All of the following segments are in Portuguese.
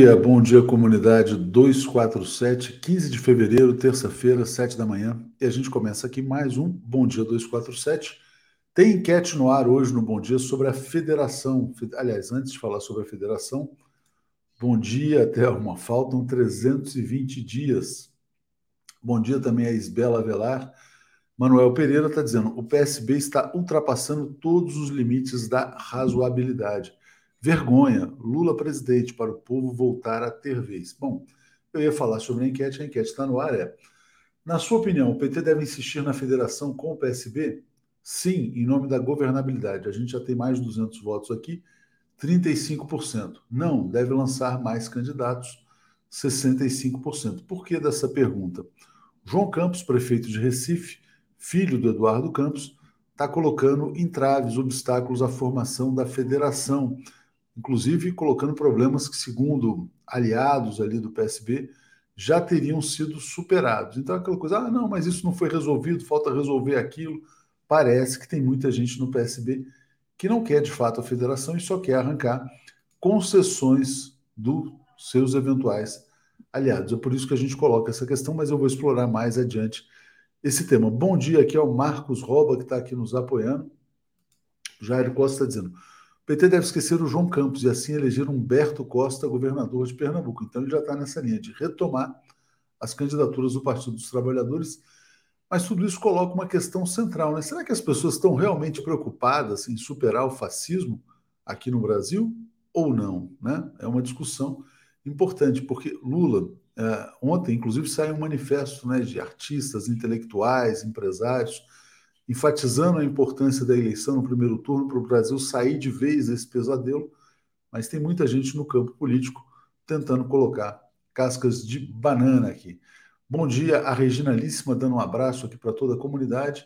dia, bom dia comunidade 247, 15 de fevereiro, terça-feira, 7 da manhã. E a gente começa aqui mais um Bom Dia 247. Tem enquete no ar hoje no Bom Dia sobre a federação. Aliás, antes de falar sobre a federação, bom dia, até uma faltam 320 dias. Bom dia também a Isbela Avelar. Manuel Pereira está dizendo: o PSB está ultrapassando todos os limites da razoabilidade. Vergonha, Lula presidente, para o povo voltar a ter vez. Bom, eu ia falar sobre a enquete, a enquete está no ar. É, na sua opinião, o PT deve insistir na federação com o PSB? Sim, em nome da governabilidade. A gente já tem mais de 200 votos aqui, 35%. Não, deve lançar mais candidatos, 65%. Por que dessa pergunta? João Campos, prefeito de Recife, filho do Eduardo Campos, está colocando entraves, obstáculos à formação da federação inclusive colocando problemas que, segundo aliados ali do PSB, já teriam sido superados. Então, aquela coisa, ah, não, mas isso não foi resolvido, falta resolver aquilo. Parece que tem muita gente no PSB que não quer de fato a federação e só quer arrancar concessões dos seus eventuais aliados. É por isso que a gente coloca essa questão, mas eu vou explorar mais adiante esse tema. Bom dia, aqui é o Marcos Roba, que está aqui nos apoiando. Jair Costa está dizendo: PT deve esquecer o João Campos e assim eleger Humberto Costa governador de Pernambuco. Então ele já está nessa linha de retomar as candidaturas do Partido dos Trabalhadores. Mas tudo isso coloca uma questão central, né? Será que as pessoas estão realmente preocupadas em superar o fascismo aqui no Brasil ou não? Né? É uma discussão importante, porque Lula, é, ontem, inclusive, saiu um manifesto né, de artistas, intelectuais, empresários, enfatizando a importância da eleição no primeiro turno para o Brasil sair de vez desse pesadelo, mas tem muita gente no campo político tentando colocar cascas de banana aqui. Bom dia, a Regina Líssima dando um abraço aqui para toda a comunidade.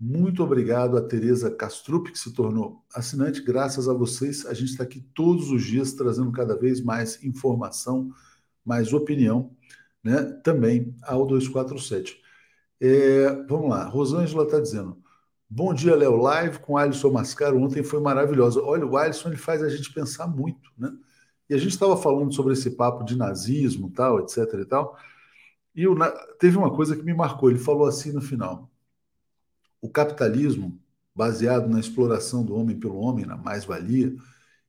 Muito obrigado a Tereza Castrup, que se tornou assinante. Graças a vocês, a gente está aqui todos os dias trazendo cada vez mais informação, mais opinião, né? também ao 247. É, vamos lá, Rosângela está dizendo. Bom dia, Léo. Live com Alisson Mascaro ontem foi maravilhosa. Olha, o Alisson ele faz a gente pensar muito, né? E a gente estava falando sobre esse papo de nazismo, tal, etc e tal. E teve uma coisa que me marcou. Ele falou assim no final: o capitalismo, baseado na exploração do homem pelo homem, na mais-valia,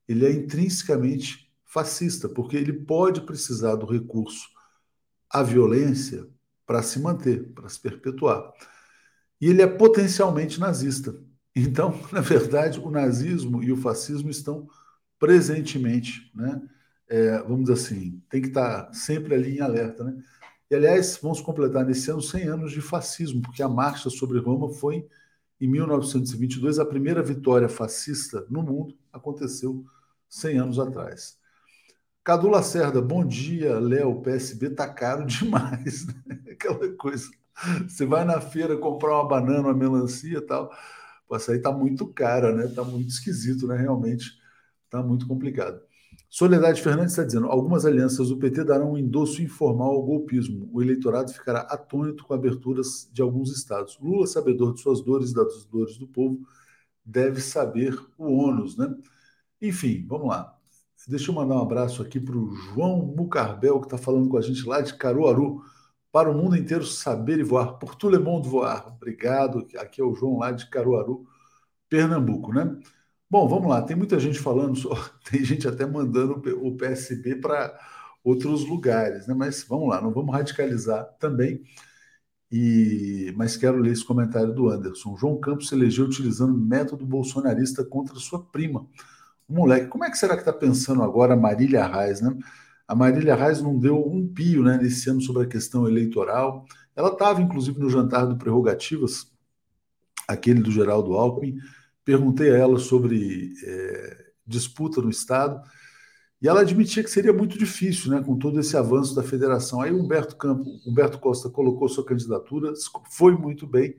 ele é intrinsecamente fascista, porque ele pode precisar do recurso à violência para se manter, para se perpetuar. E ele é potencialmente nazista. Então, na verdade, o nazismo e o fascismo estão presentemente, né? É, vamos dizer assim, tem que estar sempre ali em alerta, né? E, aliás, vamos completar nesse ano 100 anos de fascismo, porque a marcha sobre Roma foi, em 1922, a primeira vitória fascista no mundo, aconteceu 100 anos atrás. Cadu Lacerda, bom dia, Léo. PSB tá caro demais, né? Aquela coisa. Você vai na feira comprar uma banana, uma melancia e tal. Pô, essa aí tá muito cara, né? Tá muito esquisito, né? Realmente tá muito complicado. Soledade Fernandes está dizendo: algumas alianças do PT darão um endosso informal ao golpismo. O eleitorado ficará atônito com aberturas de alguns estados. Lula, sabedor de suas dores e das dores do povo, deve saber o ônus, né? Enfim, vamos lá. Deixa eu mandar um abraço aqui para o João Mucarbel, que está falando com a gente lá de Caruaru. Para o mundo inteiro saber e voar. Por tout monde voar. Obrigado. Aqui é o João lá de Caruaru, Pernambuco, né? Bom, vamos lá. Tem muita gente falando, tem gente até mandando o PSB para outros lugares, né? Mas vamos lá, não vamos radicalizar também. E, mas quero ler esse comentário do Anderson. João Campos se elegeu utilizando método bolsonarista contra sua prima moleque. Como é que será que está pensando agora a Marília Reis, né? A Marília Reis não deu um pio né, nesse ano sobre a questão eleitoral. Ela estava, inclusive, no jantar do Prerrogativas, aquele do Geraldo Alckmin. Perguntei a ela sobre é, disputa no Estado e ela admitia que seria muito difícil, né, com todo esse avanço da federação. Aí Humberto Campo, Humberto Costa colocou sua candidatura, foi muito bem,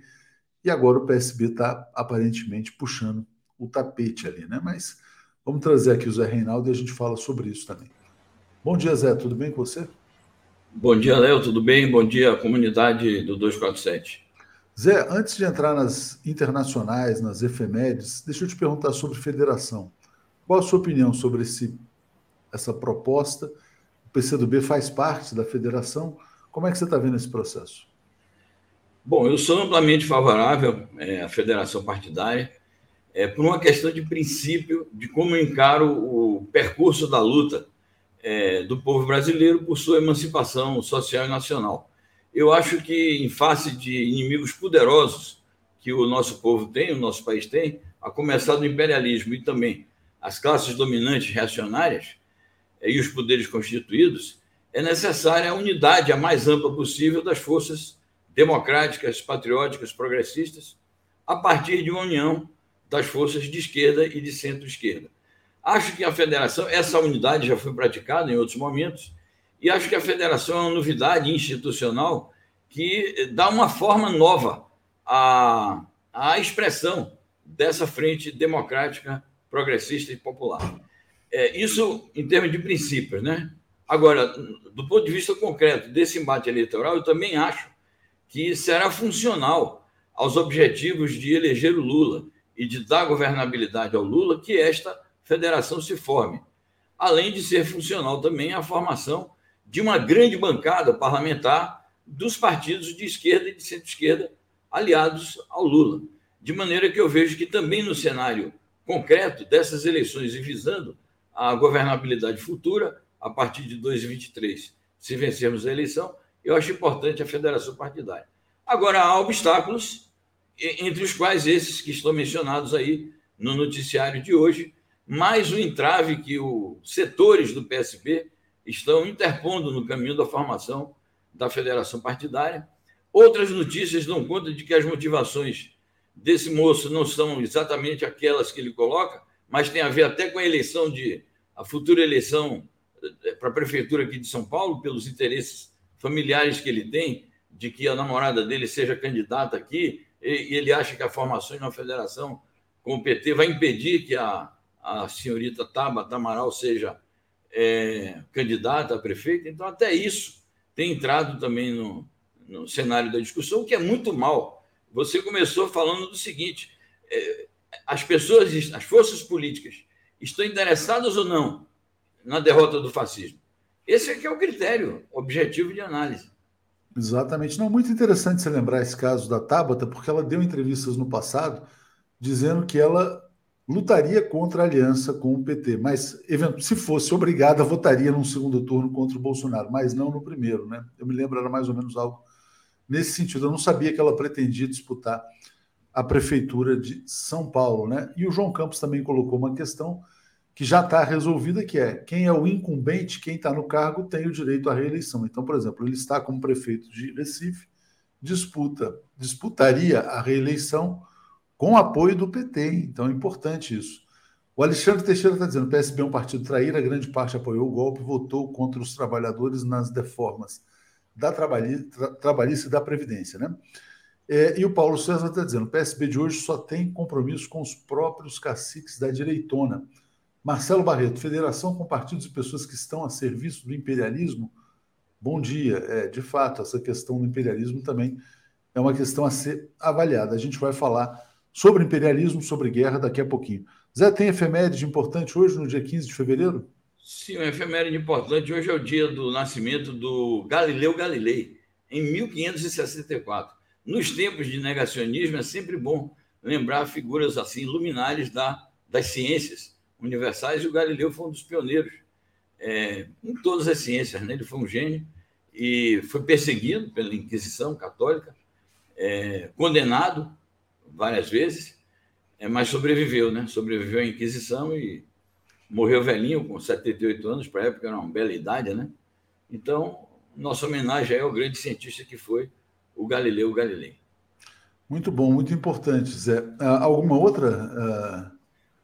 e agora o PSB está aparentemente puxando o tapete ali, né? Mas Vamos trazer aqui o Zé Reinaldo e a gente fala sobre isso também. Bom dia, Zé, tudo bem com você? Bom dia, Léo, tudo bem? Bom dia, comunidade do 247. Zé, antes de entrar nas internacionais, nas efemérides, deixa eu te perguntar sobre federação. Qual a sua opinião sobre esse essa proposta. O PCdoB faz parte da federação. Como é que você está vendo esse processo? Bom, eu sou amplamente favorável é, à federação partidária é, por uma questão de princípio de como eu encaro o percurso da luta é, do povo brasileiro por sua emancipação social e nacional. Eu acho que, em face de inimigos poderosos que o nosso povo tem, o nosso país tem, a começar do imperialismo e também as classes dominantes reacionárias é, e os poderes constituídos, é necessária a unidade a mais ampla possível das forças democráticas, patrióticas, progressistas, a partir de uma união das forças de esquerda e de centro-esquerda. Acho que a federação, essa unidade já foi praticada em outros momentos, e acho que a federação é uma novidade institucional que dá uma forma nova à, à expressão dessa frente democrática, progressista e popular. É, isso em termos de princípios, né? Agora, do ponto de vista concreto desse embate eleitoral, eu também acho que será funcional aos objetivos de eleger o Lula e de dar governabilidade ao Lula que esta federação se forme, além de ser funcional também à formação de uma grande bancada parlamentar dos partidos de esquerda e de centro-esquerda aliados ao Lula. De maneira que eu vejo que também no cenário concreto dessas eleições e visando a governabilidade futura, a partir de 2023, se vencermos a eleição, eu acho importante a federação partidária. Agora, há obstáculos entre os quais esses que estão mencionados aí no noticiário de hoje, mais o entrave que os setores do PSB estão interpondo no caminho da formação da federação partidária. Outras notícias dão conta de que as motivações desse moço não são exatamente aquelas que ele coloca, mas tem a ver até com a eleição de a futura eleição eh, para a prefeitura aqui de São Paulo, pelos interesses familiares que ele tem, de que a namorada dele seja candidata aqui, e ele acha que a formação de uma federação com o PT vai impedir que a, a senhorita Tabata Amaral seja é, candidata a prefeita. Então, até isso tem entrado também no, no cenário da discussão, o que é muito mal. Você começou falando do seguinte: é, as pessoas, as forças políticas, estão interessadas ou não na derrota do fascismo? Esse aqui é o critério objetivo de análise. Exatamente. Não, muito interessante você lembrar esse caso da Tabata, porque ela deu entrevistas no passado dizendo que ela lutaria contra a aliança com o PT, mas se fosse obrigada, votaria num segundo turno contra o Bolsonaro, mas não no primeiro, né? Eu me lembro, era mais ou menos algo nesse sentido. Eu não sabia que ela pretendia disputar a prefeitura de São Paulo, né? E o João Campos também colocou uma questão que já está resolvida, que é quem é o incumbente, quem está no cargo tem o direito à reeleição. Então, por exemplo, ele está como prefeito de Recife, disputa, disputaria a reeleição com apoio do PT. Então é importante isso. O Alexandre Teixeira está dizendo: o PSB é um partido traíra, grande parte apoiou o golpe, votou contra os trabalhadores nas deformas da trabalhista e da Previdência. Né? É, e o Paulo César está dizendo: o PSB de hoje só tem compromisso com os próprios caciques da direitona. Marcelo Barreto, federação com partidos e pessoas que estão a serviço do imperialismo? Bom dia. É, de fato, essa questão do imperialismo também é uma questão a ser avaliada. A gente vai falar sobre imperialismo, sobre guerra daqui a pouquinho. Zé, tem efeméride importante hoje, no dia 15 de fevereiro? Sim, uma efeméride importante. Hoje é o dia do nascimento do Galileu Galilei, em 1564. Nos tempos de negacionismo, é sempre bom lembrar figuras assim luminares da, das ciências universais, e o Galileu foi um dos pioneiros é, em todas as ciências. Né? Ele foi um gênio e foi perseguido pela Inquisição Católica, é, condenado várias vezes, é, mas sobreviveu, né? Sobreviveu à Inquisição e morreu velhinho, com 78 anos, para a época era uma bela idade, né? Então, nossa homenagem é ao grande cientista que foi o Galileu Galilei. Muito bom, muito importante, Zé. Uh, alguma outra?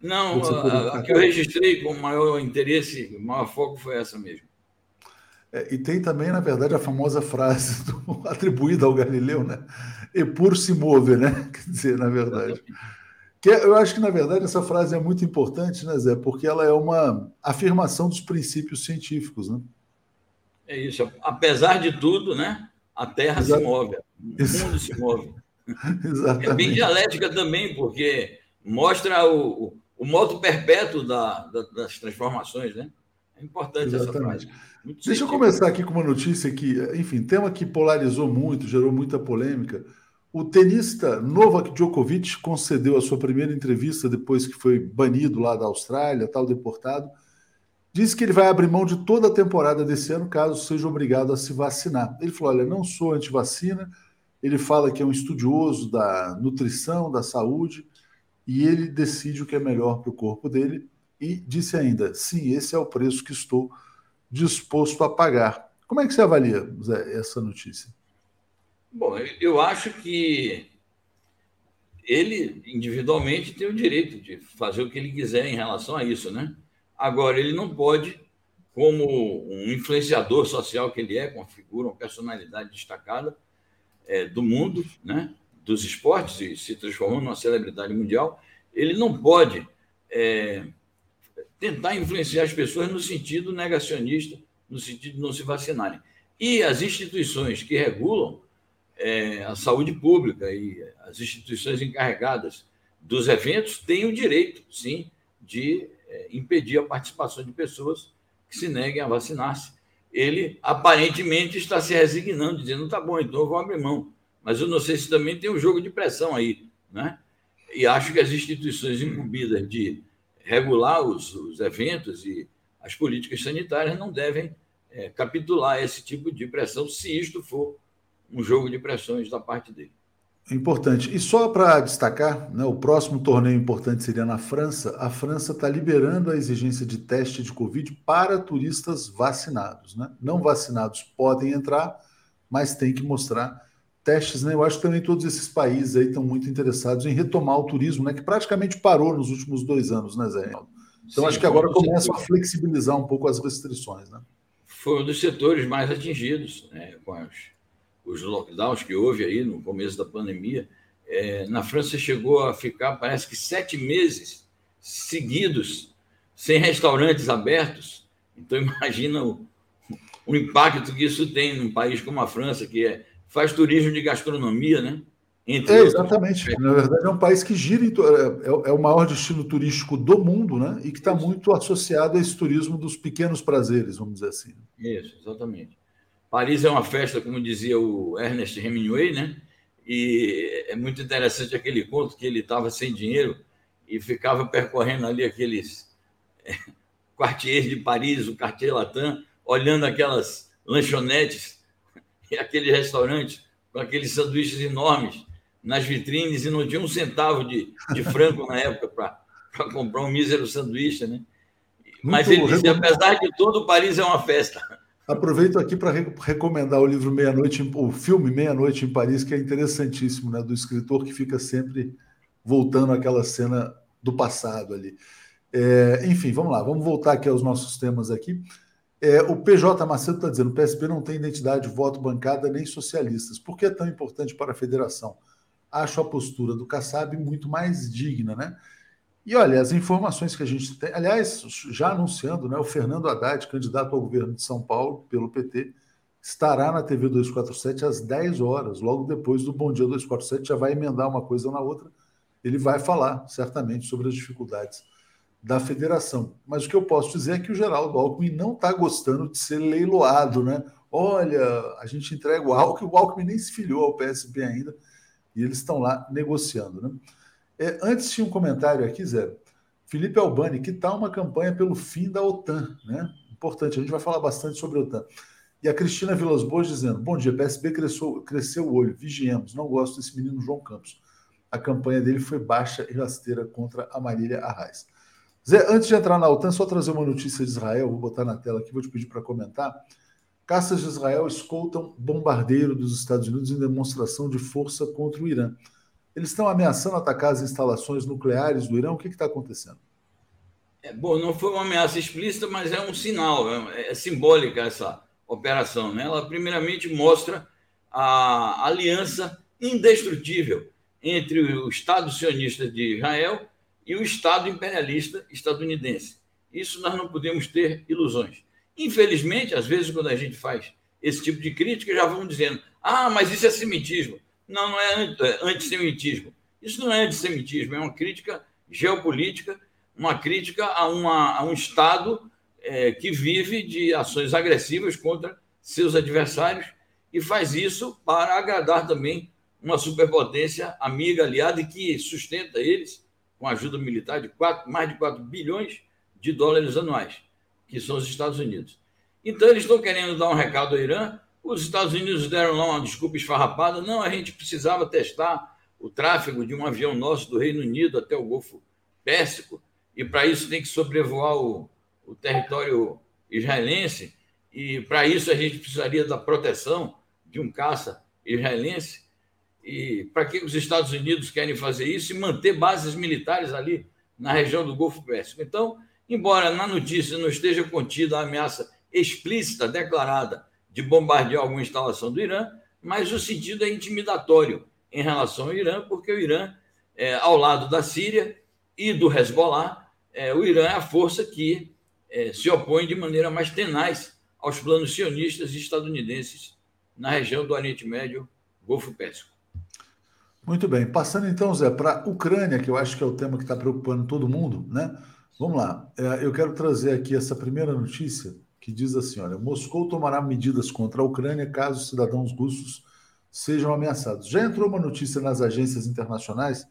Não, a, a, que eu registrei com maior interesse, maior foco foi essa mesmo. É, e tem também, na verdade, a famosa frase do, atribuída ao Galileu, né? E por se move, né? Quer dizer, na verdade. Que é, eu acho que, na verdade, essa frase é muito importante, né, Zé? Porque ela é uma afirmação dos princípios científicos, né? É isso. Apesar de tudo, né? A Terra Exato. se move, o mundo se move. Exatamente. É bem dialética também, porque mostra o, o, modo perpétuo da, da, das transformações, né? É importante Exatamente. essa frase. Muito Deixa eu começar aqui com uma notícia que, enfim, tema que polarizou muito, gerou muita polêmica. O tenista Novak Djokovic concedeu a sua primeira entrevista depois que foi banido lá da Austrália, tal, deportado. Disse que ele vai abrir mão de toda a temporada desse ano caso seja obrigado a se vacinar. Ele falou: Olha, não sou anti-vacina. Ele fala que é um estudioso da nutrição, da saúde, e ele decide o que é melhor para o corpo dele. E disse ainda: Sim, esse é o preço que estou disposto a pagar. Como é que você avalia, Zé, essa notícia? Bom, eu acho que ele individualmente tem o direito de fazer o que ele quiser em relação a isso, né? Agora, ele não pode, como um influenciador social que ele é, com uma figura, uma personalidade destacada é, do mundo, né? Dos esportes e se transformando numa celebridade mundial, ele não pode é, tentar influenciar as pessoas no sentido negacionista, no sentido de não se vacinarem. E as instituições que regulam é, a saúde pública e as instituições encarregadas dos eventos têm o direito, sim, de é, impedir a participação de pessoas que se neguem a vacinar-se. Ele aparentemente está se resignando, dizendo: tá bom, então eu vou abrir mão. Mas eu não sei se também tem um jogo de pressão aí, né? E acho que as instituições incumbidas de regular os, os eventos e as políticas sanitárias não devem é, capitular esse tipo de pressão, se isto for um jogo de pressões da parte dele. Importante. E só para destacar, né, o próximo torneio importante seria na França. A França está liberando a exigência de teste de Covid para turistas vacinados. Né? Não vacinados podem entrar, mas tem que mostrar testes. Né? Eu acho que também todos esses países aí estão muito interessados em retomar o turismo, né, que praticamente parou nos últimos dois anos, né, Zé? Então Sim, acho que agora começam a flexibilizar um pouco as restrições. Né? Foi um dos setores mais atingidos né, com as os lockdowns que houve aí no começo da pandemia, é, na França chegou a ficar, parece que sete meses seguidos sem restaurantes abertos. Então, imagina o, o impacto que isso tem num país como a França, que é, faz turismo de gastronomia, né? Entre é, exatamente. Outros. Na verdade, é um país que gira em, é, é, o maior destino turístico do mundo, né? E que está muito associado a esse turismo dos pequenos prazeres, vamos dizer assim. Isso, exatamente. Paris é uma festa, como dizia o Ernest Hemingway, né? E é muito interessante aquele conto que ele estava sem dinheiro e ficava percorrendo ali aqueles é, quartiers de Paris, o Quartier Latin, olhando aquelas lanchonetes e aqueles restaurantes com aqueles sanduíches enormes nas vitrines e não tinha um centavo de, de frango na época para comprar um mísero sanduíche, né? Mas ele dizia, apesar de tudo, Paris é uma festa. Aproveito aqui para recomendar o livro Meia-Noite, o filme Meia-Noite em Paris, que é interessantíssimo, né? Do escritor que fica sempre voltando àquela cena do passado ali. É, enfim, vamos lá, vamos voltar aqui aos nossos temas aqui. É, o PJ Macedo está dizendo: o PSB não tem identidade, voto, bancada nem socialistas. Por que é tão importante para a federação? Acho a postura do Kassab muito mais digna, né? E olha, as informações que a gente tem, aliás, já anunciando, né, o Fernando Haddad, candidato ao governo de São Paulo pelo PT, estará na TV 247 às 10 horas, logo depois do Bom Dia 247, já vai emendar uma coisa na outra. Ele vai falar, certamente, sobre as dificuldades da federação. Mas o que eu posso dizer é que o Geraldo Alckmin não está gostando de ser leiloado, né? Olha, a gente entrega o Alckmin, o Alckmin nem se filiou ao PSB ainda, e eles estão lá negociando, né? É, antes tinha um comentário aqui, Zé. Felipe Albani, que tal uma campanha pelo fim da OTAN? Né? Importante, a gente vai falar bastante sobre a OTAN. E a Cristina Vilas Boas dizendo: Bom dia, PSB cresceu, cresceu o olho, vigiemos, não gosto desse menino João Campos. A campanha dele foi baixa e rasteira contra a Marília Arraes. Zé, antes de entrar na OTAN, só trazer uma notícia de Israel, vou botar na tela aqui, vou te pedir para comentar. Caças de Israel escoltam bombardeiro dos Estados Unidos em demonstração de força contra o Irã. Eles estão ameaçando atacar as instalações nucleares do Irã? O que está acontecendo? É, bom, não foi uma ameaça explícita, mas é um sinal, é, é simbólica essa operação. Né? Ela, primeiramente, mostra a aliança indestrutível entre o Estado sionista de Israel e o Estado imperialista estadunidense. Isso nós não podemos ter ilusões. Infelizmente, às vezes, quando a gente faz esse tipo de crítica, já vão dizendo: ah, mas isso é semitismo. Não, não é, é antissemitismo. Isso não é antissemitismo, é uma crítica geopolítica, uma crítica a, uma, a um Estado é, que vive de ações agressivas contra seus adversários e faz isso para agradar também uma superpotência amiga, aliada e que sustenta eles com ajuda militar de mais de 4 bilhões de dólares anuais, que são os Estados Unidos. Então, eles estão querendo dar um recado ao Irã. Os Estados Unidos deram lá uma desculpa esfarrapada. Não, a gente precisava testar o tráfego de um avião nosso do Reino Unido até o Golfo Pérsico, e para isso tem que sobrevoar o, o território israelense, e para isso a gente precisaria da proteção de um caça israelense. E para que os Estados Unidos querem fazer isso e manter bases militares ali na região do Golfo Pérsico? Então, embora na notícia não esteja contida a ameaça explícita, declarada, de bombardear alguma instalação do Irã, mas o sentido é intimidatório em relação ao Irã, porque o Irã, é, ao lado da Síria e do Hezbollah, é, o Irã é a força que é, se opõe de maneira mais tenaz aos planos sionistas e estadunidenses na região do Oriente Médio, Golfo Pérsico. Muito bem. Passando então, Zé, para a Ucrânia, que eu acho que é o tema que está preocupando todo mundo, né? Vamos lá. É, eu quero trazer aqui essa primeira notícia que diz assim: olha, Moscou tomará medidas contra a Ucrânia caso cidadãos russos sejam ameaçados. Já entrou uma notícia nas agências internacionais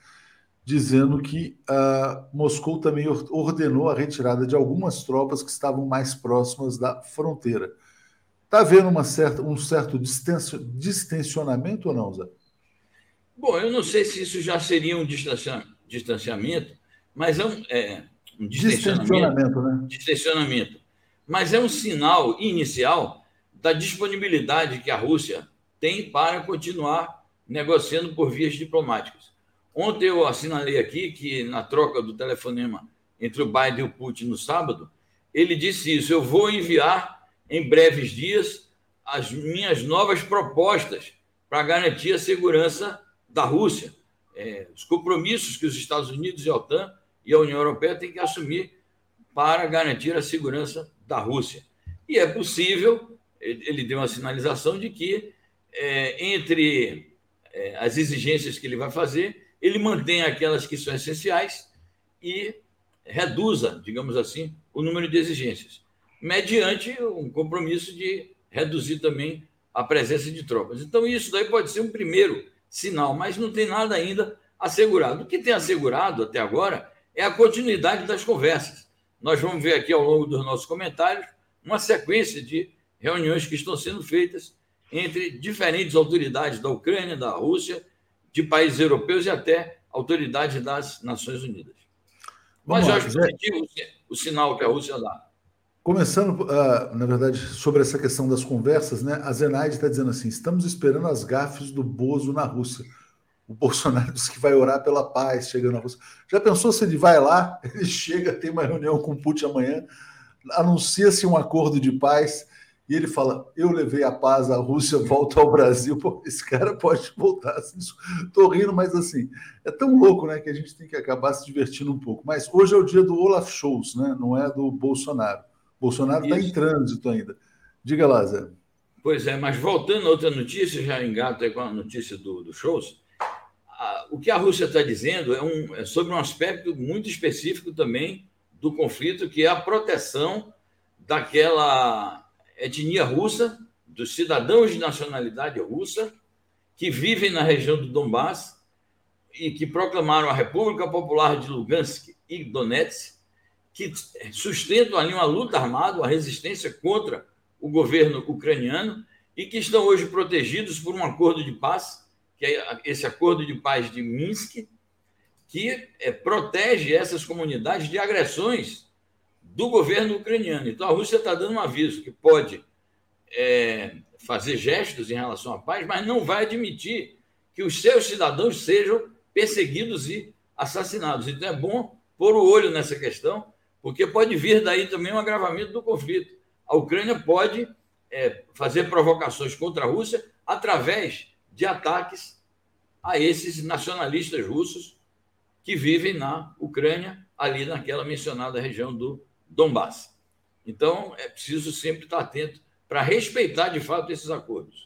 dizendo que uh, Moscou também ordenou a retirada de algumas tropas que estavam mais próximas da fronteira. Está havendo uma certa, um certo distensionamento ou não, Zé? Bom, eu não sei se isso já seria um distanciamento, mas é um, é, um distensionamento, né? distensionamento. Mas é um sinal inicial da disponibilidade que a Rússia tem para continuar negociando por vias diplomáticas. Ontem eu assinalei aqui que, na troca do telefonema entre o Biden e o Putin no sábado, ele disse isso: eu vou enviar em breves dias as minhas novas propostas para garantir a segurança da Rússia, é, os compromissos que os Estados Unidos e a OTAN e a União Europeia têm que assumir para garantir a segurança da Rússia. E é possível, ele deu uma sinalização de que, é, entre é, as exigências que ele vai fazer, ele mantém aquelas que são essenciais e reduza, digamos assim, o número de exigências, mediante um compromisso de reduzir também a presença de tropas. Então, isso daí pode ser um primeiro sinal, mas não tem nada ainda assegurado. O que tem assegurado até agora é a continuidade das conversas. Nós vamos ver aqui ao longo dos nossos comentários uma sequência de reuniões que estão sendo feitas entre diferentes autoridades da Ucrânia, da Rússia, de países europeus e até autoridades das Nações Unidas. Mas eu acho positivo o sinal que a Rússia dá. Começando, uh, na verdade, sobre essa questão das conversas, né? A Zenaide está dizendo assim: estamos esperando as gafes do Bozo na Rússia. O Bolsonaro disse que vai orar pela paz chegando na Rússia. Já pensou se ele vai lá, ele chega, tem uma reunião com o Putin amanhã, anuncia-se um acordo de paz e ele fala: Eu levei a paz, a Rússia volta ao Brasil. Pô, esse cara pode voltar. Estou rindo, mas assim, é tão louco né, que a gente tem que acabar se divertindo um pouco. Mas hoje é o dia do Olaf Scholz, né? não é do Bolsonaro. Bolsonaro está em trânsito ainda. Diga lá, Zé. Pois é, mas voltando a outra notícia, já engato com a notícia do, do Scholz, o que a Rússia está dizendo é, um, é sobre um aspecto muito específico também do conflito, que é a proteção daquela etnia russa, dos cidadãos de nacionalidade russa, que vivem na região do Donbass e que proclamaram a República Popular de Lugansk e Donetsk que sustentam ali uma luta armada, uma resistência contra o governo ucraniano e que estão hoje protegidos por um acordo de paz, que é esse acordo de paz de Minsk, que é, protege essas comunidades de agressões do governo ucraniano. Então a Rússia está dando um aviso que pode é, fazer gestos em relação à paz, mas não vai admitir que os seus cidadãos sejam perseguidos e assassinados. Então é bom pôr o olho nessa questão porque pode vir daí também um agravamento do conflito. A Ucrânia pode é, fazer provocações contra a Rússia através de ataques a esses nacionalistas russos que vivem na Ucrânia, ali naquela mencionada região do Donbass. Então, é preciso sempre estar atento para respeitar de fato esses acordos.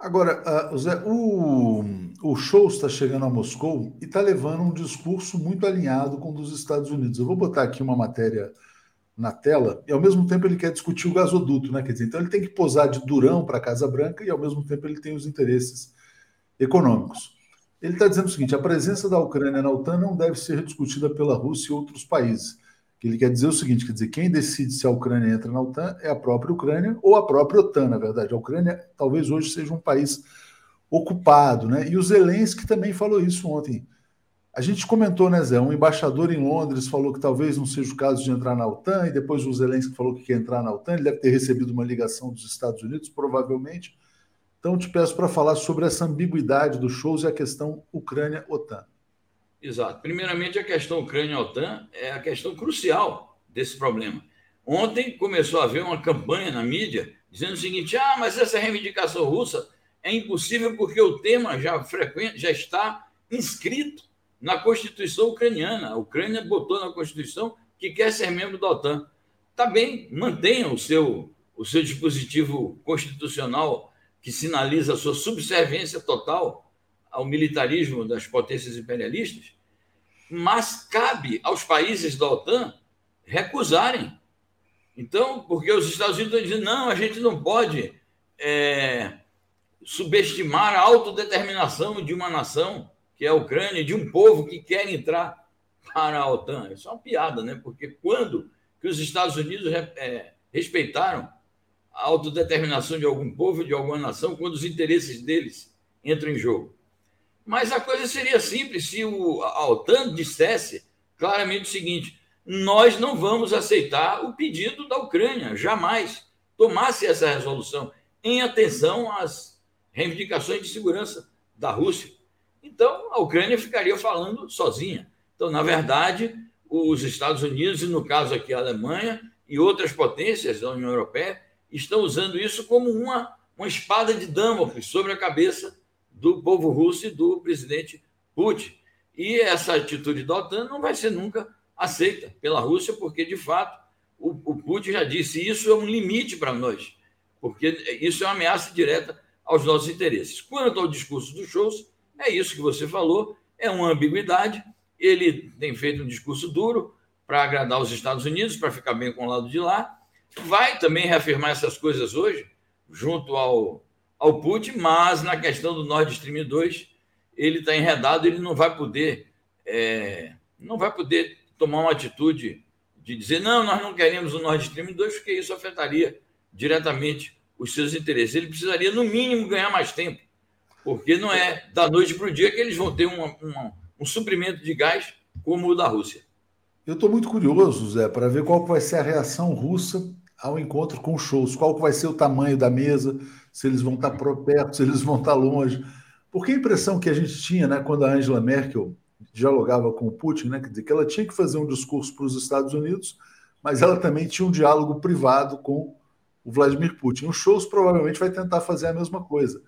Agora, uh, Zé, o, o show está chegando a Moscou e está levando um discurso muito alinhado com o dos Estados Unidos. Eu vou botar aqui uma matéria na tela, e ao mesmo tempo ele quer discutir o gasoduto, né? Quer dizer, então ele tem que posar de durão para a Casa Branca e ao mesmo tempo ele tem os interesses econômicos. Ele está dizendo o seguinte: a presença da Ucrânia na OTAN não deve ser discutida pela Rússia e outros países. Ele quer dizer o seguinte: quer dizer, quem decide se a Ucrânia entra na OTAN é a própria Ucrânia ou a própria OTAN, na verdade. A Ucrânia talvez hoje seja um país ocupado, né? E o Zelensky também falou isso ontem. A gente comentou, né, Zé? Um embaixador em Londres falou que talvez não seja o caso de entrar na OTAN, e depois o Zelensky falou que quer entrar na OTAN. Ele deve ter recebido uma ligação dos Estados Unidos, provavelmente. Então, te peço para falar sobre essa ambiguidade dos shows e a questão Ucrânia-OTAN. Exato. Primeiramente, a questão Ucrânia-OTAN é a questão crucial desse problema. Ontem começou a haver uma campanha na mídia dizendo o seguinte: ah, mas essa reivindicação russa é impossível porque o tema já, frequente, já está inscrito na Constituição ucraniana. A Ucrânia botou na Constituição que quer ser membro da OTAN. Tá bem, mantenha o seu, o seu dispositivo constitucional que sinaliza a sua subserviência total ao militarismo das potências imperialistas, mas cabe aos países da OTAN recusarem. Então, porque os Estados Unidos estão dizendo, não, a gente não pode é, subestimar a autodeterminação de uma nação, que é a Ucrânia, de um povo que quer entrar para a OTAN. Isso é uma piada, né? Porque quando que os Estados Unidos é, respeitaram a autodeterminação de algum povo, de alguma nação, quando os interesses deles entram em jogo. Mas a coisa seria simples se o, a OTAN dissesse claramente o seguinte: nós não vamos aceitar o pedido da Ucrânia, jamais tomasse essa resolução em atenção às reivindicações de segurança da Rússia. Então, a Ucrânia ficaria falando sozinha. Então, na verdade, os Estados Unidos, e no caso aqui a Alemanha, e outras potências da União Europeia, estão usando isso como uma, uma espada de Damocles sobre a cabeça do povo russo e do presidente Putin. E essa atitude da OTAN não vai ser nunca aceita pela Rússia, porque, de fato, o, o Putin já disse isso é um limite para nós, porque isso é uma ameaça direta aos nossos interesses. Quanto ao discurso dos shows, é isso que você falou, é uma ambiguidade. Ele tem feito um discurso duro para agradar os Estados Unidos, para ficar bem com o lado de lá, vai também reafirmar essas coisas hoje, junto ao, ao Putin, mas na questão do Nord Stream 2, ele está enredado, ele não vai poder é, não vai poder tomar uma atitude de dizer não, nós não queremos o Nord Stream 2, porque isso afetaria diretamente os seus interesses. Ele precisaria, no mínimo, ganhar mais tempo, porque não é da noite para o dia que eles vão ter uma, uma, um suprimento de gás como o da Rússia. Eu estou muito curioso, Zé, para ver qual vai ser a reação russa ao encontro com shows. Qual vai ser o tamanho da mesa, se eles vão estar perto, se eles vão estar longe. Porque a impressão que a gente tinha, né, quando a Angela Merkel dialogava com o Putin, né, que ela tinha que fazer um discurso para os Estados Unidos, mas ela também tinha um diálogo privado com o Vladimir Putin. O Shows provavelmente vai tentar fazer a mesma coisa.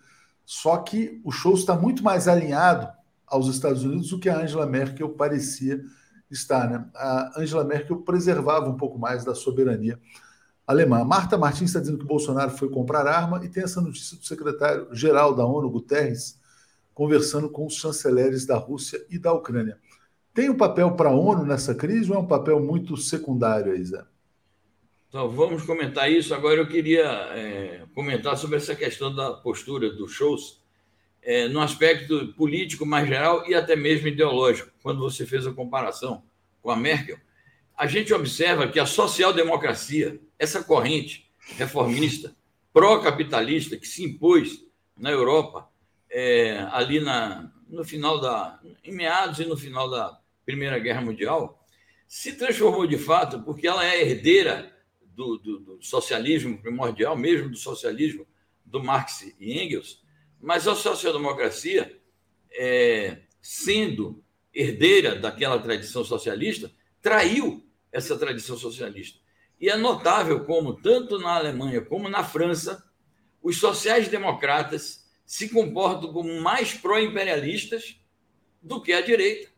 Só que o Shows está muito mais alinhado aos Estados Unidos do que a Angela Merkel parecia estar. Né? A Angela Merkel preservava um pouco mais da soberania alemã. Marta Martins está dizendo que Bolsonaro foi comprar arma e tem essa notícia do secretário-geral da ONU, Guterres, conversando com os chanceleres da Rússia e da Ucrânia. Tem um papel para a ONU nessa crise ou é um papel muito secundário aí, Zé? Então, vamos comentar isso. Agora eu queria é, comentar sobre essa questão da postura dos shows é, no aspecto político mais geral e até mesmo ideológico, quando você fez a comparação com a Merkel a gente observa que a social-democracia, essa corrente reformista, pró-capitalista, que se impôs na Europa, é, ali na, no final da. em meados e no final da Primeira Guerra Mundial, se transformou de fato, porque ela é herdeira do, do, do socialismo primordial, mesmo do socialismo do Marx e Engels, mas a social-democracia, é, sendo herdeira daquela tradição socialista, traiu essa tradição socialista. E é notável como, tanto na Alemanha como na França, os sociais-democratas se comportam como mais pró-imperialistas do que a direita.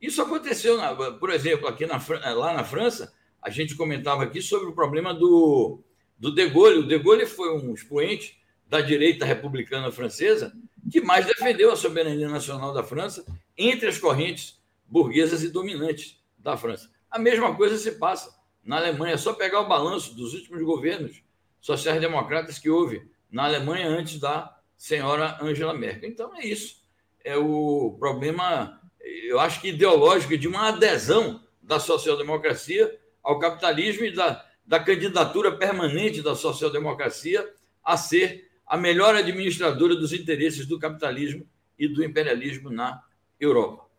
Isso aconteceu, por exemplo, aqui na, lá na França, a gente comentava aqui sobre o problema do, do De Gaulle. O De Gaulle foi um expoente da direita republicana francesa que mais defendeu a soberania nacional da França entre as correntes burguesas e dominantes da França. A mesma coisa se passa na Alemanha. É só pegar o balanço dos últimos governos sociais-democratas que houve na Alemanha antes da senhora Angela Merkel. Então é isso. É o problema, eu acho que ideológico, de uma adesão da social-democracia ao capitalismo e da, da candidatura permanente da social-democracia a ser a melhor administradora dos interesses do capitalismo e do imperialismo na Europa.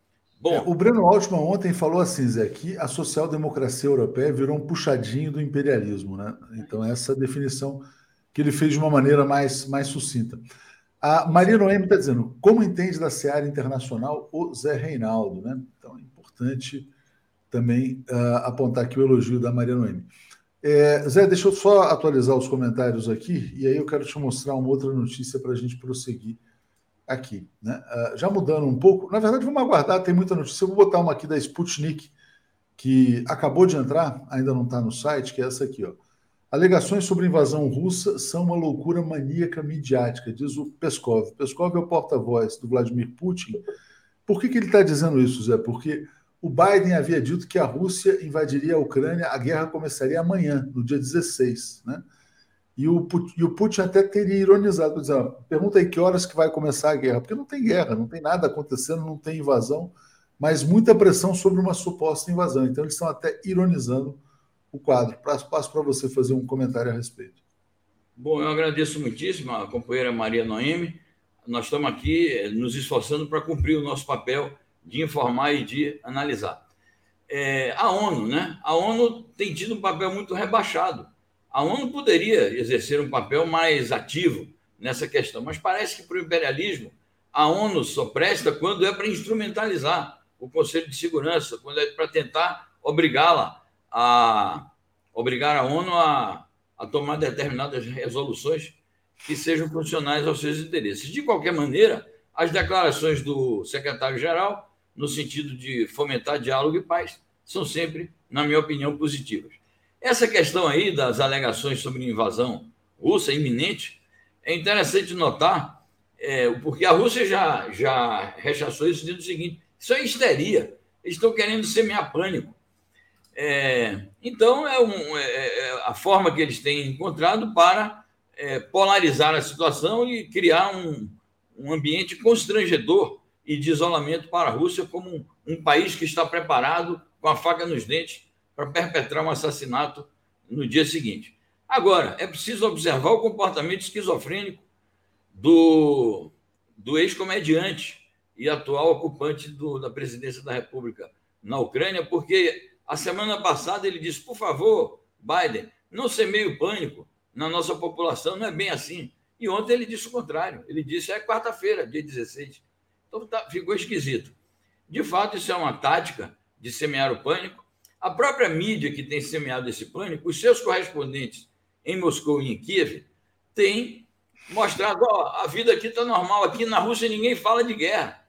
Bom, é, o Breno Altman ontem falou assim, Zé, que a social-democracia europeia virou um puxadinho do imperialismo, né? Então, essa definição que ele fez de uma maneira mais, mais sucinta. A Maria Noemi está dizendo, como entende da Seara Internacional o Zé Reinaldo, né? Então, é importante também uh, apontar aqui o elogio da Maria Noemi. É, Zé, deixa eu só atualizar os comentários aqui, e aí eu quero te mostrar uma outra notícia para a gente prosseguir aqui. Né? Uh, já mudando um pouco, na verdade, vamos aguardar, tem muita notícia. Eu vou botar uma aqui da Sputnik, que acabou de entrar, ainda não está no site, que é essa aqui. Ó. Alegações sobre invasão russa são uma loucura maníaca midiática, diz o Peskov. Peskov é o porta-voz do Vladimir Putin. Por que, que ele está dizendo isso, Zé? Porque o Biden havia dito que a Rússia invadiria a Ucrânia, a guerra começaria amanhã, no dia 16, né? E o, e o Putin até teria ironizado, dizendo, pergunta aí que horas que vai começar a guerra, porque não tem guerra, não tem nada acontecendo, não tem invasão, mas muita pressão sobre uma suposta invasão. Então eles estão até ironizando o quadro. Passo para você fazer um comentário a respeito. Bom, eu agradeço muitíssimo a companheira Maria Noemi. Nós estamos aqui eh, nos esforçando para cumprir o nosso papel de informar e de analisar. É, a ONU, né? A ONU tem tido um papel muito rebaixado a ONU poderia exercer um papel mais ativo nessa questão, mas parece que para o imperialismo a ONU só presta quando é para instrumentalizar o Conselho de Segurança, quando é para tentar obrigá-la a obrigar a ONU a, a tomar determinadas resoluções que sejam funcionais aos seus interesses. De qualquer maneira, as declarações do secretário-geral, no sentido de fomentar diálogo e paz, são sempre, na minha opinião, positivas. Essa questão aí das alegações sobre invasão russa iminente é interessante notar, é, porque a Rússia já, já rechaçou isso dizendo o seguinte: isso é histeria, eles estão querendo semear pânico. É, então, é, um, é, é, a forma que eles têm encontrado para é, polarizar a situação e criar um, um ambiente constrangedor e de isolamento para a Rússia como um, um país que está preparado com a faca nos dentes para perpetrar um assassinato no dia seguinte. Agora, é preciso observar o comportamento esquizofrênico do, do ex-comediante e atual ocupante do, da presidência da República na Ucrânia, porque a semana passada ele disse: por favor, Biden, não semeie o pânico na nossa população, não é bem assim. E ontem ele disse o contrário. Ele disse: é quarta-feira, dia 16. Então tá, ficou esquisito. De fato, isso é uma tática de semear o pânico a própria mídia que tem semeado esse pânico, os seus correspondentes em Moscou e em Kiev, têm mostrado: ó, a vida aqui está normal, aqui na Rússia ninguém fala de guerra.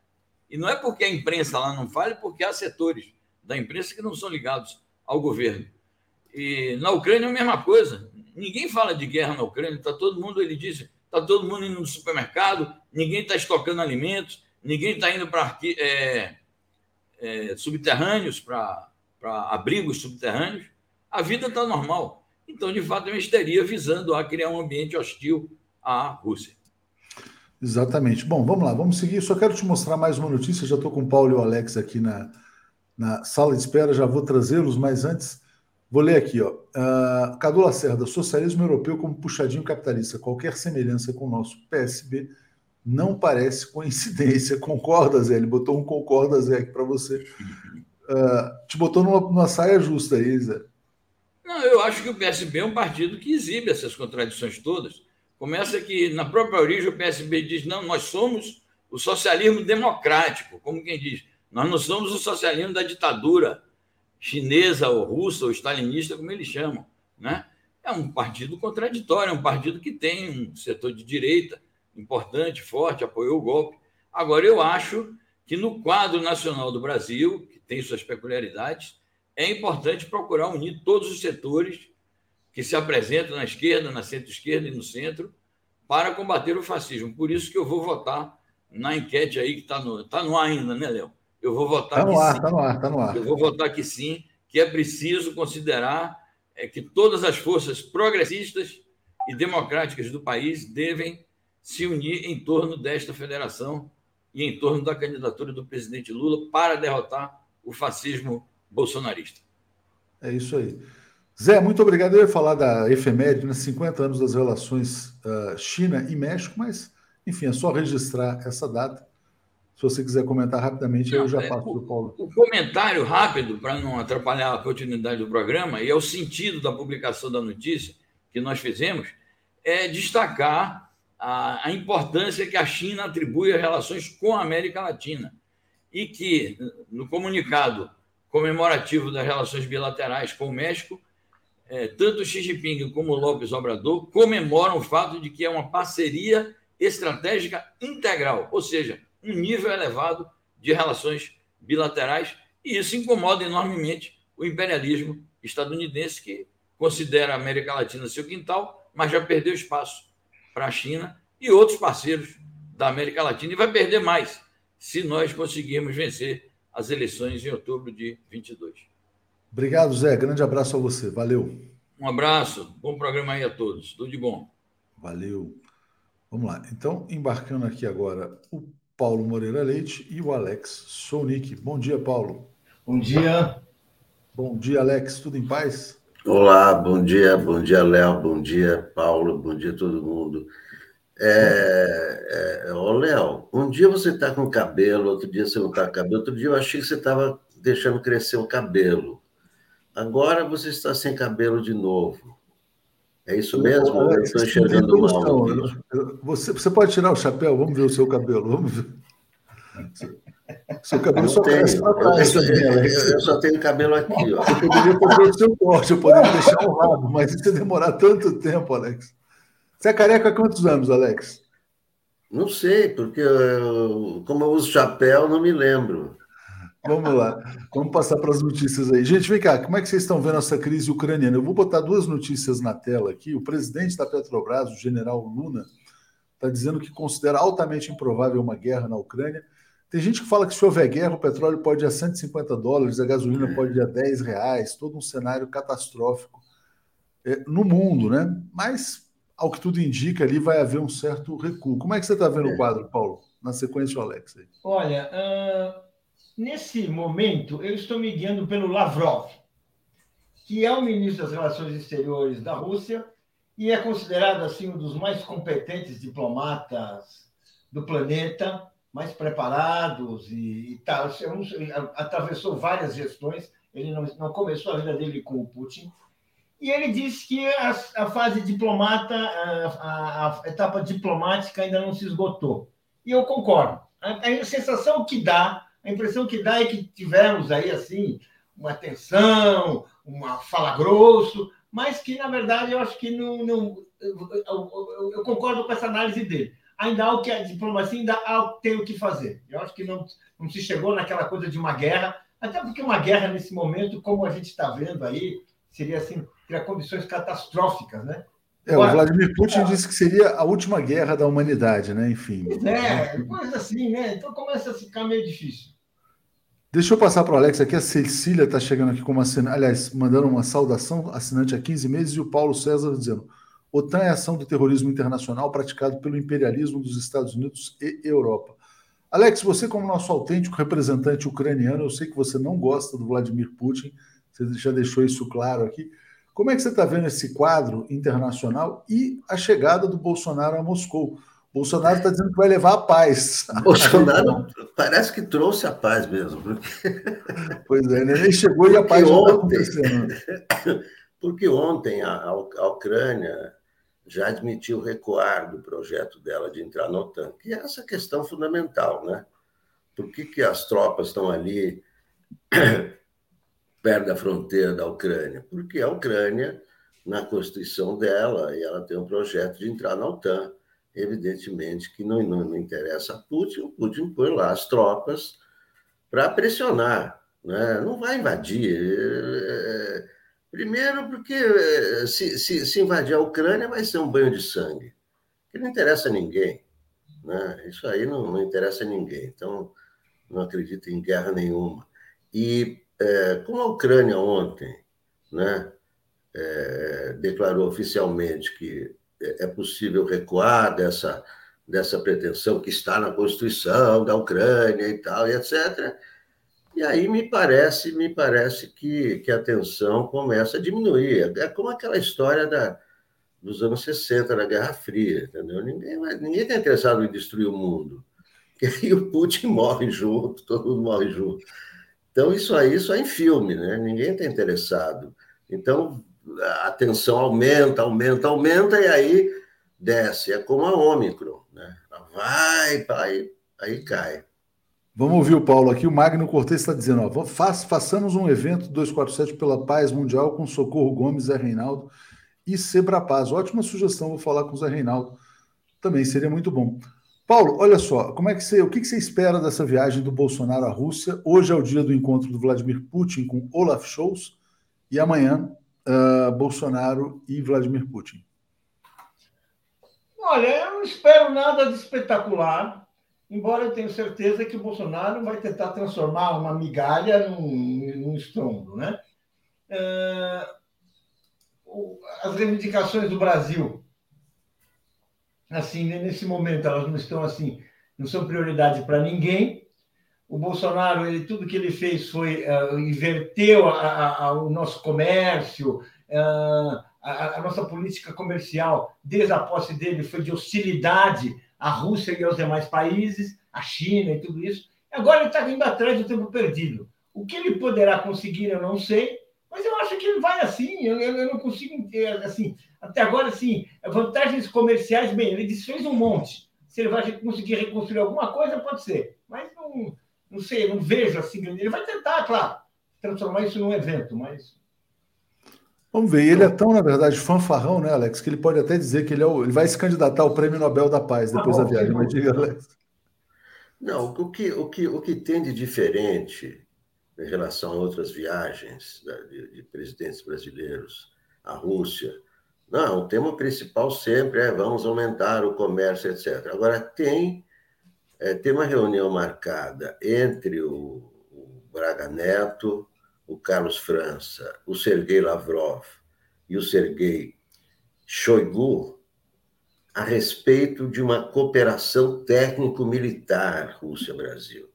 E não é porque a imprensa lá não fala, é porque há setores da imprensa que não são ligados ao governo. E na Ucrânia é a mesma coisa. Ninguém fala de guerra na Ucrânia, está todo mundo, ele disse, está todo mundo indo no supermercado, ninguém está estocando alimentos, ninguém está indo para é, é, subterrâneos para para abrigos subterrâneos, a vida está normal. Então, de fato, é uma histeria visando a criar um ambiente hostil à Rússia. Exatamente. Bom, vamos lá, vamos seguir. Só quero te mostrar mais uma notícia. Já estou com o Paulo e o Alex aqui na, na sala de espera, já vou trazê-los, mas antes vou ler aqui. Ó. Uh, Cadu Lacerda, socialismo europeu como puxadinho capitalista. Qualquer semelhança com o nosso PSB não parece coincidência. Concorda, Zé? Ele botou um concorda, Zé, aqui para você. Uh, te botou numa, numa, saia justa aí, Zé. Não, eu acho que o PSB é um partido que exibe essas contradições todas. Começa que, na própria origem, o PSB diz: não, nós somos o socialismo democrático, como quem diz, nós não somos o socialismo da ditadura chinesa ou russa ou stalinista, como eles chamam. Né? É um partido contraditório, é um partido que tem um setor de direita importante, forte, apoiou o golpe. Agora, eu acho que no quadro nacional do Brasil, tem suas peculiaridades, é importante procurar unir todos os setores que se apresentam na esquerda, na centro-esquerda e no centro para combater o fascismo. Por isso que eu vou votar na enquete aí que está no, tá no ar ainda, né, Léo? Eu vou votar Está no ar, está no ar, está no ar. Eu vou votar que sim, que é preciso considerar é que todas as forças progressistas e democráticas do país devem se unir em torno desta federação e em torno da candidatura do presidente Lula para derrotar o fascismo bolsonarista. É isso aí. Zé, muito obrigado. Eu ia falar da efeméride, né, 50 anos das relações uh, China e México, mas, enfim, é só registrar essa data. Se você quiser comentar rapidamente, não, eu já é, passo para o Paulo. O comentário rápido, para não atrapalhar a continuidade do programa, e é o sentido da publicação da notícia que nós fizemos, é destacar a, a importância que a China atribui às relações com a América Latina. E que, no comunicado comemorativo das relações bilaterais com o México, é, tanto Xi Jinping como Lopes Obrador comemoram o fato de que é uma parceria estratégica integral, ou seja, um nível elevado de relações bilaterais, e isso incomoda enormemente o imperialismo estadunidense, que considera a América Latina seu quintal, mas já perdeu espaço para a China e outros parceiros da América Latina, e vai perder mais se nós conseguirmos vencer as eleições em outubro de 22. Obrigado, Zé. Grande abraço a você. Valeu. Um abraço. Bom programa aí a todos. Tudo de bom. Valeu. Vamos lá. Então, embarcando aqui agora o Paulo Moreira Leite e o Alex Sonic. Bom dia, Paulo. Bom dia. Bom dia, Alex. Tudo em paz? Olá, bom dia, bom dia, Léo, bom dia, Paulo, bom dia todo mundo. É, é, ô, Léo, um dia você está com cabelo, outro dia você não está com cabelo, outro dia eu achei que você estava deixando crescer o cabelo. Agora você está sem cabelo de novo. É isso mesmo? Eu estou enxergando mal. Você, você pode tirar o chapéu? Vamos ver o seu cabelo. Vamos ver. Seu cabelo só cresce para trás. Eu, eu, eu, só tenho cabelo aqui. Ó. Eu poderia fazer o seu corte, eu poderia deixar o rabo, mas isso ia demorar tanto tempo, Alex. Você é careca há quantos anos, Alex? Não sei, porque eu, como eu uso chapéu, não me lembro. Vamos lá, vamos passar para as notícias aí. Gente, vem cá, como é que vocês estão vendo essa crise ucraniana? Eu vou botar duas notícias na tela aqui. O presidente da Petrobras, o general Luna, está dizendo que considera altamente improvável uma guerra na Ucrânia. Tem gente que fala que se houver guerra, o petróleo pode ir a 150 dólares, a gasolina pode ir a 10 reais, todo um cenário catastrófico é, no mundo, né? Mas, ao que tudo indica, ali vai haver um certo recuo. Como é que você está vendo o quadro, Paulo? Na sequência, o Alex. Aí. Olha, uh Nesse momento, eu estou me guiando pelo Lavrov, que é o ministro das Relações Exteriores da Rússia e é considerado assim um dos mais competentes diplomatas do planeta, mais preparados e, e tal. Atravessou várias gestões. Ele não, não começou a vida dele com o Putin. E ele disse que a, a fase diplomata, a, a, etapa diplomática ainda não se esgotou. E eu concordo. A, a sensação que dá a impressão que dá é que tivemos aí, assim, uma tensão, uma fala grosso, mas que, na verdade, eu acho que não. não eu, eu, eu, concordo com essa análise dele. Ainda há o que a diplomacia ainda há, tem o que fazer. Eu acho que não, não se chegou naquela coisa de uma guerra, até porque uma guerra nesse momento, como a gente está vendo aí, seria assim, condições catastróficas, né? É, o Vladimir Putin disse que seria a última guerra da humanidade, né? Enfim. É, coisa assim, né? Então começa a ficar meio difícil. Deixa eu passar para o Alex aqui. A Cecília está chegando aqui como assinante, aliás, mandando uma saudação, assinante há 15 meses, e o Paulo César dizendo: OTAN é ação do terrorismo internacional praticado pelo imperialismo dos Estados Unidos e Europa. Alex, você, como nosso autêntico representante ucraniano, eu sei que você não gosta do Vladimir Putin, você já deixou isso claro aqui. Como é que você está vendo esse quadro internacional e a chegada do Bolsonaro a Moscou? Bolsonaro está dizendo que vai levar a paz. Bolsonaro parece que trouxe a paz mesmo. Porque... Pois é, ele chegou e a paz está acontecendo. Porque ontem a, a, Ucrânia já admitiu recuar do projeto dela de entrar na OTAN, que é essa questão fundamental, né? Por que, que as tropas estão ali perto da fronteira da Ucrânia? Porque a Ucrânia, na Constituição dela, e ela tem um projeto de entrar na OTAN evidentemente que não, não, não interessa a Putin, o Putin põe lá as tropas para pressionar, né? não vai invadir. É, primeiro, porque é, se, se, se, invadir a Ucrânia vai ser um banho de sangue, que não interessa a ninguém. Né? Isso aí não, não interessa a ninguém. Então, não acredito em guerra nenhuma. E é, como a Ucrânia ontem né, é, declarou oficialmente que é possível recuar dessa, dessa pretensão que está na Constituição da Ucrânia e tal, e etc. E aí me parece, me parece que, que a tensão começa a diminuir. É como aquela história da, dos anos 60, da Guerra Fria, entendeu? Ninguém ninguém está interessado em destruir o mundo. E aí o Putin morre junto, todo mundo morre junto. Então, isso aí só em filme, né? Ninguém está interessado. Então, a tensão aumenta, aumenta, aumenta, e aí desce. É como a Ômicron, né? Vai, vai, aí cai. Vamos ouvir o Paulo aqui. O Magno Cortes está dizendo: ó, façamos um evento 247 pela paz mundial com Socorro Gomes, Zé Reinaldo e Sebrapaz. Ótima sugestão, vou falar com o Zé Reinaldo. Também seria muito bom. Paulo, olha só, como é que você, o que você espera dessa viagem do Bolsonaro à Rússia? Hoje é o dia do encontro do Vladimir Putin com Olaf Scholz e amanhã uh, Bolsonaro e Vladimir Putin. Olha, eu não espero nada de espetacular embora eu tenha certeza que o Bolsonaro vai tentar transformar uma migalha num, num estrondo. Né? É, as reivindicações do Brasil, assim, nesse momento, elas não estão assim, não são prioridade para ninguém. O Bolsonaro, ele, tudo que ele fez foi uh, inverteu a, a, a, o nosso comércio, uh, a, nossa política comercial, desde a posse dele, foi de hostilidade a Rússia e aos demais países, a China e tudo isso. Agora ele está vindo atrás do tempo perdido. O que ele poderá conseguir, eu não sei, mas eu acho que ele vai assim. Eu, eu não consigo, assim, até agora, assim, vantagens comerciais, bem, ele desfez um monte. Se ele vai conseguir reconstruir alguma coisa, pode ser. Mas não, não sei, não vejo assim. Ele vai tentar, claro, transformar isso num evento, mas Vamos ver. Ele é tão, na verdade, fanfarrão, né, Alex, que ele pode até dizer que ele, é o, ele vai se candidatar ao Prêmio Nobel da Paz tá depois ah, bom, da viagem. Mas diga, Alex. Não, o que, o, que, o que tem de diferente em relação a outras viagens de, de presidentes brasileiros à Rússia, não, o tema principal sempre é vamos aumentar o comércio, etc. Agora, tem, é, tem uma reunião marcada entre o, o Braga Neto, o Carlos França, o Sergei Lavrov e o Sergei Shoigu a respeito de uma cooperação técnico-militar Rússia-Brasil.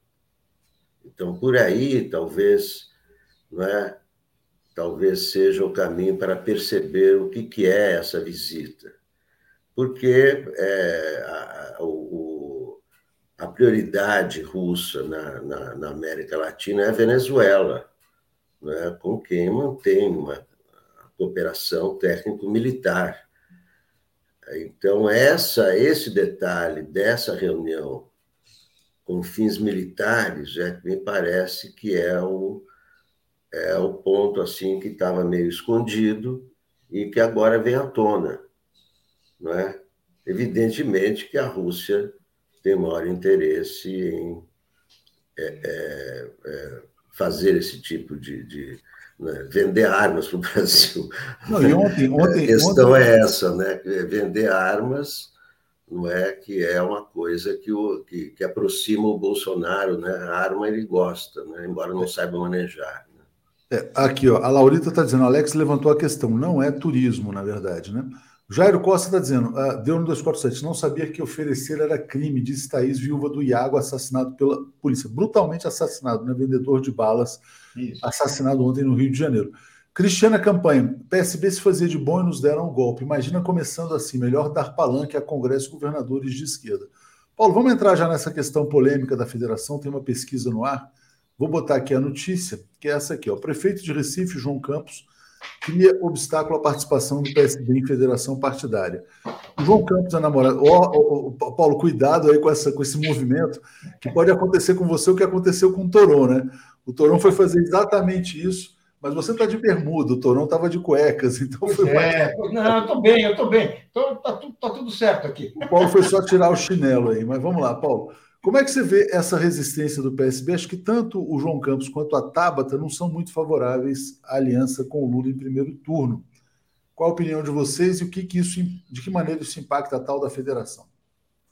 Então, por aí, talvez, não é? talvez seja o caminho para perceber o que, que é essa visita. Porque é, a, o, a prioridade russa na, na, na América Latina é a Venezuela né, com quem mantém uma cooperação técnico-militar. Então, essa, esse detalhe dessa reunião com fins militares é, me parece que é o, é o ponto assim que estava meio escondido e que agora vem à tona. Não é? Evidentemente que a Rússia tem maior interesse em é, é, é fazer esse tipo de. de né, vender armas para o Brasil. Não, e ontem, ontem, a questão ontem... é essa, né? Vender armas não é que é uma coisa que, o, que, que aproxima o Bolsonaro, né? A arma ele gosta, né? embora não saiba manejar. Né? É, aqui, ó, a Laurita está dizendo, Alex levantou a questão, não é turismo, na verdade, né? Jairo Costa está dizendo, ah, deu no 247, não sabia que oferecer era crime, disse Thaís, viúva do Iago, assassinado pela polícia, brutalmente assassinado, né? vendedor de balas, Isso. assassinado ontem no Rio de Janeiro. Cristiana Campanha, PSB se fazia de bom e nos deram um golpe. Imagina começando assim, melhor dar palanque a Congresso e governadores de esquerda. Paulo, vamos entrar já nessa questão polêmica da federação, tem uma pesquisa no ar. Vou botar aqui a notícia, que é essa aqui. O prefeito de Recife, João Campos, cria obstáculo à participação do PSB em federação partidária. O João Campos é namorado. Oh, oh, Paulo, cuidado aí com, essa, com esse movimento, que pode acontecer com você o que aconteceu com o Toron, né? O Toron foi fazer exatamente isso, mas você está de bermuda, o Toron estava de cuecas, então foi. É, mais... não, eu estou bem, eu estou bem. Tô, tá, tudo, tá tudo certo aqui. O Paulo foi só tirar o chinelo aí, mas vamos lá, Paulo. Como é que você vê essa resistência do PSB? Acho que tanto o João Campos quanto a Tabata não são muito favoráveis à aliança com o Lula em primeiro turno. Qual a opinião de vocês e o que, que isso, de que maneira isso impacta a tal da federação?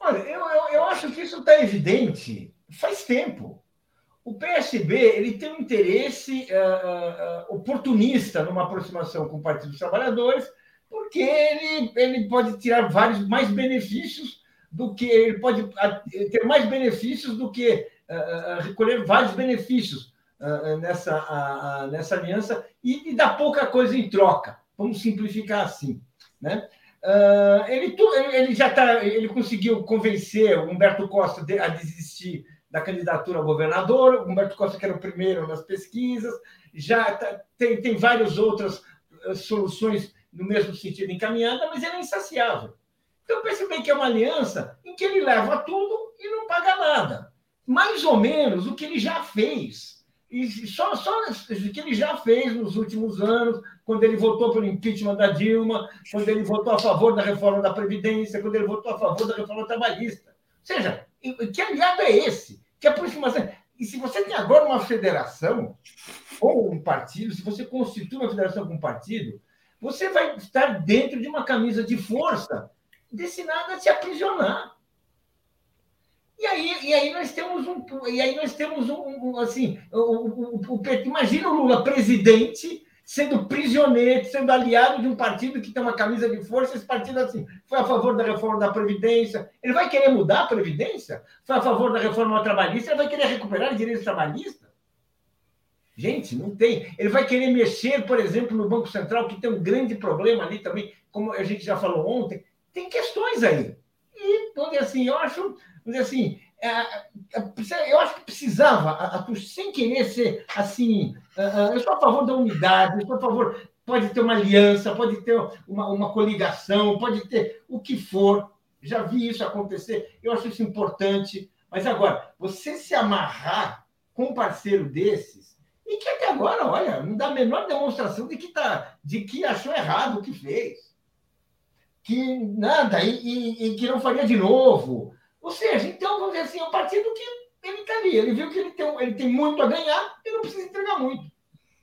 Olha, eu, eu, eu acho que isso está evidente faz tempo. O PSB ele tem um interesse uh, uh, oportunista numa aproximação com o Partido dos Trabalhadores, porque ele, ele pode tirar vários mais benefícios do que ele pode ter mais benefícios do que uh, recolher vários benefícios nessa, nessa aliança e, e dar pouca coisa em troca. Vamos simplificar assim, né? Ele, ele já tá, ele conseguiu convencer o Humberto Costa a desistir da candidatura a governador. Humberto Costa, que era o primeiro nas pesquisas, já tá, tem, tem várias outras uh, soluções no mesmo sentido encaminhada, mas ele é insaciável. Então, percebem que é uma aliança em que ele leva tudo e não paga nada. Mais ou menos o que ele já fez e só, só o que ele já fez nos últimos anos, quando ele votou pelo impeachment da Dilma, quando ele votou a favor da reforma da Previdência, quando ele votou a favor da reforma trabalhista. Ou seja, que aliado é esse? Que aproximação. E se você tem agora uma federação ou um partido, se você constitui uma federação com um partido, você vai estar dentro de uma camisa de força destinada a se aprisionar. E aí, e aí nós temos um, e aí nós temos um, um assim, o, o, o, imagina o Lula presidente sendo prisioneiro, sendo aliado de um partido que tem uma camisa de força, esse partido assim, foi a favor da reforma da Previdência. Ele vai querer mudar a Previdência? Foi a favor da reforma trabalhista? Ele vai querer recuperar direitos trabalhistas? Gente, não tem. Ele vai querer mexer, por exemplo, no Banco Central, que tem um grande problema ali também, como a gente já falou ontem. Tem questões aí. E, onde assim, eu acho dizer assim, eu acho que precisava, sem querer ser assim, eu sou a favor da unidade, eu sou a favor, pode ter uma aliança, pode ter uma, uma coligação, pode ter o que for, já vi isso acontecer, eu acho isso importante, mas agora, você se amarrar com um parceiro desses, e que até agora, olha, não dá a menor demonstração de que, tá, de que achou errado o que fez. Que nada, e, e, e que não faria de novo. Ou seja, então, vamos dizer assim, é um partido que ele está ali, ele viu que ele tem, ele tem muito a ganhar e não precisa entregar muito.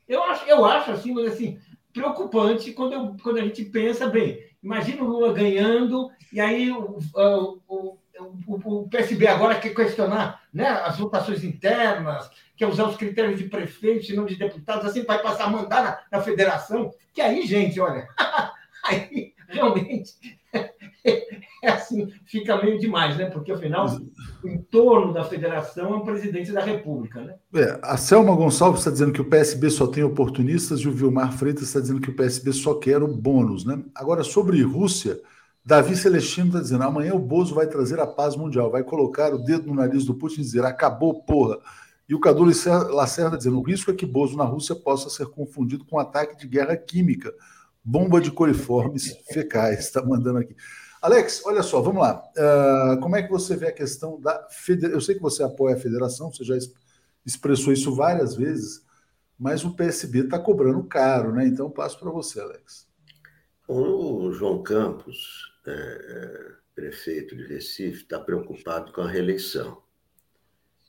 Eu acho, eu acho assim, mas assim, preocupante quando, eu, quando a gente pensa, bem, imagina o Lula ganhando, e aí o, o, o, o PSB agora quer questionar né, as votações internas, quer usar os critérios de prefeito e não de deputados, assim, vai passar a mandar na, na federação, que aí, gente, olha, aí realmente é assim, fica meio demais, né? Porque, afinal, em torno da federação é o presidente da República, né? É, a Selma Gonçalves está dizendo que o PSB só tem oportunistas e o Vilmar Freitas está dizendo que o PSB só quer o bônus, né? Agora, sobre Rússia, Davi Celestino está dizendo: amanhã o Bozo vai trazer a paz mundial, vai colocar o dedo no nariz do Putin e dizer acabou, porra. E o Cadu Lacerda dizendo: o risco é que Bozo na Rússia possa ser confundido com um ataque de guerra química. Bomba de coliformes fecais, está mandando aqui. Alex, olha só, vamos lá. Uh, como é que você vê a questão da federação? Eu sei que você apoia a federação, você já expressou isso várias vezes, mas o PSB está cobrando caro, né? Então passo para você, Alex. O João Campos, é, é, prefeito de Recife, está preocupado com a reeleição.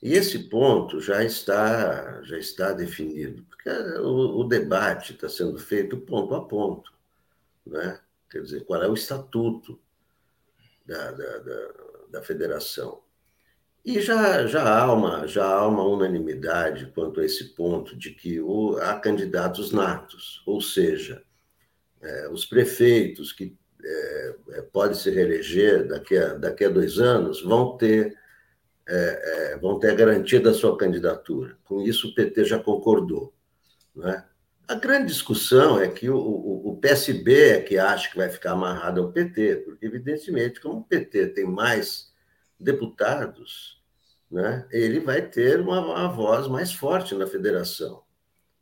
E esse ponto já está, já está definido, porque o, o debate está sendo feito ponto a ponto. Né? Quer dizer, qual é o estatuto da, da, da, da federação. E já, já, há uma, já há uma unanimidade quanto a esse ponto de que o, há candidatos natos, ou seja, é, os prefeitos que é, é, podem se reeleger daqui a, daqui a dois anos vão ter, é, é, vão ter garantida a sua candidatura. Com isso, o PT já concordou. Né? A grande discussão é que o, o, o, PSB é que acha que vai ficar amarrado ao PT, porque, evidentemente, como o PT tem mais deputados, né, ele vai ter uma, uma voz mais forte na federação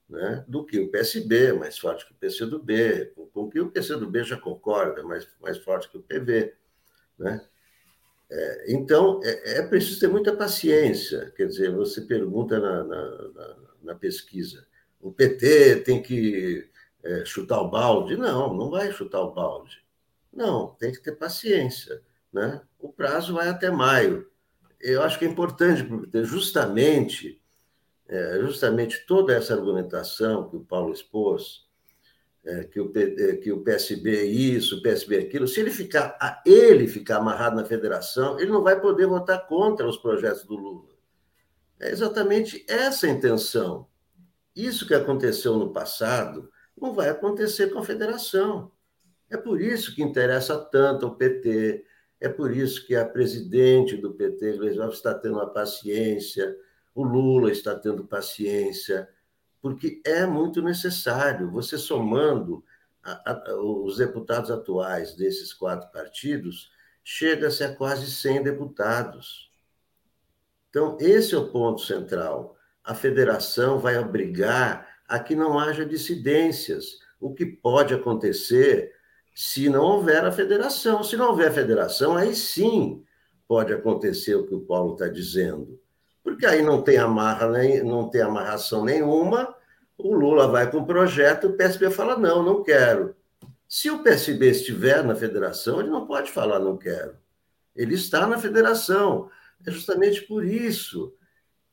né, do que o PSB, mais forte que o PCdoB, com, com que o PCdoB já concorda, mais, mais forte que o PV. Né? É, então, é, é, preciso ter muita paciência. Quer dizer, você pergunta na, na, na, na pesquisa o PT tem que é, chutar o balde. Não, não vai chutar o balde. Não, tem que ter paciência. Né? O prazo vai até maio. Eu acho que é importante, porque justamente, é, justamente toda essa argumentação que o Paulo expôs, é, que, o, é, que o PSB isso, o PSB aquilo, se ele ficar, ele ficar amarrado na federação, ele não vai poder votar contra os projetos do Lula. É exatamente essa a intenção. Isso que aconteceu no passado não vai acontecer com a federação. É por isso que interessa tanto ao PT, é por isso que a presidente do PT, Gleison, está tendo a paciência, o Lula está tendo paciência, porque é muito necessário. Você somando a, a, os deputados atuais desses quatro partidos, chega-se a quase 100 deputados. Então, esse é o ponto central. A federação vai obrigar a que não haja dissidências, o que pode acontecer se não houver a federação. Se não houver federação, aí sim pode acontecer o que o Paulo está dizendo. Porque aí não tem amarra, não tem amarração nenhuma, o Lula vai com o projeto, o PSB fala, não, não quero. Se o PSB estiver na federação, ele não pode falar não quero. Ele está na federação. É justamente por isso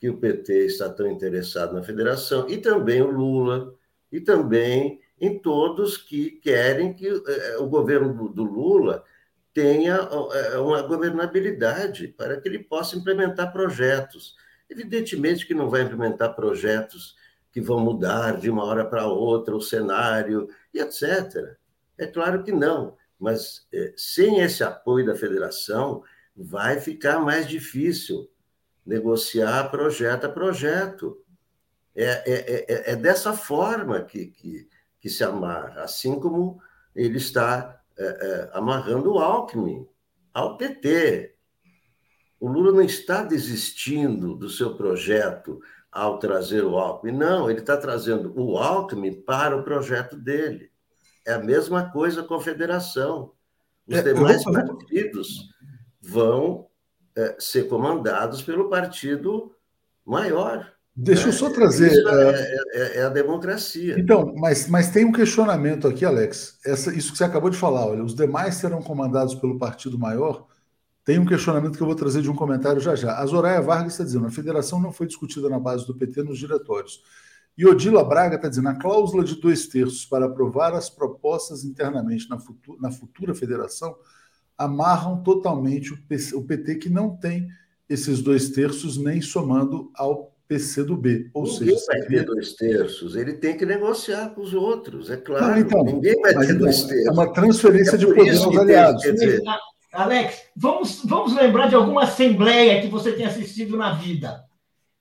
que o PT está tão interessado na federação, e também o Lula, e também em todos que querem que eh, o governo do Lula tenha eh, uma governabilidade para que ele possa implementar projetos. Evidentemente que não vai implementar projetos que vão mudar de uma hora para outra o cenário e etc. É claro que não, mas é, sem esse apoio da federação, vai ficar mais difícil negociar projeto a projeto. É, é, é, é dessa forma que, que, que, se amarra, assim como ele está é, é, amarrando o Alckmin ao PT. O Lula não está desistindo do seu projeto ao trazer o Alckmin, não, ele está trazendo o Alckmin para o projeto dele. É a mesma coisa com a federação. Os é, demais partidos vão é, ser comandados pelo partido maior. Deixa eu só é, trazer. Isso é, é, é, é, a democracia. Então, mas, mas tem um questionamento aqui, Alex. Essa, isso que você acabou de falar, olha, os demais serão comandados pelo partido maior. Tem um questionamento que eu vou trazer de um comentário já já. A Zoraia Vargas está dizendo: a federação não foi discutida na base do PT nos diretórios. E Odila Braga está dizendo: a cláusula de dois terços para aprovar as propostas internamente na, futura, na futura federação amarram totalmente o, PC, o PT, que não tem esses dois terços, nem somando ao PC do B. Ou ninguém seja, vai ter dois terços, ele tem que negociar com os outros, é claro. Não, então, ninguém vai ter dois terços. É uma transferência é de poder aos aliados. Dizer... Alex, vamos, vamos lembrar de alguma assembleia que você tenha assistido na vida.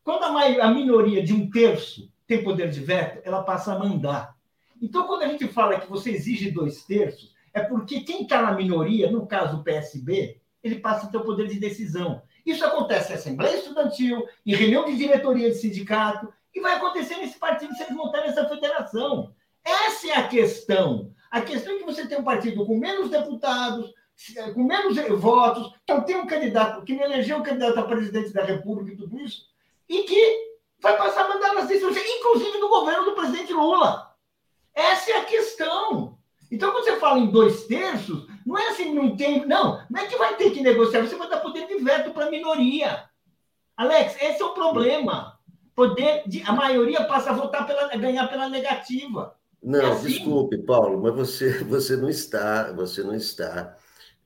Quando a, maioria, a minoria de um terço tem poder de veto, ela passa a mandar. Então, quando a gente fala que você exige dois terços, é porque quem está na minoria, no caso o PSB, ele passa a ter o poder de decisão. Isso acontece em Assembleia Estudantil, em reunião de diretoria de sindicato, e vai acontecer nesse partido se eles montarem essa federação. Essa é a questão. A questão é que você tem um partido com menos deputados, com menos votos, então tem um candidato que me elegeu um candidato a presidente da República e tudo isso, e que vai passar a mandar nas decisões, inclusive no governo do presidente Lula. Essa é a questão. Então, quando você fala em dois terços, não é assim, não tem. Não, não é que vai ter que negociar, você vai dar poder de veto para a minoria. Alex, esse é o problema. Poder de, a maioria passa a votar pela, ganhar pela negativa. Não, é assim. desculpe, Paulo, mas você, você não está, você não está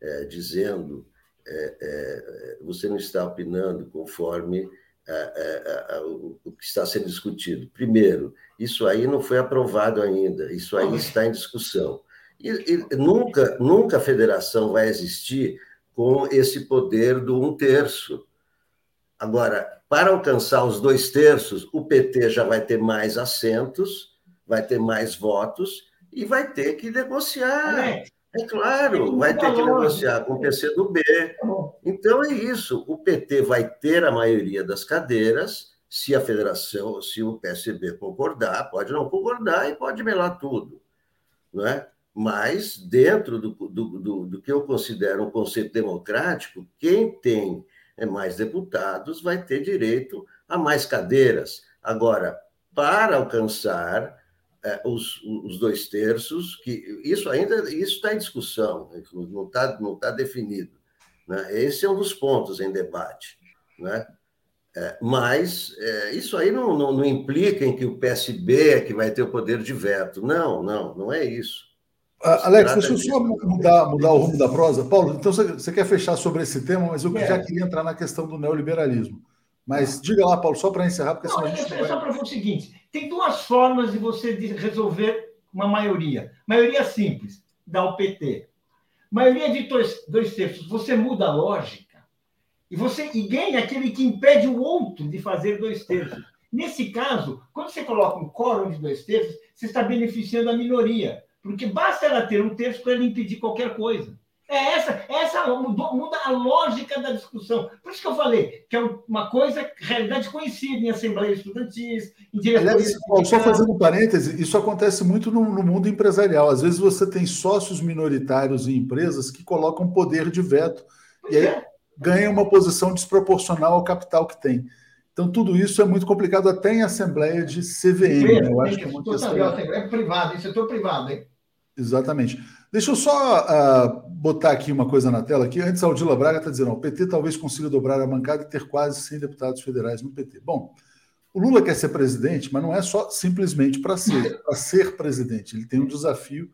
é, dizendo, é, é, você não está opinando conforme é, é, o que está sendo discutido. Primeiro, isso aí não foi aprovado ainda, isso aí está em discussão. E, e, nunca, nunca a federação vai existir com esse poder do um terço. Agora, para alcançar os dois terços, o PT já vai ter mais assentos, vai ter mais votos e vai ter que negociar. É, é claro, vai ter que negociar com o PCdoB. Tá então é isso. O PT vai ter a maioria das cadeiras, se a federação, se o PSB concordar, pode não concordar e pode melar tudo. Não é? Mas dentro do, do, do, do, que eu considero um conceito democrático, quem tem é, mais deputados vai ter direito a mais cadeiras. Agora, para alcançar é, os, os, dois terços, que isso ainda isso está em discussão, não está não tá definido. Né? Esse é um dos pontos em debate. Né? É, mas é, isso aí não, não, não implica em que o PSB é que vai ter o poder de veto. Não, não, não é isso. Alex, deixa eu só mudar, mudar o rumo da prosa. Paulo, então você, quer fechar sobre esse tema, mas eu é. já queria entrar na questão do neoliberalismo. Mas diga lá, Paulo, só para encerrar, porque não, senão a gente. É vai... só para ver o seguinte: tem duas formas de você resolver uma maioria. Maioria simples, dá o PT. Maioria de dois, dois terços, você muda a lógica e você e ganha aquele que impede o outro de fazer dois terços. Nesse caso, quando você coloca um quórum de dois terços, você está beneficiando a minoria, porque basta ela ter um terço para ela impedir qualquer coisa. É essa, essa muda, muda a lógica da discussão. Por isso que eu falei que é uma coisa, realidade conhecida em assembleias estudantis, em diretorias. Só fazendo um parêntese, isso acontece muito no, no, mundo empresarial. Às vezes você tem sócios minoritários em empresas que colocam poder de veto pois e aí é. ganha uma posição desproporcional ao capital que tem. Então, tudo isso é muito complicado até em assembleia de CVM. Eu acho que é. É privado, em setor privado, hein? Exatamente. Deixa eu só uh, botar aqui uma coisa na tela aqui. Antes, a Aldila Braga está dizendo: o PT talvez consiga dobrar a bancada e ter quase 100 deputados federais no PT. Bom, o Lula quer ser presidente, mas não é só simplesmente para ser, para ser presidente. Ele tem um desafio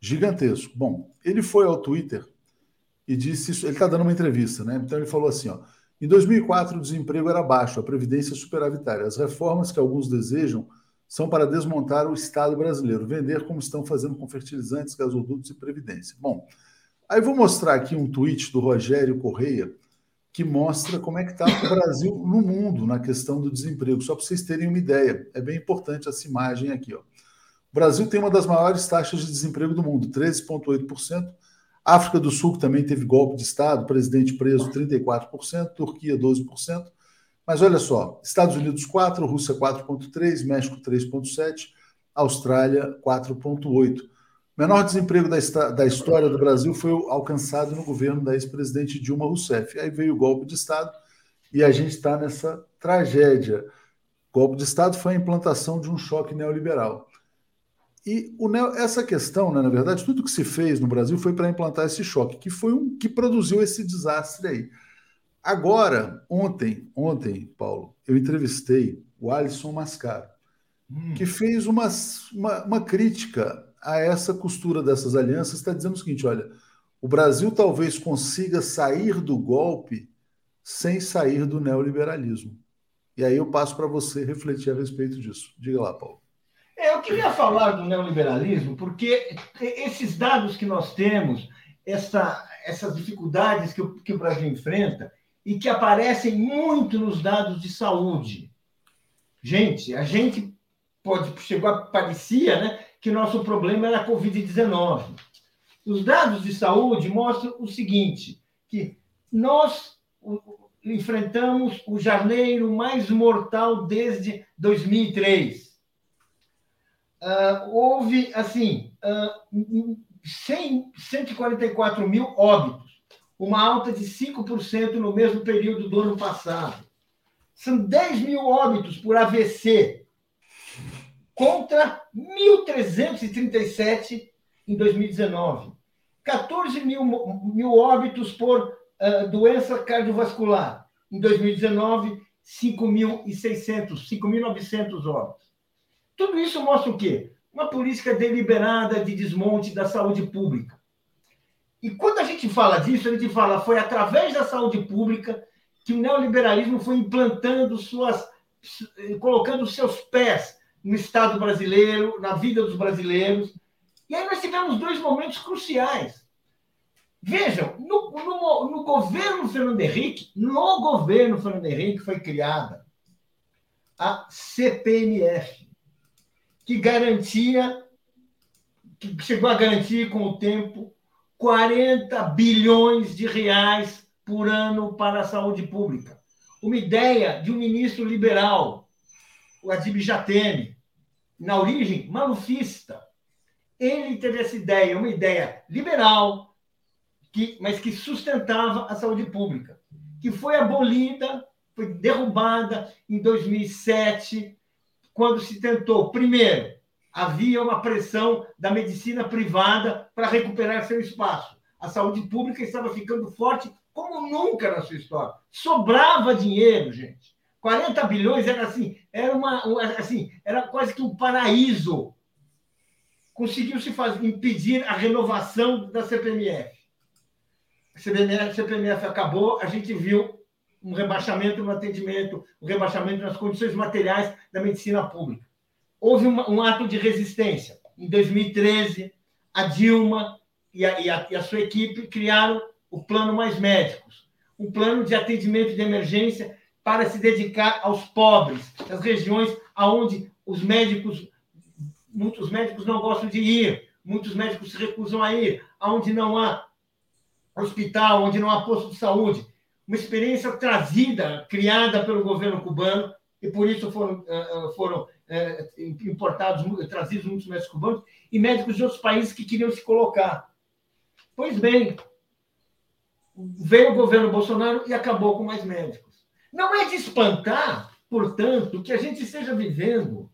gigantesco. Bom, ele foi ao Twitter e disse isso. Ele está dando uma entrevista, né? Então ele falou assim: ó, em 2004 o desemprego era baixo, a previdência superavitária. As reformas que alguns desejam são para desmontar o Estado brasileiro, vender como estão fazendo com fertilizantes, gasodutos e previdência. Bom, aí vou mostrar aqui um tweet do Rogério Correia que mostra como é que está o Brasil no mundo na questão do desemprego, só para vocês terem uma ideia. É bem importante essa imagem aqui. Ó. O Brasil tem uma das maiores taxas de desemprego do mundo, 13,8%. África do Sul também teve golpe de Estado, presidente preso 34%, Turquia 12%. Mas olha só, Estados Unidos 4, Rússia 4,3, México 3,7, Austrália 4,8. O menor desemprego da, da história do Brasil foi alcançado no governo da ex-presidente Dilma Rousseff. Aí veio o golpe de Estado e a gente está nessa tragédia. O golpe de Estado foi a implantação de um choque neoliberal. E neo, essa questão, né, na verdade, tudo que se fez no Brasil foi para implantar esse choque, que foi um que produziu esse desastre aí. Agora, ontem, ontem, Paulo, eu entrevistei o Alisson Mascaro, hum. que fez uma, uma, uma, crítica a essa costura dessas alianças, está dizendo o seguinte: olha, o Brasil talvez consiga sair do golpe sem sair do neoliberalismo. E aí eu passo para você refletir a respeito disso. Diga lá, Paulo. É, eu queria falar do neoliberalismo, porque esses dados que nós temos, essa, essas dificuldades que o, que o Brasil enfrenta, e que aparecem muito nos dados de saúde. Gente, a gente pode chegou a parecia, né, que nosso problema era a COVID-19. Os dados de saúde mostram o seguinte, que nós enfrentamos o janeiro mais mortal desde 2003. Uh, houve, assim, uh, 100, 144 mil óbitos uma alta de 5% no mesmo período do ano passado. São 10 mil óbitos por AVC, contra 1.337 em 2019. 14 mil, mil óbitos por uh, doença cardiovascular. Em 2019, 5.600, 5.900 óbitos. Tudo isso mostra o quê? Uma política deliberada de desmonte da saúde pública e quando a gente fala disso, a gente fala foi através da saúde pública que o neoliberalismo foi implantando suas, colocando seus pés no Estado brasileiro, na vida dos brasileiros. E aí nós tivemos dois momentos cruciais. Vejam, no, no, no governo Fernando Henrique, no governo Fernando Henrique foi criada a CPMF, que garantia, que chegou a garantir com o tempo 40 bilhões de reais por ano para a saúde pública. Uma ideia de um ministro liberal, o Adib Jatene, na origem malufista. Ele teve essa ideia, uma ideia liberal, que, mas que sustentava a saúde pública, que foi abolida, foi derrubada em 2007, quando se tentou, primeiro, havia uma pressão da medicina privada para recuperar seu espaço. A saúde pública estava ficando forte como nunca na sua história. Sobrava dinheiro, gente. 40 bilhões era assim, era uma assim, era quase que um paraíso. Conseguiu-se impedir a renovação da CPMF. A CPMF, a CPMF acabou, a gente viu um rebaixamento no atendimento, um rebaixamento nas condições materiais da medicina pública. Houve uma, um ato de resistência. Em 2013, a Dilma e a, e, a, e a, sua equipe criaram o Plano Mais Médicos, um plano de atendimento de emergência para se dedicar aos pobres, às regiões aonde os médicos, muitos médicos não gostam de ir, muitos médicos se recusam a ir, aonde não há hospital, onde não há posto de saúde. Uma experiência trazida, criada pelo governo cubano, e por isso foram, eh, eh, foram eh, importados, trazidos muitos médicos cubanos, e médicos de outros países que queriam se colocar. Pois bem, veio o governo Bolsonaro e acabou com mais médicos. Não é de espantar, portanto, que a gente esteja vivendo,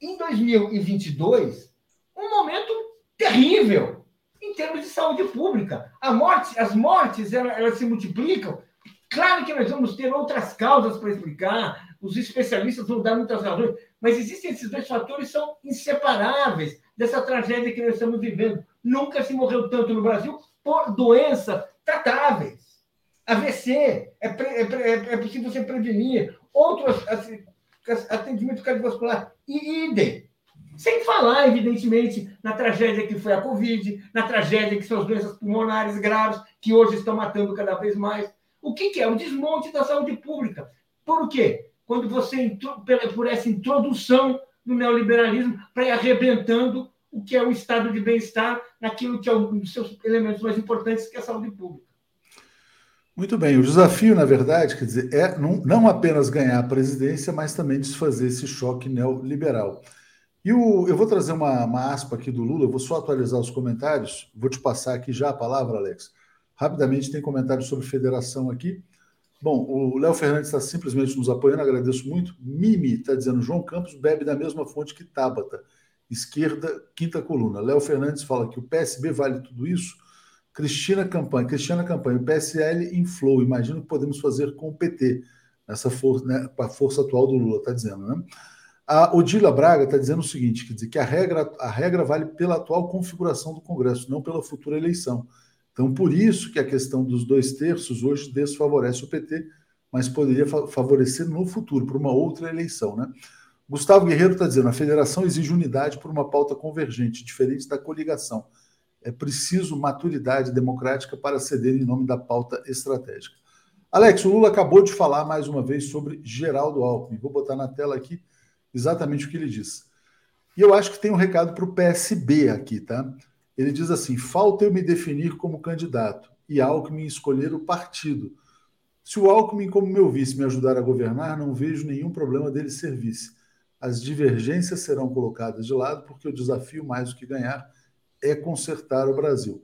em 2022, um momento terrível em termos de saúde pública. A morte, as mortes elas, elas se multiplicam. Claro que nós vamos ter outras causas para explicar, os especialistas vão dar muitas razões, mas existem esses dois fatores são inseparáveis dessa tragédia que nós estamos vivendo. Nunca se morreu tanto no Brasil por doenças tratáveis. AVC, é, é, é, é possível você prevenir. Outros assim, atendimento cardiovascular, e idem. Sem falar, evidentemente, na tragédia que foi a Covid, na tragédia que são as doenças pulmonares graves, que hoje estão matando cada vez mais. O que, que é? O desmonte da saúde pública. Por quê? Quando você, por essa introdução do neoliberalismo, para ir arrebentando o que é o estado de bem-estar naquilo que é um dos seus elementos mais importantes, que é a saúde pública. Muito bem, o desafio, na verdade, quer dizer, é não, não apenas ganhar a presidência, mas também desfazer esse choque neoliberal. E o, eu vou trazer uma, uma aspa aqui do Lula, eu vou só atualizar os comentários, vou te passar aqui já a palavra, Alex. Rapidamente tem comentários sobre federação aqui. Bom, o Léo Fernandes está simplesmente nos apoiando, agradeço muito. Mimi está dizendo: João Campos bebe da mesma fonte que Tabata. Esquerda, quinta coluna. Léo Fernandes fala que o PSB vale tudo isso. Cristina Campanha, Cristiana Campanha, o PSL inflou. Imagino que podemos fazer com o PT, nessa força, né, com a força atual do Lula, está dizendo, né? A Odila Braga está dizendo o seguinte: quer dizer, que a regra, a regra vale pela atual configuração do Congresso, não pela futura eleição. Então, por isso que a questão dos dois terços hoje desfavorece o PT, mas poderia favorecer no futuro, para uma outra eleição. Né? Gustavo Guerreiro está dizendo: a federação exige unidade por uma pauta convergente, diferente da coligação. É preciso maturidade democrática para ceder em nome da pauta estratégica. Alex, o Lula acabou de falar mais uma vez sobre Geraldo Alckmin. Vou botar na tela aqui exatamente o que ele disse. E eu acho que tem um recado para o PSB aqui, tá? Ele diz assim: falta eu me definir como candidato e Alckmin escolher o partido. Se o Alckmin, como meu vice, me ajudar a governar, não vejo nenhum problema dele ser vice. As divergências serão colocadas de lado, porque o desafio, mais do que ganhar, é consertar o Brasil.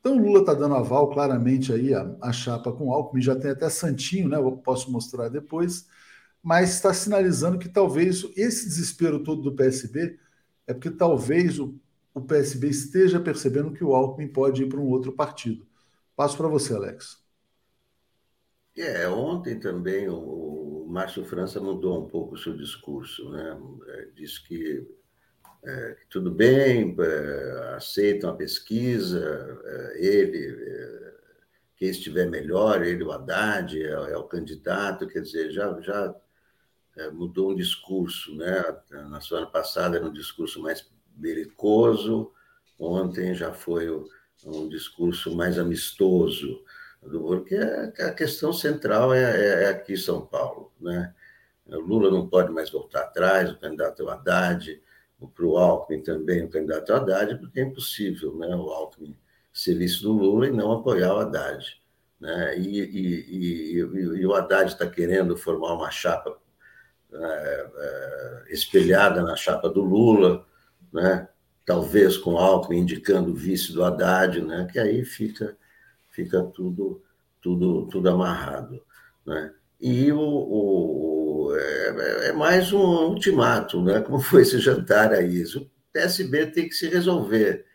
Então, o Lula está dando aval claramente aí a, a chapa com Alckmin, já tem até Santinho, né? Eu posso mostrar depois mas está sinalizando que talvez esse desespero todo do PSB é porque talvez o, o PSB esteja percebendo que o Alckmin pode ir para um outro partido. Passo para você, Alex. É, ontem também o Márcio França mudou um pouco o seu discurso, né? É, disse que, é, tudo bem, é, aceitam a pesquisa, é, ele, é, quem estiver melhor, ele, o Haddad, é, é, o candidato, quer dizer, já, já mudou um discurso, né? Na semana passada era um discurso mais belicoso, ontem já foi um discurso mais amistoso, porque a questão central é, é, é aqui São Paulo, né? O Lula não pode mais voltar atrás, o candidato é o Haddad, para o Alckmin também o candidato é Haddad, porque é impossível né, o Alckmin ser vice do Lula e não apoiar o Haddad. Né? E, e, e, e o Haddad está querendo formar uma chapa é, é, espelhada na chapa do Lula, né? talvez com Alckmin indicando o vice do Haddad, né? que aí fica, fica tudo, tudo, tudo amarrado. Né? E o, o é, é, mais um ultimato, né? como foi esse jantar aí. O PSB tem que se resolver,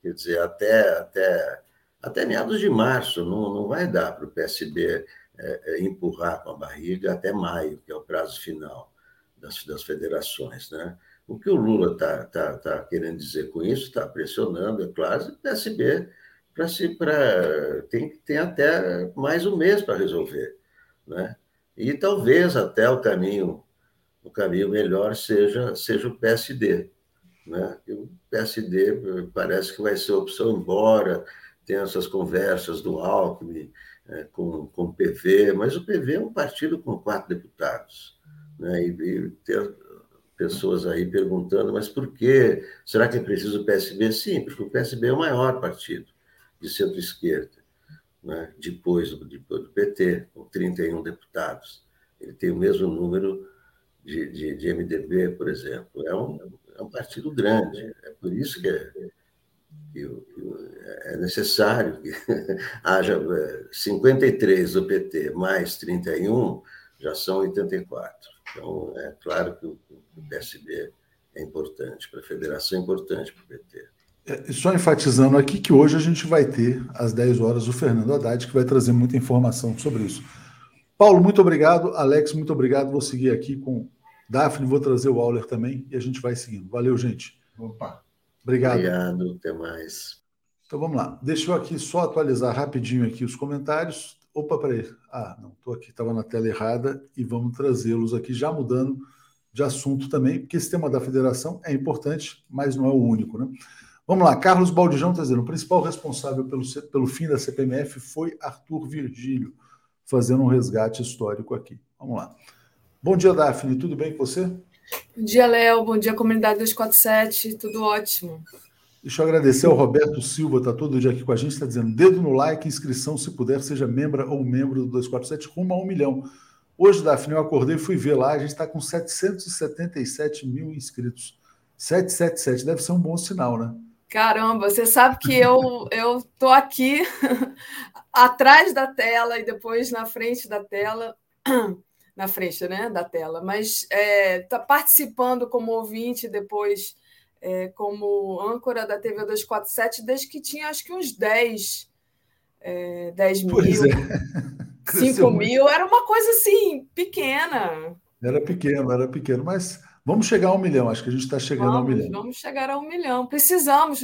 quer dizer, até, até, até meados de março, não, não vai dar para o PSB é, é, empurrar com a barriga até maio, que é o prazo final das, das federações. Né? O que o Lula está tá, tá querendo dizer com isso, está pressionando, é claro, o PSB pra se, pra, tem, tem até mais um mês para resolver. né? E talvez até o caminho o caminho melhor seja seja o PSD, né? O PSD parece que vai ser opção embora tenha essas conversas do Alckmin é, com, com o PV, mas o PV é um partido com quatro deputados, né? E, e ter pessoas aí perguntando, mas por que? Será que é preciso o PSB? Sim, porque o PSB é o maior partido de centro-esquerda, né? depois, do, depois do PT, com 31 deputados. Ele tem o mesmo número de, de, de MDB, por exemplo. É um, é um partido grande. É por isso que é, que, é necessário que haja 53 é, do PT mais 31, já são 84. Então, é claro que o PSB é importante, para a federação é importante para o PT. É, só enfatizando aqui que hoje a gente vai ter, às 10 horas, o Fernando Haddad, que vai trazer muita informação sobre isso. Paulo, muito obrigado. Alex, muito obrigado. Vou seguir aqui com Daphne, vou trazer o Auler também e a gente vai seguindo. Valeu, gente. Opa. Obrigado. Obrigado, até mais. Então vamos lá. Deixa eu aqui só atualizar rapidinho aqui os comentários. Opa, peraí. Ah, não, estou aqui, estava na tela errada e vamos trazê-los aqui, já mudando de assunto também, porque esse tema da federação é importante, mas não é o único, né? Vamos lá, Carlos Baldijão está dizendo: o principal responsável pelo, pelo fim da CPMF foi Arthur Virgílio, fazendo um resgate histórico aqui. Vamos lá. Bom dia, Daphne, tudo bem com você? Bom dia, Léo. Bom dia, comunidade 247. Tudo ótimo. Deixa eu agradecer ao Roberto Silva, está todo dia aqui com a gente, está dizendo dedo no like, inscrição, se puder, seja membro ou membro do 247, rumo a um milhão. Hoje, Daphne, eu acordei e fui ver lá, a gente está com 777 mil inscritos. 777, deve ser um bom sinal, né? Caramba, você sabe que eu eu tô aqui atrás da tela e depois na frente da tela, na frente, né, da tela, mas é, tá participando como ouvinte depois é, como âncora da TV 247 desde que tinha acho que uns 10, é, 10 mil, é. 5 mil, era uma coisa assim, pequena. Era pequeno, era pequeno, mas vamos chegar a um milhão, acho que a gente está chegando vamos, a um milhão. Vamos chegar a um milhão. Precisamos,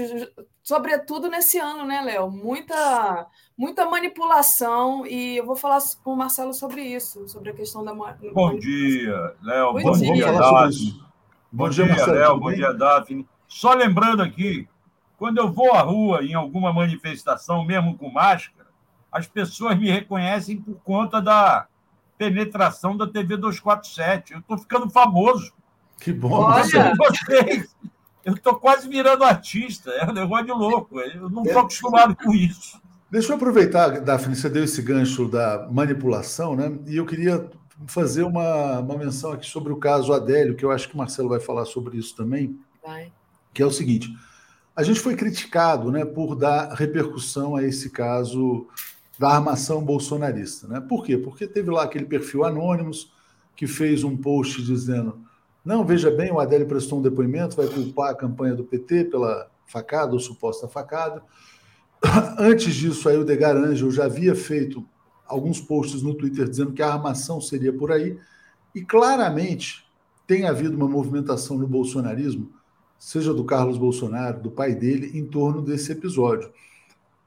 sobretudo nesse ano, né, Léo? Muita, muita manipulação, e eu vou falar com o Marcelo sobre isso, sobre a questão da Bom dia, Léo. Bom, bom dia, dia Bom, dia, dia Léo. Bom dia, Daphne. Só lembrando aqui, quando eu vou à rua em alguma manifestação, mesmo com máscara, as pessoas me reconhecem por conta da penetração da TV 247. Eu estou ficando famoso. Que bom. Olha. Vocês. Eu estou quase virando artista. É um negócio de louco. Eu não estou é. acostumado com isso. Deixa eu aproveitar, Daphne, você deu esse gancho da manipulação, né? E eu queria fazer uma, uma menção aqui sobre o caso Adélio, que eu acho que o Marcelo vai falar sobre isso também. Vai. Que é o seguinte: a gente foi criticado né, por dar repercussão a esse caso da armação bolsonarista. Né? Por quê? Porque teve lá aquele perfil Anônimos que fez um post dizendo: não, veja bem, o Adélio prestou um depoimento, vai culpar a campanha do PT pela facada ou suposta facada. Antes disso, aí o Degar Angel já havia feito alguns posts no Twitter dizendo que a armação seria por aí, e claramente tem havido uma movimentação no bolsonarismo, seja do Carlos Bolsonaro, do pai dele, em torno desse episódio.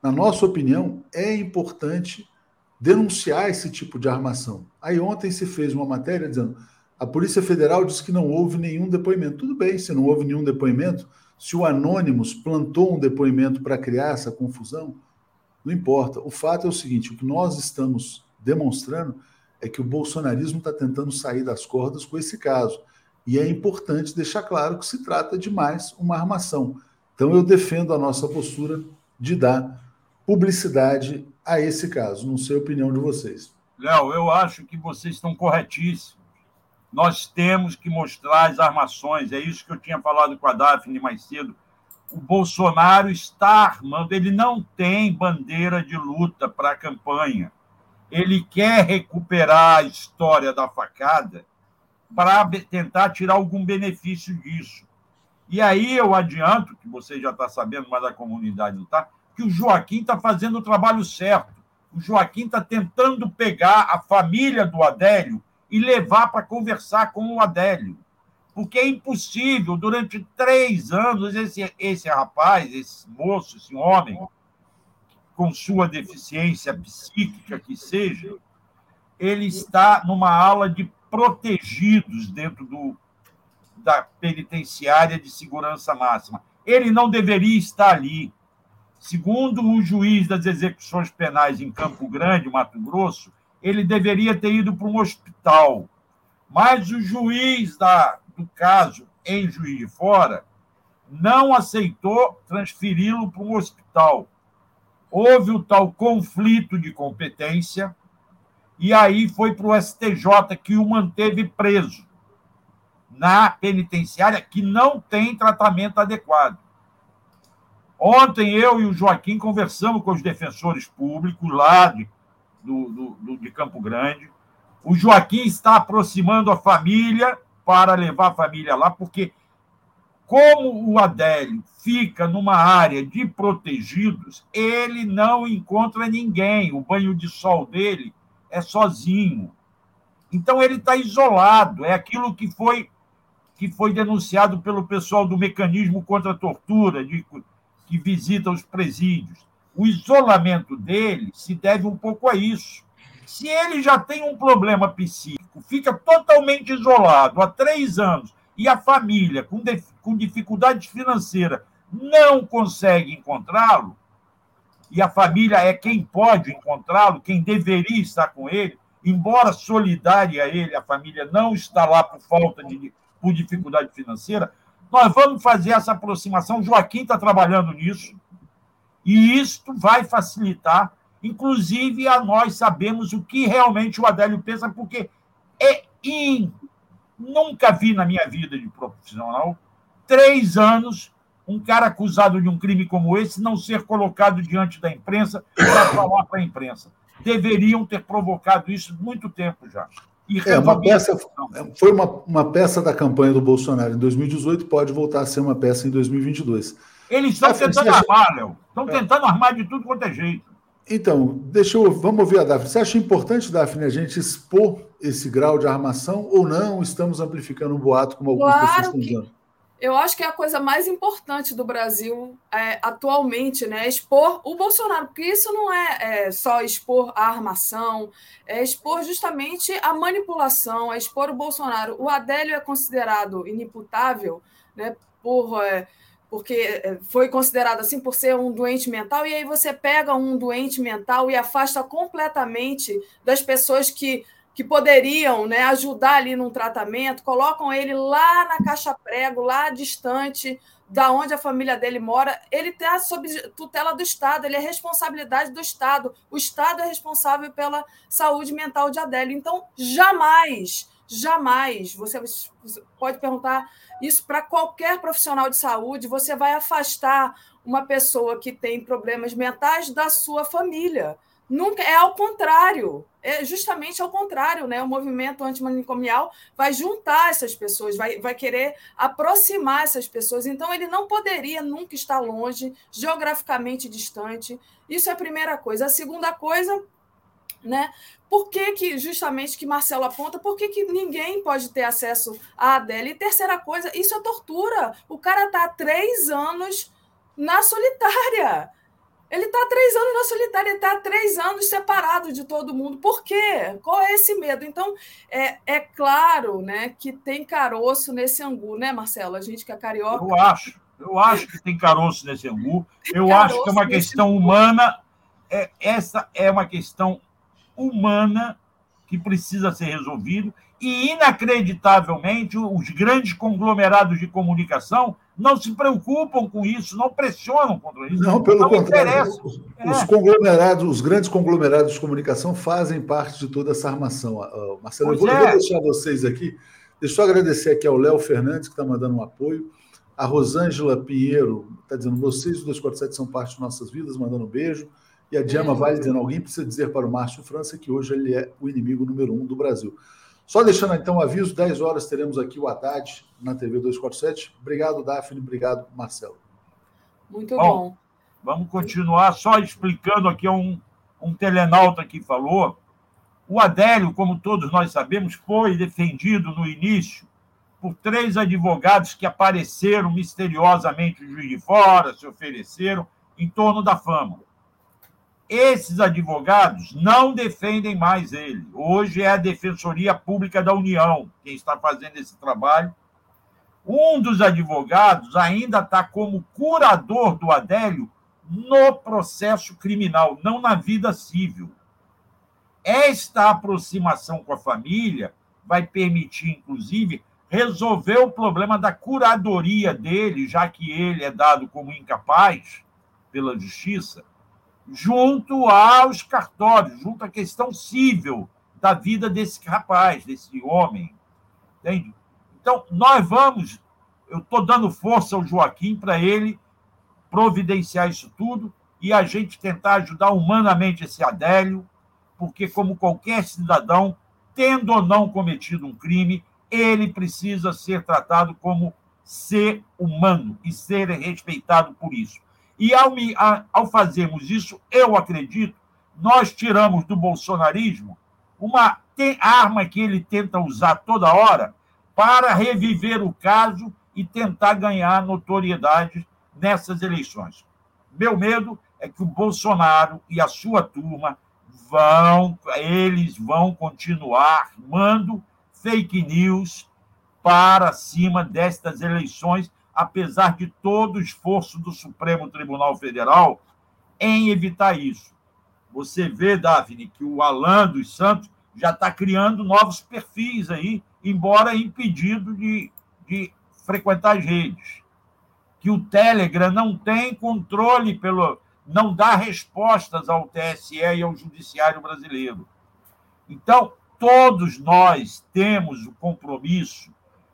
Na nossa opinião, é importante denunciar esse tipo de armação. Aí ontem se fez uma matéria dizendo a Polícia Federal disse que não houve nenhum depoimento. Tudo bem, se não houve nenhum depoimento, se o Anônimos plantou um depoimento para criar essa confusão, não importa. O fato é o seguinte: o que nós estamos demonstrando é que o bolsonarismo está tentando sair das cordas com esse caso. E é importante deixar claro que se trata de mais uma armação. Então eu defendo a nossa postura de dar publicidade a esse caso. Não sei a opinião de vocês. Léo, eu acho que vocês estão corretíssimos. Nós temos que mostrar as armações. É isso que eu tinha falado com a Daphne mais cedo o Bolsonaro está armando, ele não tem bandeira de luta para a campanha. Ele quer recuperar a história da facada para tentar tirar algum benefício disso. E aí eu adianto, que você já está sabendo, mas a comunidade não está, que o Joaquim está fazendo o trabalho certo. O Joaquim está tentando pegar a família do Adélio e levar para conversar com o Adélio porque é impossível, durante três anos, esse, esse rapaz, esse moço, esse homem, com sua deficiência psíquica que seja, ele está numa ala de protegidos dentro do, da penitenciária de segurança máxima. Ele não deveria estar ali. Segundo o juiz das execuções penais em Campo Grande, Mato Grosso, ele deveria ter ido para um hospital. Mas o juiz da, do caso em Juiz de Fora não aceitou transferi-lo para um hospital. Houve o tal conflito de competência, e aí foi para o STJ, que o manteve preso na penitenciária, que não tem tratamento adequado. Ontem eu e o Joaquim conversamos com os defensores públicos lá de, do, do, de Campo Grande. O Joaquim está aproximando a família para levar a família lá, porque como o Adélio fica numa área de protegidos, ele não encontra ninguém. O banho de sol dele é sozinho. Então ele está isolado. É aquilo que foi que foi denunciado pelo pessoal do mecanismo contra a tortura, de, que visita os presídios. O isolamento dele se deve um pouco a isso. Se ele já tem um problema psíquico, fica totalmente isolado há três anos e a família, com, com dificuldade financeira, não consegue encontrá-lo, e a família é quem pode encontrá-lo, quem deveria estar com ele, embora solidária a ele, a família não está lá por falta de por dificuldade financeira, nós vamos fazer essa aproximação. Joaquim está trabalhando nisso, e isto vai facilitar, inclusive a nós sabemos o que realmente o Adélio pensa, porque é in... nunca vi na minha vida de profissional três anos um cara acusado de um crime como esse não ser colocado diante da imprensa para falar para a imprensa. Deveriam ter provocado isso muito tempo já. É, uma peça, foi uma, uma peça da campanha do Bolsonaro em 2018, pode voltar a ser uma peça em 2022. Eles estão tentando armar, Léo. Estão é. tentando armar de tudo quanto é jeito. Então, deixa eu. Vamos ouvir a Daphne. Você acha importante, Daphne, a gente expor esse grau de armação ou não? Estamos amplificando um boato, como algumas claro pessoas estão dizendo? eu acho que é a coisa mais importante do Brasil é, atualmente, né? Expor o Bolsonaro, porque isso não é, é, só expor a armação, é expor justamente a manipulação, é expor o Bolsonaro. O Adélio é considerado inimputável, né? Por, é, porque é, foi considerado assim por ser um doente mental, e aí você pega um doente mental e afasta completamente das pessoas que que poderiam né, ajudar ali num tratamento, colocam ele lá na caixa prego, lá distante da onde a família dele mora, ele está sob tutela do Estado, ele é responsabilidade do Estado. O Estado é responsável pela saúde mental de Adélio. Então, jamais, jamais, você pode perguntar isso para qualquer profissional de saúde, você vai afastar uma pessoa que tem problemas mentais da sua família. Nunca é ao contrário, é justamente ao contrário, né? O movimento antimanicomial vai juntar essas pessoas, vai, vai querer aproximar essas pessoas. Então, ele não poderia nunca estar longe, geograficamente distante. Isso é a primeira coisa. A segunda coisa, né? Por que, que justamente que Marcelo aponta, por que, que ninguém pode ter acesso à Adélia? E terceira coisa, isso é tortura. O cara está há três anos na solitária. Ele está três anos na solitária, ele está há três anos separado de todo mundo. Por quê? Qual é esse medo? Então, é, é claro né, que tem caroço nesse angu, né, Marcelo? A gente que é carioca. Eu acho, eu acho que tem caroço nesse angu. Eu acho que é uma questão humana. É, essa é uma questão humana que precisa ser resolvida. E, inacreditavelmente, os grandes conglomerados de comunicação não se preocupam com isso, não pressionam contra isso. Não, pelo não contrário. Os, é. os, conglomerados, os grandes conglomerados de comunicação fazem parte de toda essa armação. Uh, Marcelo, eu vou, é. vou, deixar vocês aqui. Deixa eu agradecer aqui ao Léo Fernandes, que está mandando um apoio. A Rosângela Pinheiro está dizendo: vocês, os 247, são parte de nossas vidas, mandando um beijo. E a Diama Vale dizendo: alguém precisa dizer para o Márcio França que hoje ele é o inimigo número um do Brasil. Só deixando então o aviso, 10 horas teremos aqui o Haddad na TV 247. Obrigado, Daphne. Obrigado, Marcelo. Muito bom. bom. Vamos continuar só explicando aqui um, um telenauta que falou. O Adélio, como todos nós sabemos, foi defendido no início por três advogados que apareceram misteriosamente Juiz de Fora, se ofereceram em torno da fama. Esses advogados não defendem mais ele. Hoje é a Defensoria Pública da União quem está fazendo esse trabalho. Um dos advogados ainda está como curador do Adélio no processo criminal, não na vida civil. Esta aproximação com a família vai permitir, inclusive, resolver o problema da curadoria dele, já que ele é dado como incapaz pela justiça, junto aos cartórios, junto à questão civil da vida desse rapaz, desse homem. Entende? Então, nós vamos. Eu estou dando força ao Joaquim para ele providenciar isso tudo e a gente tentar ajudar humanamente esse Adélio, porque, como qualquer cidadão, tendo ou não cometido um crime, ele precisa ser tratado como ser humano e ser respeitado por isso. E ao, ao fazermos isso, eu acredito, nós tiramos do bolsonarismo uma arma que ele tenta usar toda hora para reviver o caso e tentar ganhar notoriedade nessas eleições. Meu medo é que o Bolsonaro e a sua turma vão, eles vão continuar armando fake news para cima destas eleições, apesar de todo o esforço do Supremo Tribunal Federal em evitar isso. Você vê, Daphne, que o Alan dos Santos já está criando novos perfis aí, embora impedido de, de frequentar as redes. Que o Telegram não tem controle pelo. não dá respostas ao TSE e ao Judiciário brasileiro. Então, todos nós temos o compromisso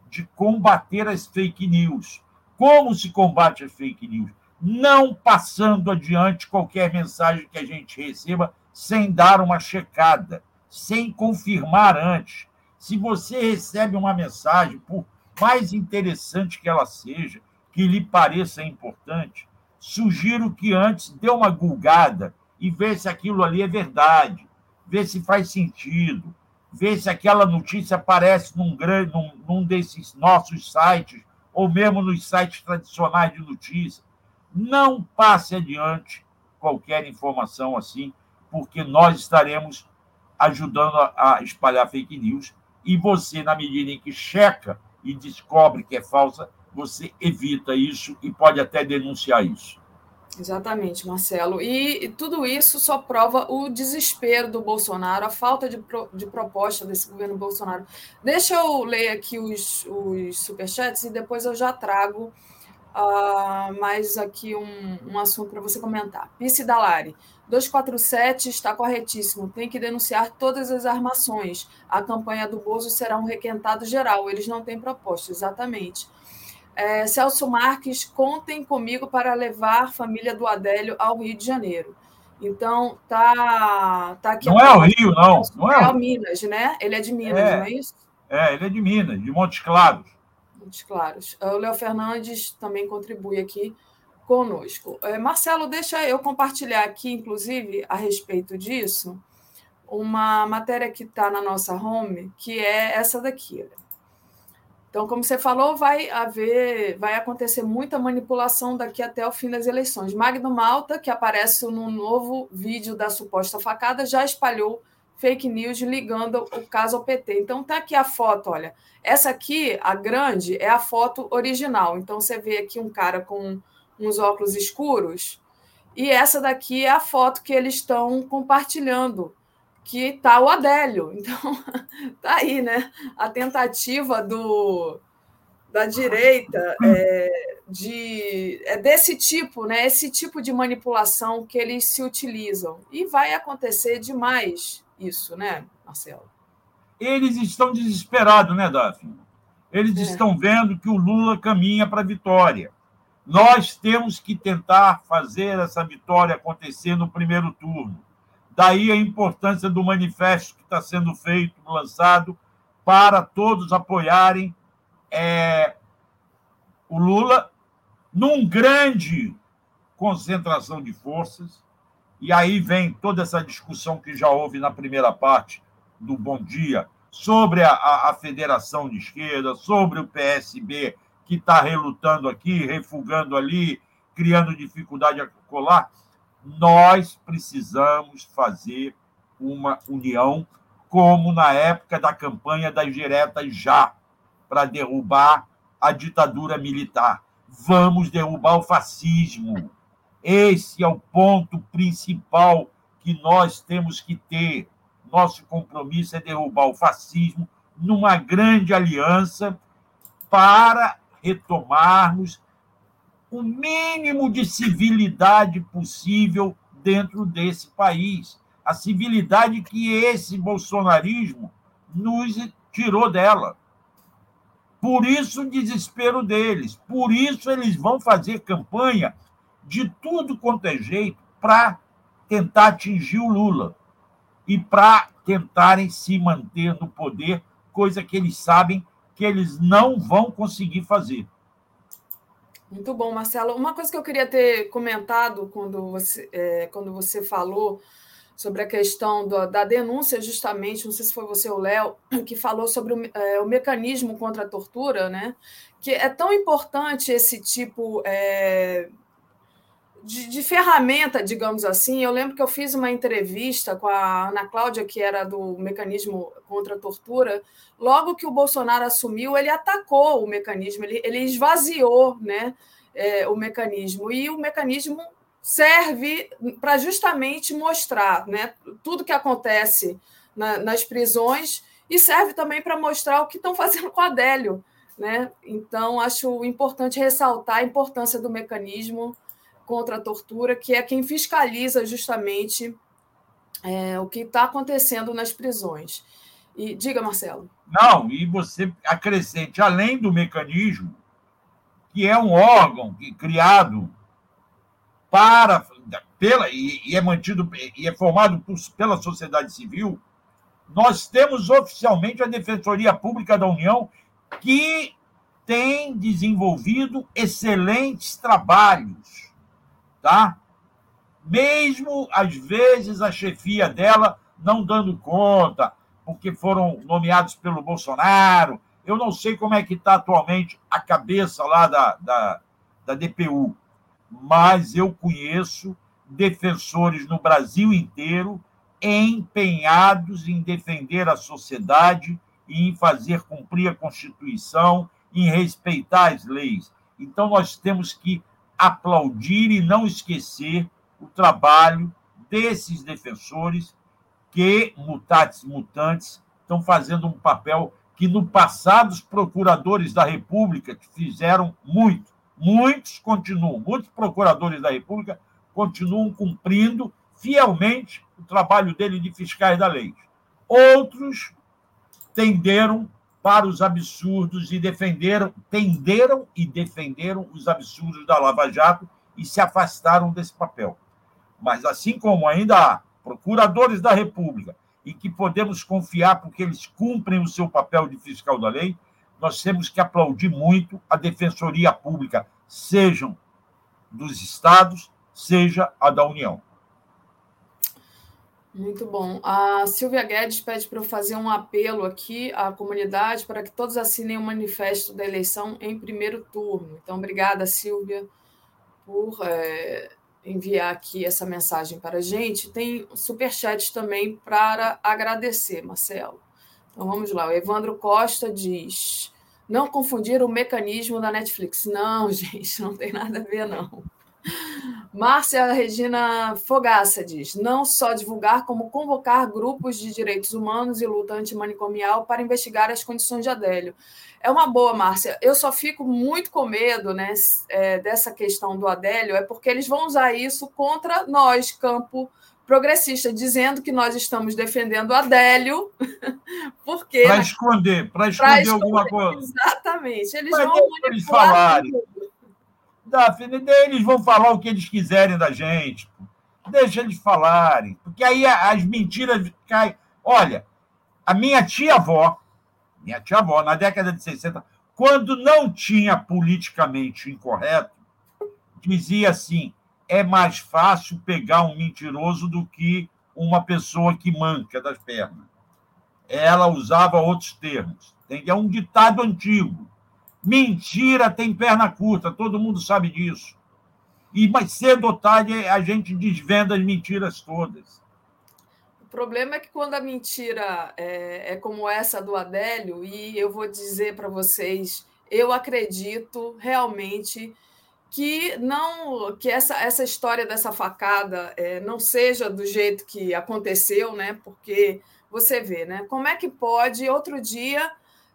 de combater as fake news. Como se combate as fake news? Não passando adiante qualquer mensagem que a gente receba sem dar uma checada, sem confirmar antes. Se você recebe uma mensagem, por mais interessante que ela seja, que lhe pareça importante, sugiro que antes dê uma gulgada e veja se aquilo ali é verdade, vê se faz sentido, ver se aquela notícia aparece num, grande, num, num desses nossos sites, ou mesmo nos sites tradicionais de notícia. Não passe adiante qualquer informação assim, porque nós estaremos ajudando a, a espalhar fake news. E você, na medida em que checa e descobre que é falsa, você evita isso e pode até denunciar isso. Exatamente, Marcelo. E, e, tudo isso só prova o desespero do Bolsonaro, a falta de, pro, de proposta desse governo Bolsonaro. Deixa eu ler aqui os, os superchats e depois eu já trago uh, mais aqui um, um assunto para você comentar. Pice Dalari, 247 está corretíssimo, tem que denunciar todas as armações. A campanha do Bozo será um requentado geral, eles não têm proposta, exatamente. É, Celso Marques, contem comigo para levar a família do Adélio ao Rio de Janeiro. Então, tá, tá aqui. Não é o Rio, não. Não é, é o Minas, né? Ele é de Minas, é, não é isso? É, ele é de Minas, de Montes Claros. Montes Claros. O Léo Fernandes também contribui aqui conosco. É, Marcelo, deixa eu compartilhar aqui, inclusive, a respeito disso, uma matéria que está na nossa home, que é essa daqui. Olha. Então, como você falou, vai haver, vai acontecer muita manipulação daqui até o fim das eleições. Magno Malta, que aparece no novo vídeo da suposta facada, já espalhou fake news ligando o caso ao PT. Então tá aqui a foto, olha. Essa aqui, a grande, é a foto original. Então você vê aqui um cara com uns óculos escuros e essa daqui é a foto que eles estão compartilhando que está o Adélio. Então, tá aí, né? A tentativa do da direita é, de é desse tipo, né? Esse tipo de manipulação que eles se utilizam e vai acontecer demais isso, né, Marcelo? Eles estão desesperados, né, Daphne? Eles é. estão vendo que o Lula caminha para a vitória. Nós temos que tentar fazer essa vitória acontecer no primeiro turno. Daí a importância do manifesto que está sendo feito, lançado, para todos apoiarem é, o Lula num grande concentração de forças. E aí vem toda essa discussão que já houve na primeira parte do Bom Dia sobre a, a, a federação de esquerda, sobre o PSB que está relutando aqui, refugando ali, criando dificuldade a colar Nós precisamos fazer uma união, como na época da campanha das diretas já, para derrubar a ditadura militar. Vamos derrubar o fascismo. Esse é o ponto principal que nós temos que ter. Nosso compromisso é derrubar o fascismo numa grande aliança para retomarmos o mínimo de civilidade possível dentro desse país. A civilidade que esse bolsonarismo nos tirou dela. Por isso o desespero deles. Por isso eles vão fazer campanha de tudo quanto é jeito para tentar atingir o Lula e para tentarem se manter no poder, coisa que eles sabem que eles não vão conseguir fazer. Muito bom, Marcelo. Uma coisa que eu queria ter comentado quando você, é, quando você falou sobre a questão do, da denúncia, justamente, não sei se foi você ou Léo, que falou sobre o, é, o, mecanismo contra a tortura, né? Que é tão importante esse tipo é, de, de, ferramenta, digamos assim. Eu lembro que eu fiz uma entrevista com a Ana Cláudia, que era do mecanismo contra a tortura. Logo que o Bolsonaro assumiu, ele atacou o mecanismo, ele, ele esvaziou né, é, o mecanismo. E o mecanismo serve para justamente mostrar né, tudo que acontece na, nas prisões e serve também para mostrar o que estão fazendo com a Adélio. Né? Então, acho importante ressaltar a importância do mecanismo contra a tortura, que é quem fiscaliza justamente é, o que está acontecendo nas prisões. E diga, Marcelo. Não, e você acrescente, além do mecanismo, que é um órgão criado para pela e, e é mantido e é formado por, pela sociedade civil, nós temos oficialmente a Defensoria Pública da União que tem desenvolvido excelentes trabalhos tá? Mesmo às vezes a chefia dela não dando conta, porque foram nomeados pelo Bolsonaro. Eu não sei como é que está atualmente a cabeça lá da, da, da DPU, mas eu conheço defensores no Brasil inteiro empenhados em defender a sociedade e em fazer cumprir a Constituição, em respeitar as leis. Então, nós temos que aplaudir e não esquecer o trabalho desses defensores que, mutatis mutantes, estão fazendo um papel que no passado os procuradores da República fizeram muito, muitos continuam, muitos procuradores da República continuam cumprindo fielmente o trabalho dele de fiscais da lei. Outros tenderam para os absurdos e defenderam, tenderam e defenderam os absurdos da Lava Jato e se afastaram desse papel. Mas assim como ainda há procuradores da República e que podemos confiar porque eles cumprem o seu papel de fiscal da lei, nós temos que aplaudir muito a Defensoria Pública, sejam dos estados, seja a da União. Muito bom. A Silvia Guedes pede para eu fazer um apelo aqui à comunidade para que todos assinem o manifesto da eleição em primeiro turno. Então, obrigada, Silvia, por é, enviar aqui essa mensagem para a gente. Tem superchat também para agradecer, Marcelo. Então, vamos lá. O Evandro Costa diz: não confundir o mecanismo da Netflix. Não, gente, não tem nada a ver, não. Márcia Regina Fogaça diz: não só divulgar, como convocar grupos de direitos humanos e luta antimanicomial para investigar as condições de Adélio. É uma boa, Márcia. Eu só fico muito com medo né, é, dessa questão do Adélio, é porque eles vão usar isso contra nós, campo progressista, dizendo que nós estamos defendendo Adélio, porque. Para esconder, para esconder, esconder, alguma coisa. Exatamente. Eles Mas vão manipular. Eles falarem. Daphne, eles vão falar o que eles quiserem da gente. Deixa eles falarem. Porque aí as mentiras caem. Olha, a minha tia-avó, minha tia-avó, na década de 60, quando não tinha politicamente incorreto, dizia assim: é mais fácil pegar um mentiroso do que uma pessoa que manca das pernas. Ela usava outros termos. É um ditado antigo. Mentira tem perna curta, todo mundo sabe disso. e mais cedo ou tarde a gente desvenda as mentiras todas. O problema é que quando a mentira é, é como essa do Adélio, e eu vou dizer para vocês, eu acredito realmente que não que essa, essa história dessa facada é, não seja do jeito que aconteceu, né? Porque você vê, né? Como é que pode outro dia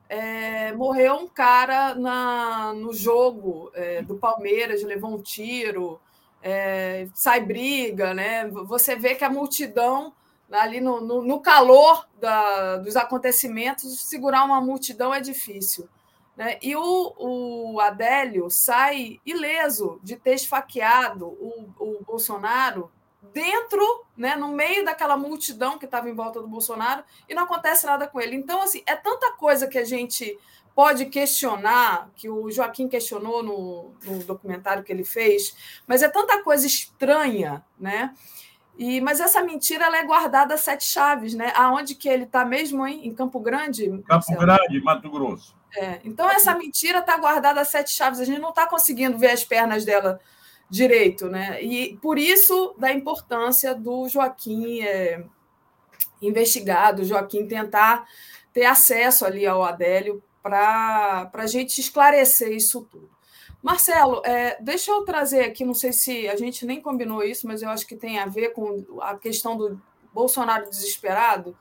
é, morreu um cara na, no jogo é, do Palmeiras, levou um tiro, é, sai briga, né? Você vê que a multidão, ali no, no, no calor da, dos acontecimentos, segurar uma multidão é difícil. Né? E o, o Adélio sai ileso de ter esfaqueado o, o Bolsonaro dentro, né, no meio daquela multidão que estava em volta do Bolsonaro e não acontece nada com ele. Então, assim, é tanta coisa que a gente pode questionar, que o Joaquim questionou no, no documentário que ele fez, mas é tanta coisa estranha, né? E, mas essa mentira ela é guardada a sete chaves, né? Aonde que ele está mesmo, hein? Em Campo Grande? Campo? Grande, Mato Grosso. É, então essa mentira está guardada a sete chaves. A gente não está conseguindo ver as pernas dela direito, né? E por isso da importância do Joaquim é, investigado, Joaquim tentar ter acesso ali ao Adélio para a gente esclarecer isso tudo. Marcelo, é, deixa eu trazer aqui, não sei se a gente nem combinou isso, mas eu acho que tem a ver com a questão do Bolsonaro desesperado,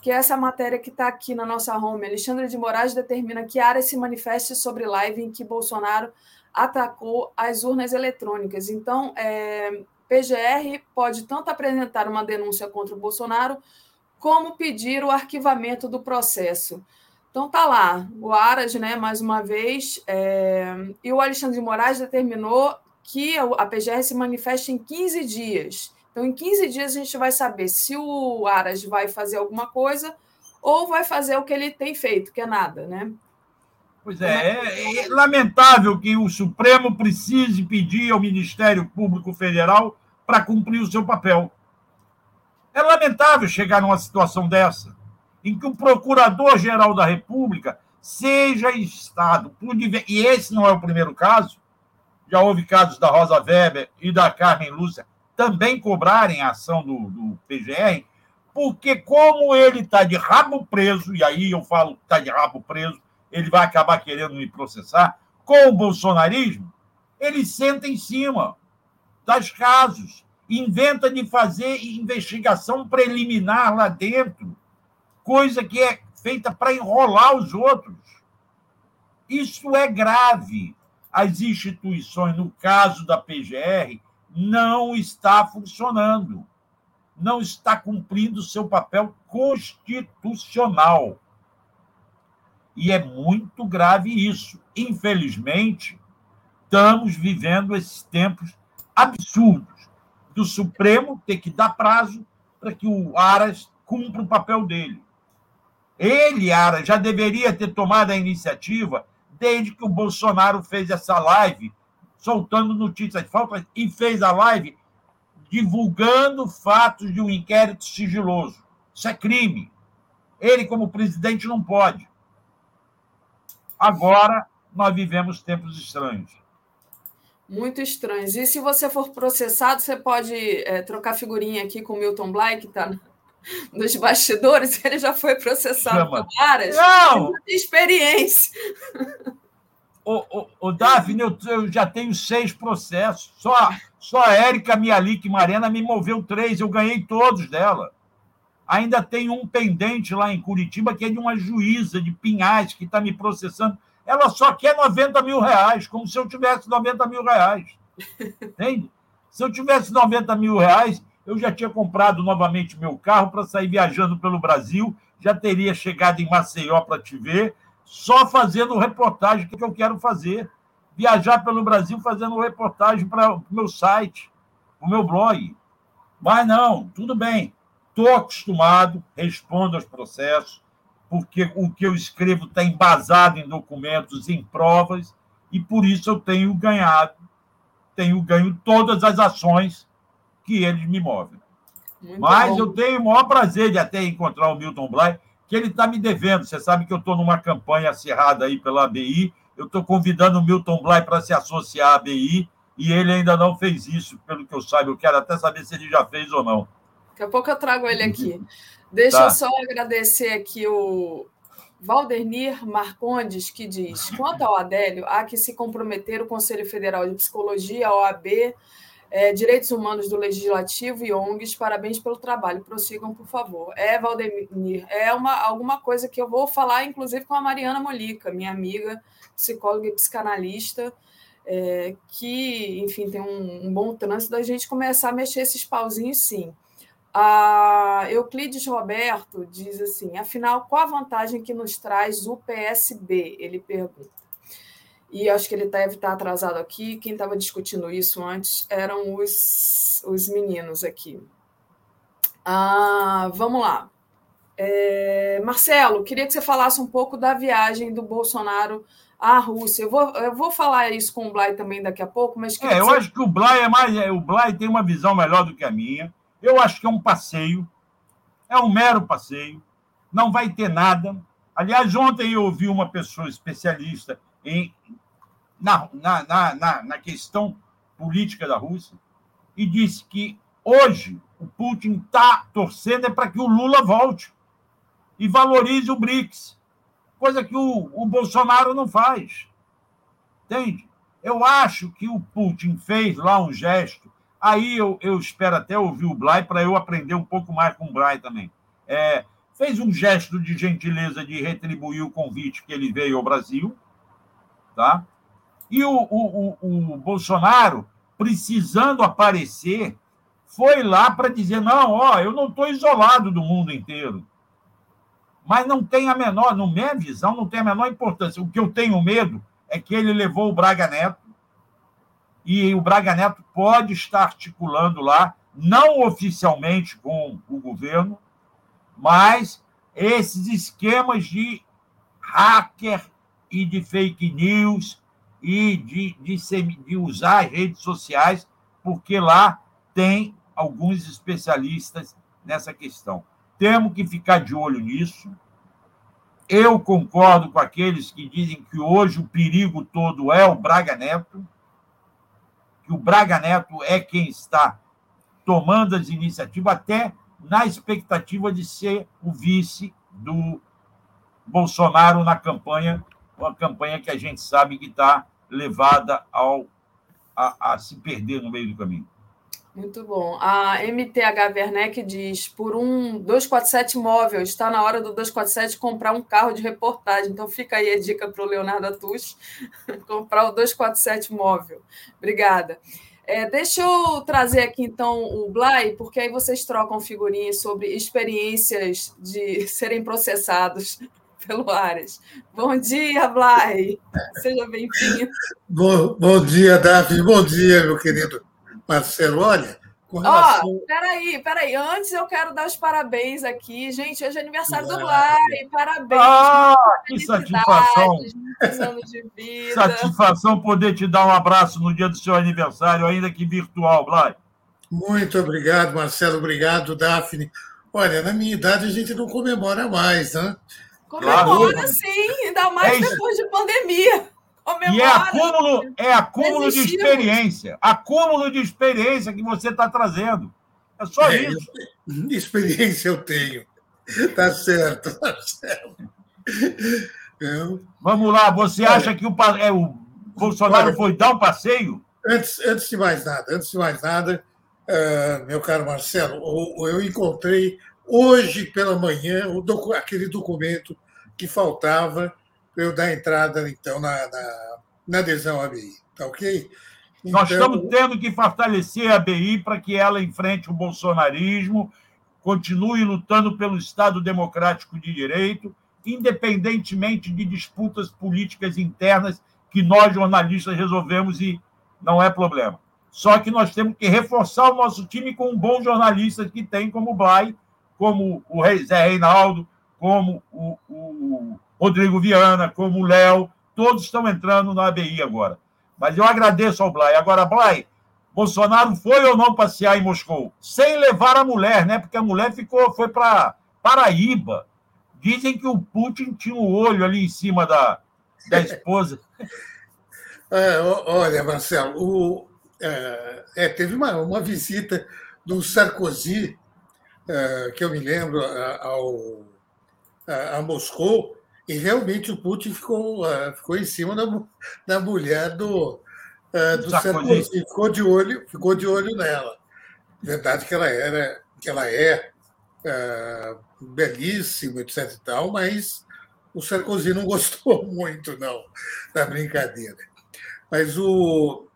que é essa matéria que está aqui na nossa home. Alexandre de Moraes determina que área se manifeste sobre live em que Bolsonaro atacou as urnas eletrônicas. Então, é, PGR pode tanto apresentar uma denúncia contra o Bolsonaro, como pedir o arquivamento do processo. Então tá lá, o Aras, né, mais uma vez, é, e o Alexandre de Moraes determinou que a PGR se manifeste em 15 dias. Então, em 15 dias, a gente vai saber se o Aras vai fazer alguma coisa ou vai fazer o que ele tem feito, que é nada, né? Pois é, é, é, lamentável que o Supremo precise pedir ao Ministério Público Federal para cumprir o seu papel. É lamentável chegar numa situação dessa, em que o Procurador-Geral da República seja Estado, e esse não é o primeiro caso, já houve casos da Rosa Weber e da Carmen Lúcia também cobrarem a ação do, do PGR, porque como ele está de rabo preso, e aí eu falo está de rabo preso, ele vai acabar querendo me processar, com o bolsonarismo, ele senta em cima das casos, inventa de fazer investigação preliminar lá dentro, coisa que é feita para enrolar os outros. Isso é grave. As instituições, no caso da PGR, não está funcionando, não está cumprindo seu papel constitucional. E é muito grave isso. Infelizmente, estamos vivendo esses tempos absurdos do Supremo ter que dar prazo para que o Aras cumpra o papel dele. Ele, Aras, já deveria ter tomado a iniciativa desde que o Bolsonaro fez essa live soltando notícias falsas e fez a live divulgando fatos de um inquérito sigiloso. Isso é crime. Ele, como presidente, não pode. Agora nós vivemos tempos estranhos. Muito estranhos. E se você for processado, você pode é, trocar figurinha aqui com o Milton Bly, que está nos bastidores. Ele já foi processado Chama. por várias. Não! Tem experiência. O, o, o Daphne, eu, eu, já tenho seis processos. Só, só a Érica Mialik Marena me moveu três. Eu ganhei todos dela. Ainda tem um pendente lá em Curitiba, que é de uma juíza de Pinhais, que está me processando. Ela só quer 90 mil reais, como se eu tivesse 90 mil reais. Entende? Se eu tivesse 90 mil reais, eu já tinha comprado novamente meu carro para sair viajando pelo Brasil, já teria chegado em Maceió para te ver, só fazendo reportagem que eu quero fazer. Viajar pelo Brasil fazendo reportagem para o meu site, o meu blog. Mas não, tudo bem. Estou acostumado, respondo aos processos, porque o que eu escrevo está embasado em documentos, em provas, e por isso eu tenho ganhado, tenho ganho todas as ações que eles me movem. Muito Mas bom. eu tenho o maior prazer de até encontrar o Milton Bly, que ele está me devendo. Você sabe que eu estou numa campanha acirrada aí pela ABI. Eu estou convidando o Milton Bly para se associar à ABI. e ele ainda não fez isso, pelo que eu saiba. Eu quero até saber se ele já fez ou não. Daqui a pouco eu trago ele aqui. Deixa tá. eu só agradecer aqui o Valdernir Marcondes, que diz: quanto ao Adélio, há que se comprometer o Conselho Federal de Psicologia, a OAB, é, Direitos Humanos do Legislativo e ONGs. Parabéns pelo trabalho. Prossigam, por favor. É, Valdemir, é uma, alguma coisa que eu vou falar, inclusive, com a Mariana Molica, minha amiga, psicóloga e psicanalista é, que, enfim, tem um, um, bom trânsito da gente começar a mexer esses pauzinhos, sim. A Euclides Roberto diz assim: afinal, qual a vantagem que nos traz o PSB? Ele pergunta. E acho que ele deve estar atrasado aqui. Quem estava discutindo isso antes eram os, os meninos aqui. Ah, vamos lá. É, Marcelo, queria que você falasse um pouco da viagem do Bolsonaro a Rússia. Eu vou, eu vou falar isso com o Blay também daqui a pouco, mas. É, eu acho que o Blay é mais. É, o Blay tem uma visão melhor do que a minha. Eu acho que é um passeio, é um mero passeio, não vai ter nada. Aliás, ontem eu ouvi uma pessoa especialista em, na, na, na, na questão política da Rússia e disse que hoje o Putin está torcendo é para que o Lula volte e valorize o BRICS coisa que o, o Bolsonaro não faz. Entende? Eu acho que o Putin fez lá um gesto. Aí eu, eu espero até ouvir o Blay para eu aprender um pouco mais com o Blay também. É, fez um gesto de gentileza de retribuir o convite que ele veio ao Brasil. Tá? E o, o, o, o Bolsonaro, precisando aparecer, foi lá para dizer: não, ó, eu não estou isolado do mundo inteiro mas não tem a menor, no minha visão, não tem a menor importância. O que eu tenho medo é que ele levou o Braga Neto e o Braga Neto pode estar articulando lá, não oficialmente com o governo, mas esses esquemas de hacker e de fake news e de, de, de usar as redes sociais, porque lá tem alguns especialistas nessa questão. Temos que ficar de olho nisso. Eu concordo com aqueles que dizem que hoje o perigo todo é o Braga Neto, que o Braga Neto é quem está tomando as iniciativas, até na expectativa de ser o vice do Bolsonaro na campanha, uma campanha que a gente sabe que está levada ao, a, a se perder no meio do caminho. Muito bom. A MTH Werneck diz: por um 247 móvel, está na hora do 247 comprar um carro de reportagem. Então fica aí a dica para o Leonardo Atus comprar o 247 móvel. Obrigada. É, deixa eu trazer aqui então o Blay, porque aí vocês trocam figurinhas sobre experiências de serem processados pelo Ares. Bom dia, Blay. Seja bem-vindo. Bom, bom dia, Davi. Bom dia, meu querido Marcelo, olha, com relação... Oh, peraí, peraí. Antes eu quero dar os parabéns aqui. Gente, hoje é aniversário ah, do Lai. Parabéns. Ah, que satisfação. anos de vida. Satisfação poder te dar um abraço no dia do seu aniversário, ainda que virtual, Blay. Muito obrigado, Marcelo. Obrigado, Daphne. Olha, na minha idade a gente não comemora mais, né? Comemora claro. sim, ainda mais é depois de pandemia. E é acúmulo, é acúmulo de experiência. Acúmulo de experiência que você está trazendo. É só é, isso. Experiência eu tenho. Tá certo, tá certo. Eu... Vamos lá, você acha que o, é, o Bolsonaro Olha, foi dar um passeio? Antes, antes de mais nada, antes de mais nada, uh, meu caro Marcelo, eu encontrei hoje pela manhã o docu aquele documento que faltava para eu dar entrada, então, na, na, na adesão à BI. Tá ok? Então... Nós estamos tendo que fortalecer a BI para que ela enfrente o bolsonarismo, continue lutando pelo Estado democrático de direito, independentemente de disputas políticas internas que nós, jornalistas, resolvemos e não é problema. Só que nós temos que reforçar o nosso time com um bom jornalista que tem como o Blay, como o Zé Reinaldo, como o, o Rodrigo Viana, como o Léo, todos estão entrando na ABI agora. Mas eu agradeço ao Blay. Agora, Blay, Bolsonaro foi ou não passear em Moscou? Sem levar a mulher, né? Porque a mulher ficou, foi para Paraíba. Dizem que o Putin tinha um olho ali em cima da, da esposa. É, olha, Marcelo, o, é, é, teve uma, uma visita do Sarkozy, é, que eu me lembro, ao, a, a, Moscou, e realmente o Putin ficou, ficou em cima da, da mulher do, do Sarkozy. Ficou de olho, ficou de olho nela. Verdade que ela era, que ela é, é belíssima, etc. E tal, mas o Sarkozy não gostou muito, não, da brincadeira. Mas o.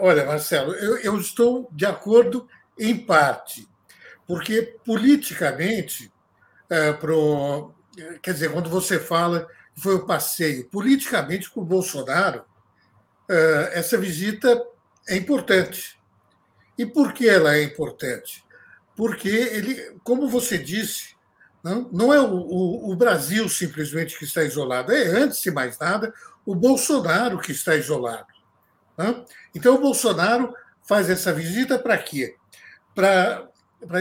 Olha, Marcelo, eu, eu estou de acordo em parte, porque politicamente, é, pro, quer dizer, quando você fala que foi o passeio, politicamente para o Bolsonaro, é, essa visita é importante. E por que ela é importante? Porque ele, como você disse, não, é o, Brasil simplesmente que está isolado, é, antes de mais nada, o Bolsonaro que está isolado. Não? Então, o Bolsonaro faz essa visita para quê? Para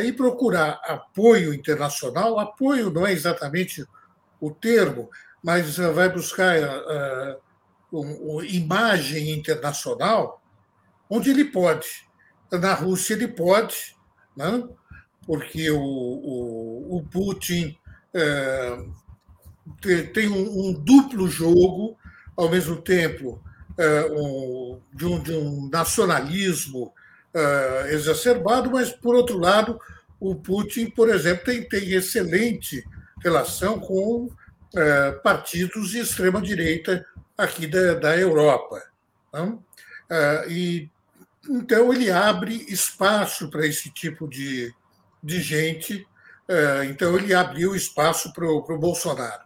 ir procurar apoio internacional. Apoio não é exatamente o termo, mas vai buscar uh, uh, imagem internacional onde ele pode. Na Rússia, ele pode, não? porque o, o, o Putin é, tem um, um, duplo jogo, ao mesmo tempo um, de, um, de, um, nacionalismo é, exacerbado, mas, por outro lado, o Putin, por exemplo, tem, tem excelente relação com é, partidos de extrema-direita aqui da, da Europa. É, e, então, ele abre espaço para esse tipo de, de gente. Então, ele abriu espaço para o Bolsonaro.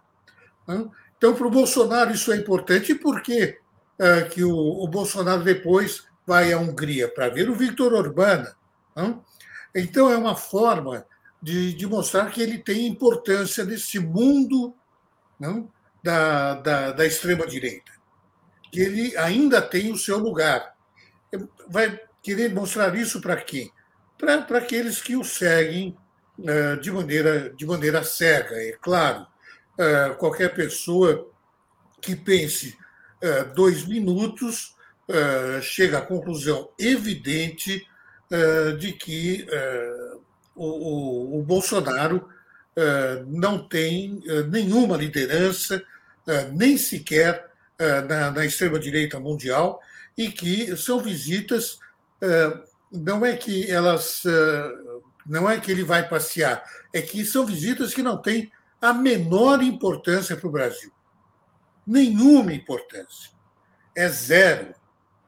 Então, para o Bolsonaro isso é importante. E por que, é, que o, o Bolsonaro depois vai à Hungria? Para ver o Viktor Orbán. Né? Então, é uma forma de, de, mostrar que ele tem importância nesse mundo não, da, da, da extrema-direita, que ele ainda tem o seu lugar. Vai querer mostrar isso para quem? para aqueles que o seguem uh, de, maneira, de maneira cega, é claro. Uh, qualquer pessoa que pense uh, dois minutos chega à conclusão evidente de que o, o, o, Bolsonaro não tem nenhuma liderança, nem sequer na, na extrema-direita mundial, e que são visitas não é que elas eh, não é que ele vai passear, é que são visitas que não têm a menor importância para o Brasil. Nenhuma importância. É zero.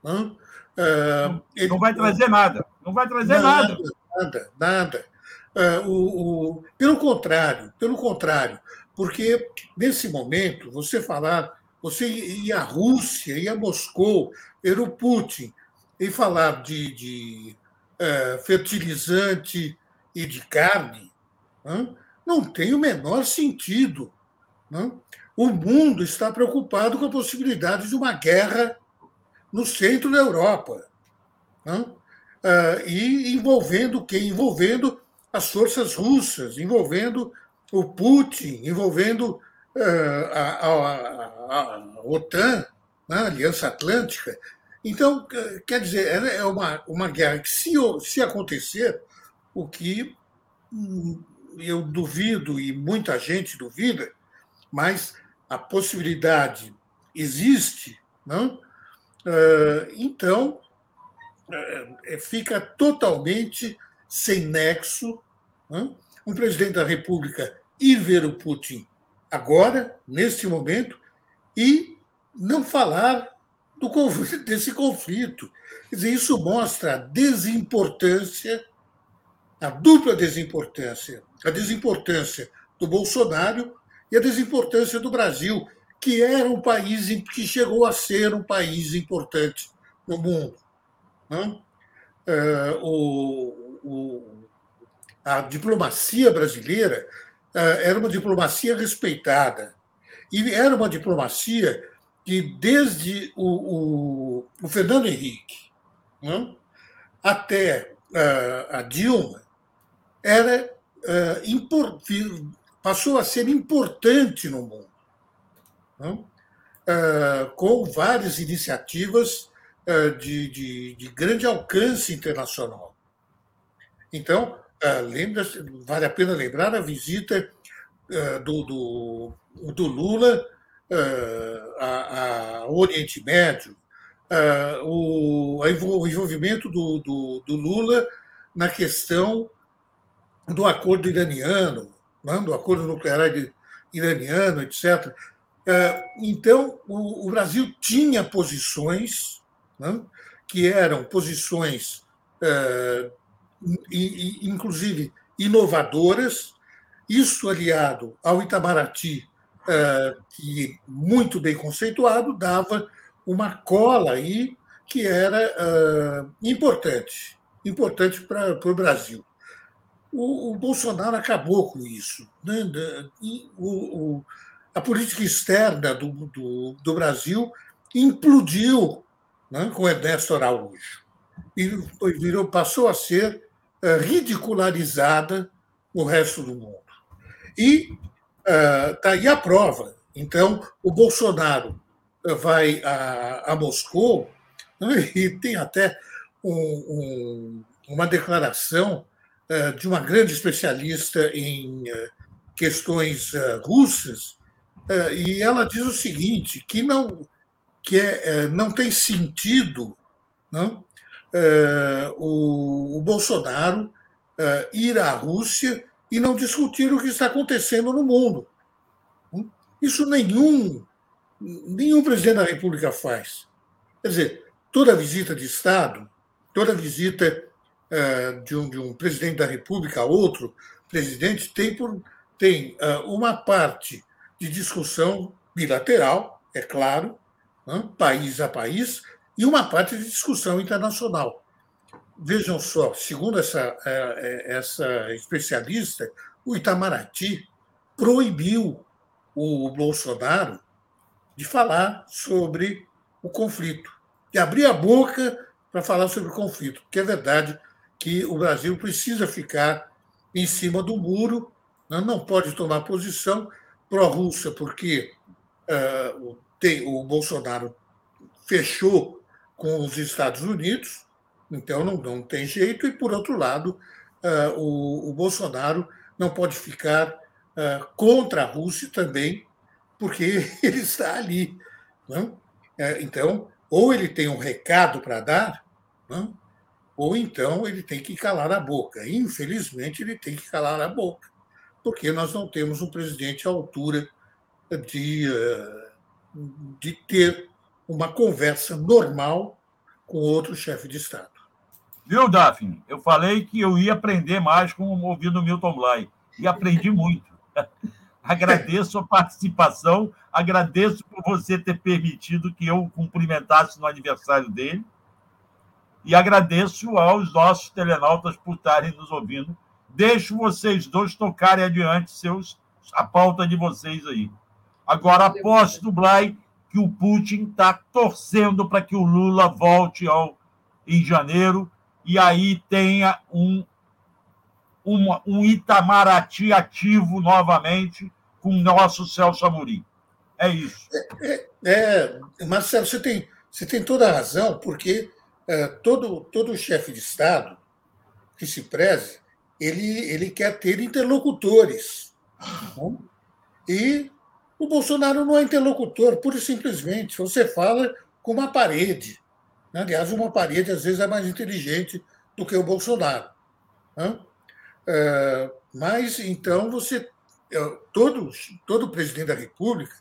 Não, uh, ele... não vai trazer nada. Não vai trazer nada. Nada, nada. Uh, o, o, pelo contrário, pelo contrário, porque nesse momento você falar, você ir à Rússia, ir a Moscou, ver o Putin, em falar de, de é, fertilizante e de carne não, não tem o menor sentido. Não? O mundo está preocupado com a possibilidade de uma guerra no centro da Europa. Não? É, e envolvendo quem? Envolvendo as forças russas, envolvendo o Putin, envolvendo é, a, a, a, a OTAN, né, a Aliança Atlântica. Então, quer dizer, é uma, uma guerra que, se, se acontecer, o que hum, eu duvido e muita gente duvida, mas a possibilidade existe, não? Ah, então é, fica totalmente sem nexo um presidente da República ir ver o Putin agora, neste momento, e não falar do desse conflito. Quer dizer, isso mostra a desimportância, a dupla desimportância, a desimportância do Bolsonaro e a desimportância do Brasil, que era um país que chegou a ser um país importante no mundo. Não? É, o, o, a diplomacia brasileira é, era uma diplomacia respeitada e era uma diplomacia que desde o, o, Fernando Henrique né, até uh, a Dilma era import, passou a ser importante no mundo, né, uh, com várias iniciativas de, de, de grande alcance internacional. Então, lembra vale a pena lembrar a visita do, do, do Lula ao Oriente Médio, o, o envolvimento do, do, do Lula na questão do acordo iraniano, né, do acordo nuclear iraniano, etc. É, então, o Brasil tinha posições né, que eram posições, é, inclusive, inovadoras, isso aliado ao Itamaraty, é, que muito bem conceituado, dava uma cola aí que era importante, importante para o Brasil o, Bolsonaro acabou com isso. Né? O, a política externa do, do, do Brasil implodiu né, com Ernesto Araújo e virou, passou a ser uh, ridicularizada no resto do mundo. E está uh, aí a prova. Então, o Bolsonaro vai a, a Moscou né, e tem até um, um, uma declaração eh, de uma grande especialista em eh, questões eh, russas, e ela diz o seguinte, que não, que é, não tem sentido não, o, o Bolsonaro ir à Rússia e não discutir o que está acontecendo no mundo. Isso nenhum, nenhum presidente da República faz. Quer dizer, toda visita de Estado, toda visita é, de um, de um presidente da República a outro presidente tem, por, tem é, uma parte de discussão bilateral, é claro, né, país a país, e uma parte de discussão internacional. Vejam só, segundo essa, é, essa especialista, o Itamaraty proibiu o Bolsonaro de falar sobre o conflito, de abrir a boca para falar sobre o conflito, porque é verdade que o Brasil precisa ficar em cima do muro, né? não pode tomar posição pró-Rússia, porque uh, tem, o Bolsonaro fechou com os Estados Unidos, então não, não tem jeito, e, por outro lado, uh, o, o, Bolsonaro não pode ficar uh, contra a Rússia também, porque ele está ali. Né? Então, ou ele tem um recado para dar, né? ou então ele tem que calar a boca. Infelizmente, ele tem que calar a boca, porque nós não temos um presidente à altura de, eh, de ter uma conversa normal com outro chefe de Estado. Viu, Daphne? Eu falei que eu ia aprender mais com ouvindo Milton Bly, e aprendi muito. agradeço a participação, agradeço por você ter permitido que eu cumprimentasse no aniversário dele e agradeço aos nossos telenautas por estarem nos ouvindo. Deixo vocês dois tocarem adiante seus, a pauta de vocês aí. Agora, aposto do Blay que o Putin está torcendo para que o Lula volte ao, em janeiro e aí tenha um, um, um Itamaraty ativo novamente com o nosso Celso Amorim. É isso. É, é, é, Marcelo, você tem, você tem toda a razão, porque é, todo, todo chefe de Estado que se preze, ele, ele quer ter interlocutores. Né? E o Bolsonaro não é interlocutor, pura e simplesmente. Você fala com uma parede. Né? Aliás, uma parede às vezes é mais inteligente do que o Bolsonaro. Né? É, mas então você. É, todo, todo presidente da República,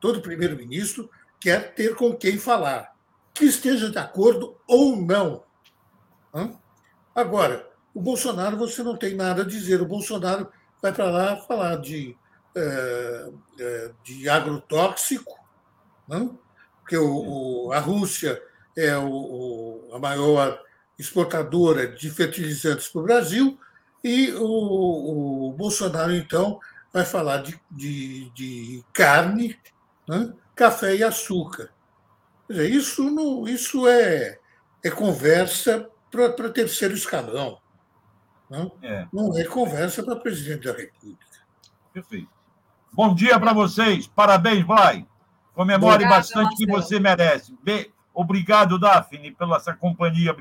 todo primeiro-ministro quer ter com quem falar que esteja de acordo ou não. Agora, o Bolsonaro você não tem nada a dizer. O Bolsonaro vai para lá falar de, é, é, de agrotóxico, não? porque o, o, a Rússia é o, a maior exportadora de fertilizantes para o Brasil, e o, Bolsonaro, então, vai falar de, de, de carne, né? café e açúcar isso, não, isso é, é conversa para terceiro escalão. Não é, não é conversa para presidente da República. Perfeito. Bom dia para vocês. Parabéns, vai. Comemore Obrigada, bastante que você merece. Obrigado, Daphne, pela essa companhia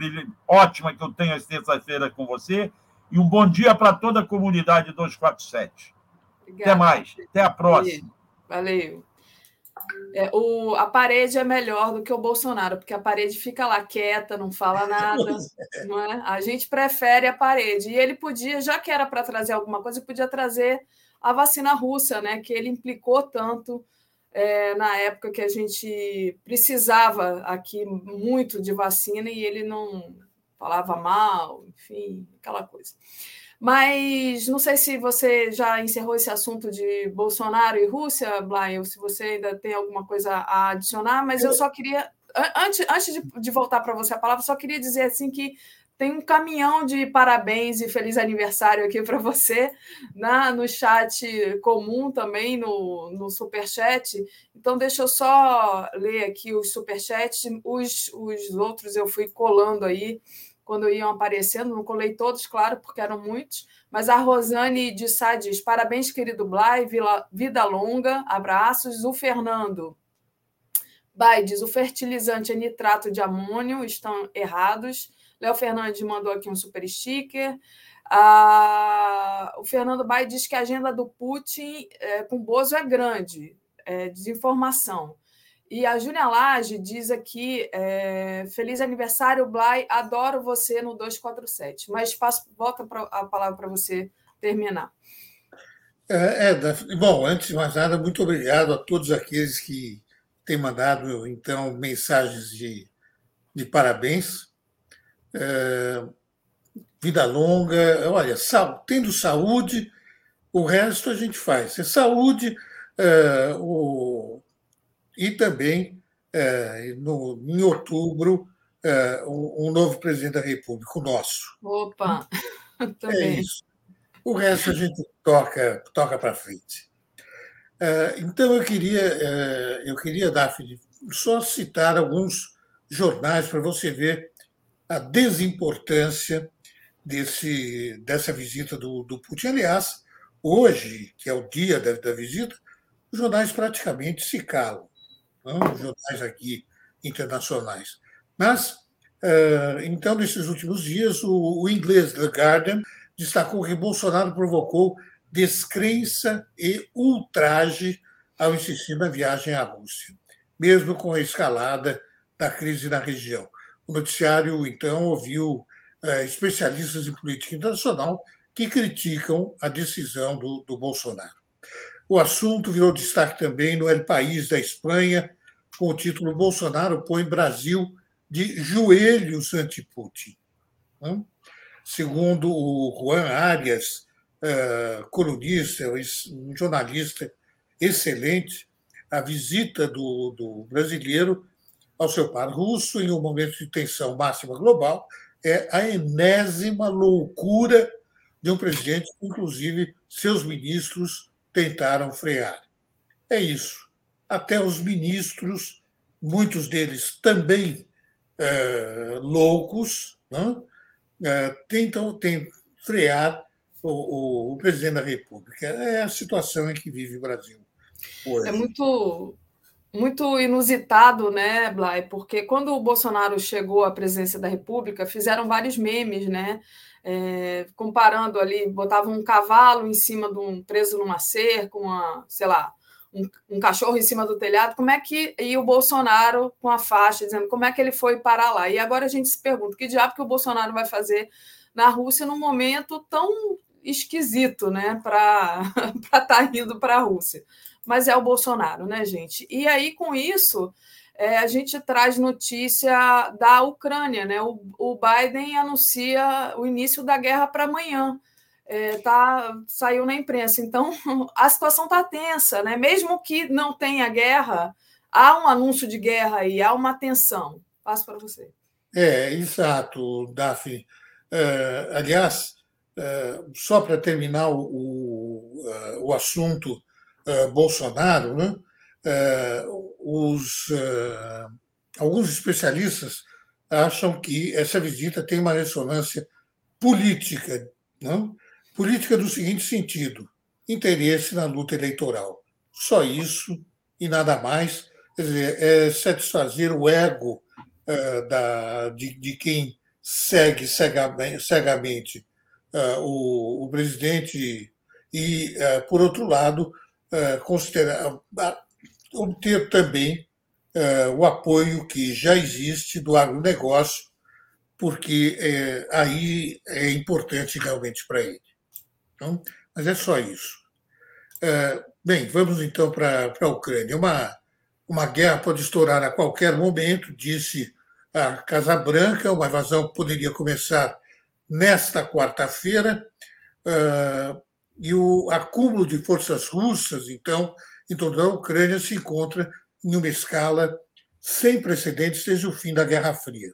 ótima que eu tenho às terça-feira com você. E um bom dia para toda a comunidade 247. Obrigada. Até mais. Até a próxima. Valeu. É, o, a parede é melhor do que o Bolsonaro, porque a parede fica lá quieta, não fala nada. Não é? A gente prefere a parede. E ele podia, já que era para trazer alguma coisa, podia trazer a vacina russa, né? Que ele implicou tanto é, na época que a gente precisava aqui muito de vacina e ele não falava mal, enfim, aquela coisa. Mas não sei se você já encerrou esse assunto de Bolsonaro e Rússia, Blay, ou se você ainda tem alguma coisa a adicionar, mas eu só queria, antes, antes de, de voltar para você a palavra, só queria dizer assim que tem um caminhão de parabéns e feliz aniversário aqui para você na, no chat comum também, no, no superchat. Então, deixa eu só ler aqui os superchats. Os, os outros eu fui colando aí quando iam aparecendo, não colei todos, claro, porque eram muitos. Mas a Rosane de Sá diz: parabéns, querido Blay, vida longa, abraços. O Fernando. Bai diz: o fertilizante é nitrato de amônio, estão errados. Léo Fernandes mandou aqui um super sticker. Ah, o Fernando Bai diz que a agenda do Putin é, com Bozo é grande, é, desinformação. E a Júlia Lage diz aqui: é, Feliz aniversário, Blay, adoro você no 247. Mas passo, volta pra, a palavra para você terminar. É, é, bom, antes de mais nada, muito obrigado a todos aqueles que têm mandado então mensagens de, de parabéns é, vida longa. Olha, sal, tendo saúde, o resto a gente faz. É saúde o, e também, é, no, em outubro, é, um novo presidente da República, o nosso. Opa! É isso. O resto a gente toca, toca para frente. É, então, eu queria, eu queria, Daphne, só citar alguns jornais para você ver a desimportância desse, dessa visita do, do Putin. Aliás, hoje, que é o dia da, da visita, os jornais praticamente se calam, não? jornais aqui internacionais. Mas, uh, então, nesses últimos dias, o, inglês The Guardian destacou que Bolsonaro provocou descrença e ultraje ao insistir na viagem à Rússia, mesmo com a escalada da crise na região. O noticiário, então, ouviu é, especialistas em política internacional que criticam a decisão do, do Bolsonaro. O assunto virou destaque também no El País da Espanha, com o título Bolsonaro põe Brasil de joelhos anti-Putin. Segundo o Juan Arias, é, colunista, um jornalista excelente, a visita do, do brasileiro ao seu par russo em um momento de tensão máxima global é a enésima loucura de um presidente inclusive, seus ministros tentaram frear. É isso. Até os ministros, muitos deles também é, loucos? É, tentam, tentam frear o, o, o, presidente da República. É a situação em que vive o Brasil. Hoje. É muito muito inusitado, né, Blay? Porque quando o Bolsonaro chegou à presidência da República, fizeram vários memes, né? É, comparando ali, botavam um cavalo em cima de um preso numa cerca, uma, sei lá, um, um, cachorro em cima do telhado, como é que e o Bolsonaro com a faixa dizendo como é que ele foi parar lá? E agora a gente se pergunta que diabo que o Bolsonaro vai fazer na Rússia num momento tão esquisito, né, para estar tá indo para a Rússia mas é o Bolsonaro, né, gente? E aí, com isso, é, a gente traz notícia da Ucrânia, né? O, o Biden anuncia o início da guerra para amanhã. É, tá, saiu na imprensa. Então, a situação está tensa, né? Mesmo que não tenha guerra, há um anúncio de guerra aí, há uma tensão. Passo para você. É, exato, Daphne. É, aliás, é, só para terminar o, o, o assunto Bolsonaro, né? Eh, os, eh, alguns especialistas acham que essa visita tem uma ressonância política, não? política do seguinte sentido: interesse na luta eleitoral. Só isso e nada mais. Quer dizer, é satisfazer o ego uh, da, de, de, quem segue cegamente, cegamente uh, o, o, presidente e, uh, por outro lado, considerar, obter também o apoio que já existe do agronegócio, porque aí é importante realmente para ele. Então, mas é só isso. bem, vamos então para a Ucrânia. Uma, uma guerra pode estourar a qualquer momento, disse a Casa Branca. Uma invasão poderia começar nesta quarta-feira. E o acúmulo de forças russas, então, toda a Ucrânia se encontra em uma escala sem precedentes desde o fim da Guerra Fria.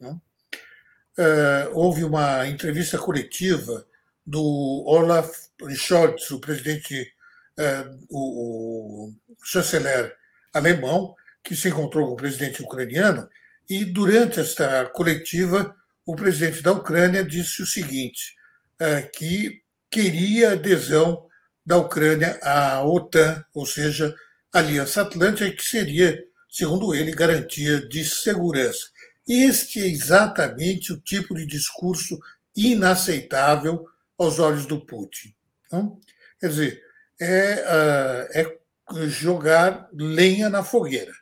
Uh, houve uma entrevista coletiva do Olaf Scholz, o presidente, uh, o, chanceler alemão, que se encontrou com o presidente ucraniano, e durante esta coletiva, o presidente da Ucrânia disse o seguinte: é, que queria adesão da Ucrânia à OTAN, ou seja, Aliança Atlântica, que seria, segundo ele, garantia de segurança. Este é exatamente o tipo de discurso inaceitável aos olhos do Putin. Então, quer dizer, é, é, é jogar lenha na fogueira.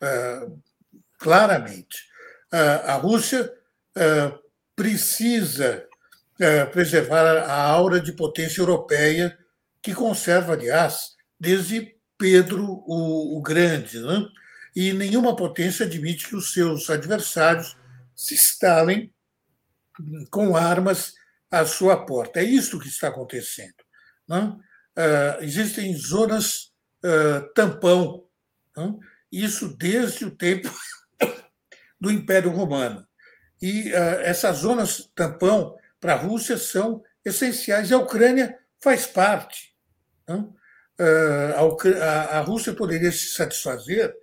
É, claramente. A Rússia precisa preservar a aura de potência europeia que conserva, aliás, desde Pedro o, Grande. Né? E nenhuma potência admite que os seus adversários se instalem com armas à sua porta. É isso que está acontecendo. Né? existem zonas tampão, né? isso desde o tempo do Império Romano. E uh, essas zonas tampão para a Rússia são essenciais. E a Ucrânia faz parte. Né? Uh, a, Rússia poderia se satisfazer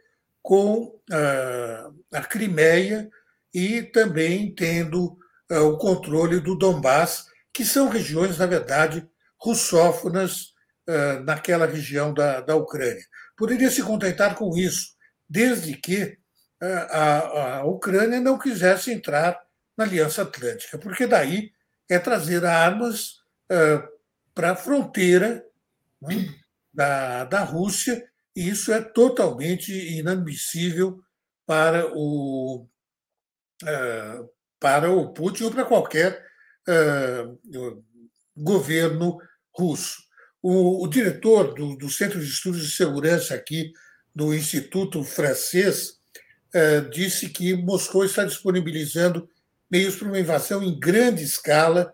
com uh, a Crimeia e também tendo o controle do Donbass, que são regiões, na verdade, russófonas naquela região da, da Ucrânia. Poderia se contentar com isso, desde que a, a Ucrânia não quisesse entrar na Aliança Atlântica, porque daí é trazer armas uh, para a fronteira né, da, da Rússia, e isso é totalmente inadmissível para o, uh, para o Putin ou para qualquer uh, governo russo. O, o diretor do, do, Centro de Estudos de Segurança aqui do Instituto Francês disse que Moscou está disponibilizando meios para uma invasão em grande escala.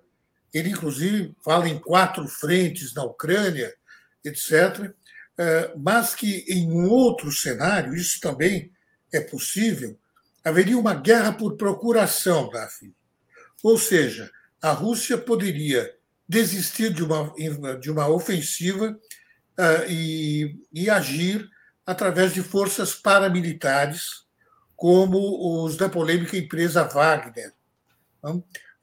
Ele, inclusive, fala em quatro frentes na Ucrânia, etc. Eh, mas que, em um outro cenário, isso também é possível, haveria uma guerra por procuração, Daphne. Ou seja, a Rússia poderia desistir de uma, de uma ofensiva uh, e, e agir através de forças paramilitares como os da polêmica empresa Wagner?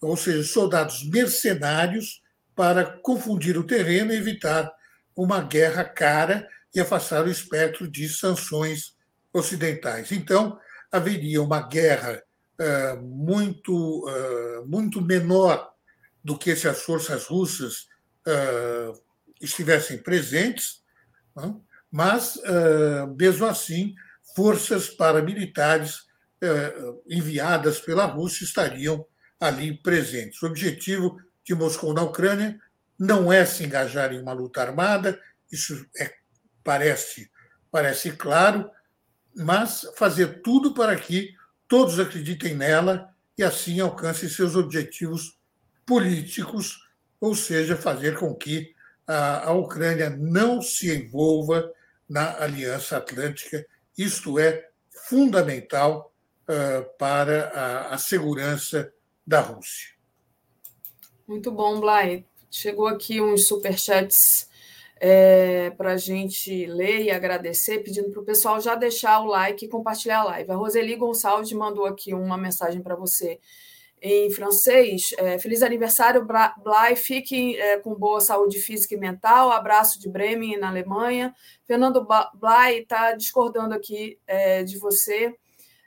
Ou seja, soldados mercenários para confundir o terreno e evitar uma guerra cara e afastar o espectro de sanções ocidentais. Então, haveria uma guerra uh, muito, uh, muito menor do que se as forças russas uh, estivessem presentes, não? mas, mesmo assim, forças paramilitares enviadas pela Rússia estariam ali presentes. O objetivo de Moscou na Ucrânia não é se engajar em uma luta armada, isso é, parece, parece claro, mas fazer tudo para que todos acreditem nela e assim alcancem seus objetivos políticos, ou seja, fazer com que a, a Ucrânia não se envolva na Aliança Atlântica isto é fundamental uh, para a, a, segurança da Rússia. Muito bom, Blay. Chegou aqui uns superchats é, para a gente ler e agradecer, pedindo para o pessoal já deixar o like e compartilhar a live. A Roseli Gonçalves mandou aqui uma mensagem para você em francês. É, Feliz aniversário, Blay. Fique é, com boa saúde física e mental. Abraço de Bremen, na Alemanha. Fernando Blay está discordando aqui é, de você.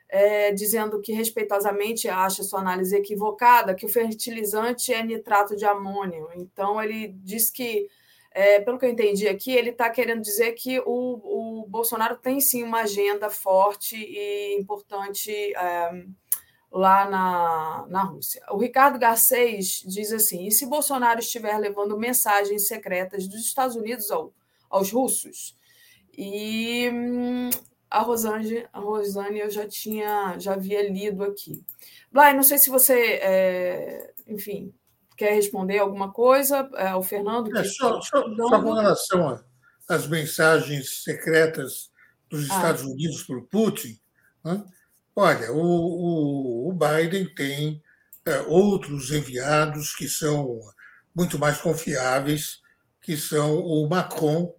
É, dizendo que respeitosamente acha sua análise equivocada, que o fertilizante é nitrato de amônio. Então, ele diz que, é, pelo que eu entendi aqui, ele está querendo dizer que o, o, Bolsonaro tem sim uma agenda forte e importante é, lá na, na Rússia. O Ricardo Garcês diz assim: e se Bolsonaro estiver levando mensagens secretas dos Estados Unidos ao, aos russos? E hum, a Rosane, a Rosane eu já tinha, já havia lido aqui. Blay, não sei se você, é, enfim, quer responder alguma coisa é, ao Fernando. É, só, só, só, com relação às mensagens secretas dos ah. Estados ah. Unidos para o Putin, né? olha, o, o, o, Biden tem é, outros enviados que são muito mais confiáveis, que são o Macron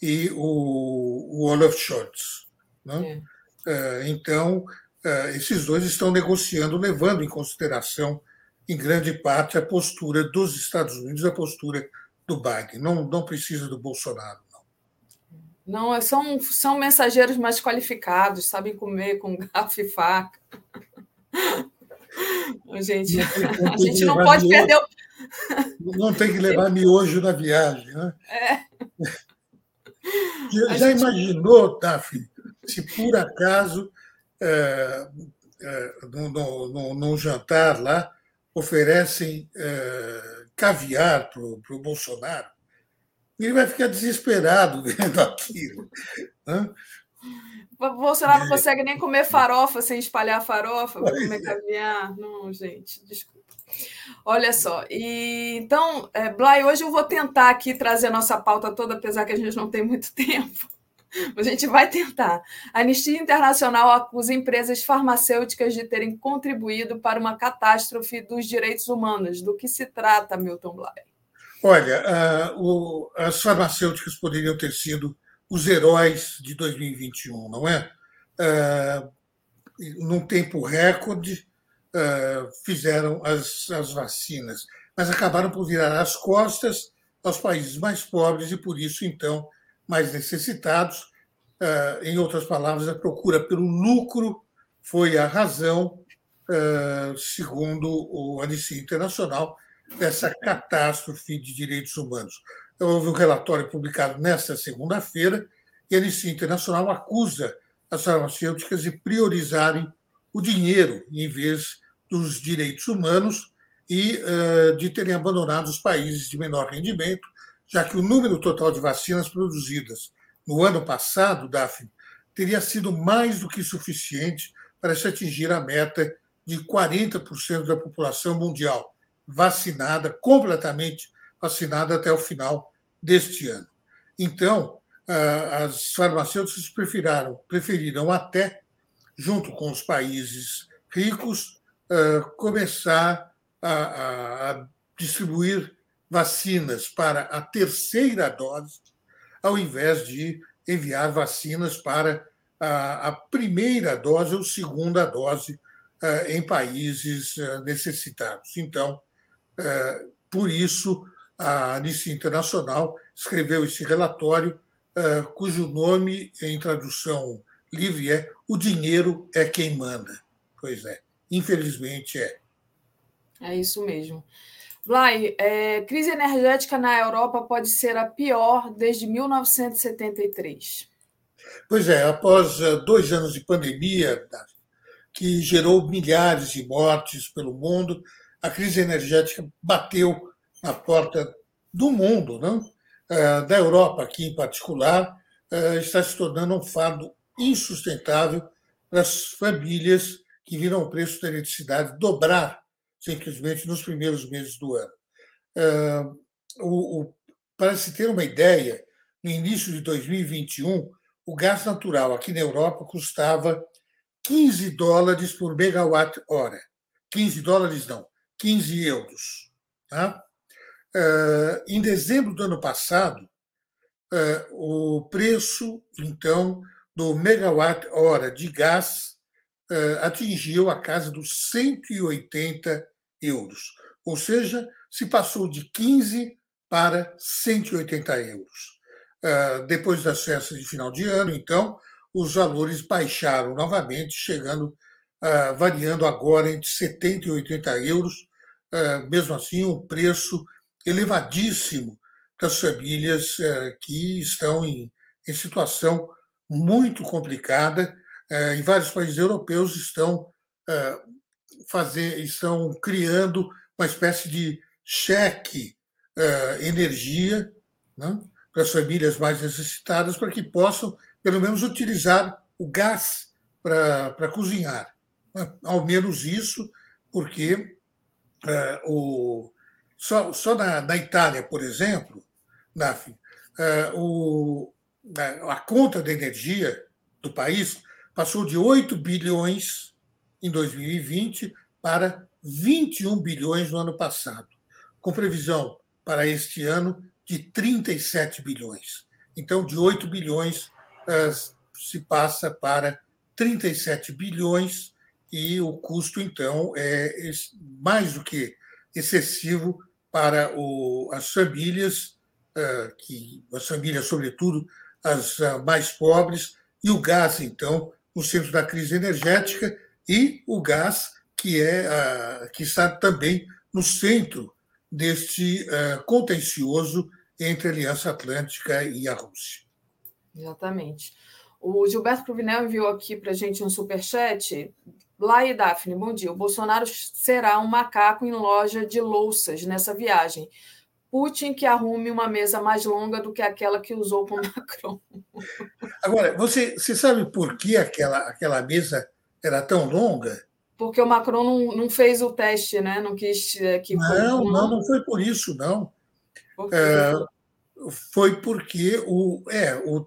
e o, o Olaf Scholz. Né? É. é. Então, é, esses dois estão negociando, levando em consideração, em grande parte, a postura dos Estados Unidos, a postura do Biden. Não, não precisa do Bolsonaro. Não, é, são, são mensageiros mais qualificados, sabem comer com garfo e faca. Gente, a gente não pode miojo, perder. O... Não tem que levar miojo na viagem. Né? É. Já, já gente... imaginou, Daphne, se por acaso, é, é, num, num, jantar lá, oferecem é, caviar para o Bolsonaro, ele vai ficar desesperado vendo aquilo. Né? O Bolsonaro não é. consegue nem comer farofa sem espalhar farofa, vai comer é. caviar. Não, gente, desculpa. Olha só, e então, é, Blay, hoje eu vou tentar aqui trazer a nossa pauta toda, apesar que a gente não tem muito tempo. A gente vai tentar. A Anistia Internacional acusa empresas farmacêuticas de terem contribuído para uma catástrofe dos direitos humanos. Do que se trata, Milton Blair? Olha, o, as farmacêuticas poderiam ter sido os heróis de 2021, não é? Uh, num tempo recorde, uh, fizeram as, as vacinas, mas acabaram por virar as costas aos países mais pobres e, por isso, então, mais necessitados. Uh, em outras palavras, a procura pelo lucro foi a razão, uh, segundo o Anistia Internacional, dessa catástrofe de direitos humanos. Então, houve um relatório publicado nesta segunda-feira e a Anistia Internacional acusa as farmacêuticas de priorizarem o dinheiro em vez dos direitos humanos e uh, de terem abandonado os países de menor rendimento já que o número total de vacinas produzidas no ano passado, Daphne, teria sido mais do que suficiente para se atingir a meta de 40% da população mundial vacinada, completamente vacinada até o final deste ano. Então, as farmacêuticas preferiram, preferiram até, junto com os países ricos, começar a, a distribuir vacinas para a terceira dose, ao invés de enviar vacinas para a, a primeira dose ou segunda dose uh, em países uh, necessitados. Então, uh, por isso, a Anistia Internacional escreveu esse relatório, cujo nome, em tradução livre, é O Dinheiro é Quem Manda. Pois é, infelizmente é. É isso mesmo. Blay, é, crise energética na Europa pode ser a pior desde 1973. Pois é, após eh, dois anos de pandemia, que gerou milhares de mortes pelo mundo, a crise energética bateu na porta do mundo, não? Eh, da Europa aqui em particular, eh, está se tornando um fardo insustentável para as famílias que viram o preço da eletricidade dobrar simplesmente nos primeiros meses do ano. Uh, o, o, para se ter uma ideia, no início de 2021, o gás natural aqui na Europa custava 15 dólares por megawatt-hora. 15 dólares não, 15 euros. Tá? Uh, em dezembro do ano passado, uh, o preço, então, do megawatt-hora de gás uh, atingiu a casa dos 180 euros. Ou seja, se passou de 15 para 180 euros. Uh, depois das festas de final de ano, então, os valores baixaram novamente, chegando ah, variando agora entre 70 e 80 euros, ah, mesmo assim, um preço elevadíssimo das famílias que estão em, em situação muito complicada. Em vários países europeus estão, fazer, estão criando uma espécie de cheque energia né, para as famílias mais necessitadas, para que possam, pelo menos, utilizar o gás para cozinhar. Ao menos isso, porque é, o, só, só na, na, Itália, por exemplo, Naf, é, o, a conta de energia do país passou de 8 bilhões em 2020 para 21 bilhões no ano passado, com previsão para este ano de 37 bilhões. Então, de 8 bilhões é, se passa para 37 bilhões e o custo, então, é mais do que excessivo para o, as famílias, uh, que, as famílias, sobretudo, as uh, mais pobres, e o gás, então, no centro da crise energética, e o gás que, é, uh, que está também no centro deste contencioso entre a Aliança Atlântica e a Rússia. Exatamente. O Gilberto Provinel enviou aqui para a gente um superchat Lá e Daphne, bom dia. O Bolsonaro será um macaco em loja de louças nessa viagem. Putin que arrume uma mesa mais longa do que aquela que usou com Macron. Agora, você, você sabe por que aquela, aquela mesa era tão longa? Porque o Macron não, não fez o teste, né? Não quis é, que. Não, não, não foi por isso, não. Por é, foi porque o, é, o,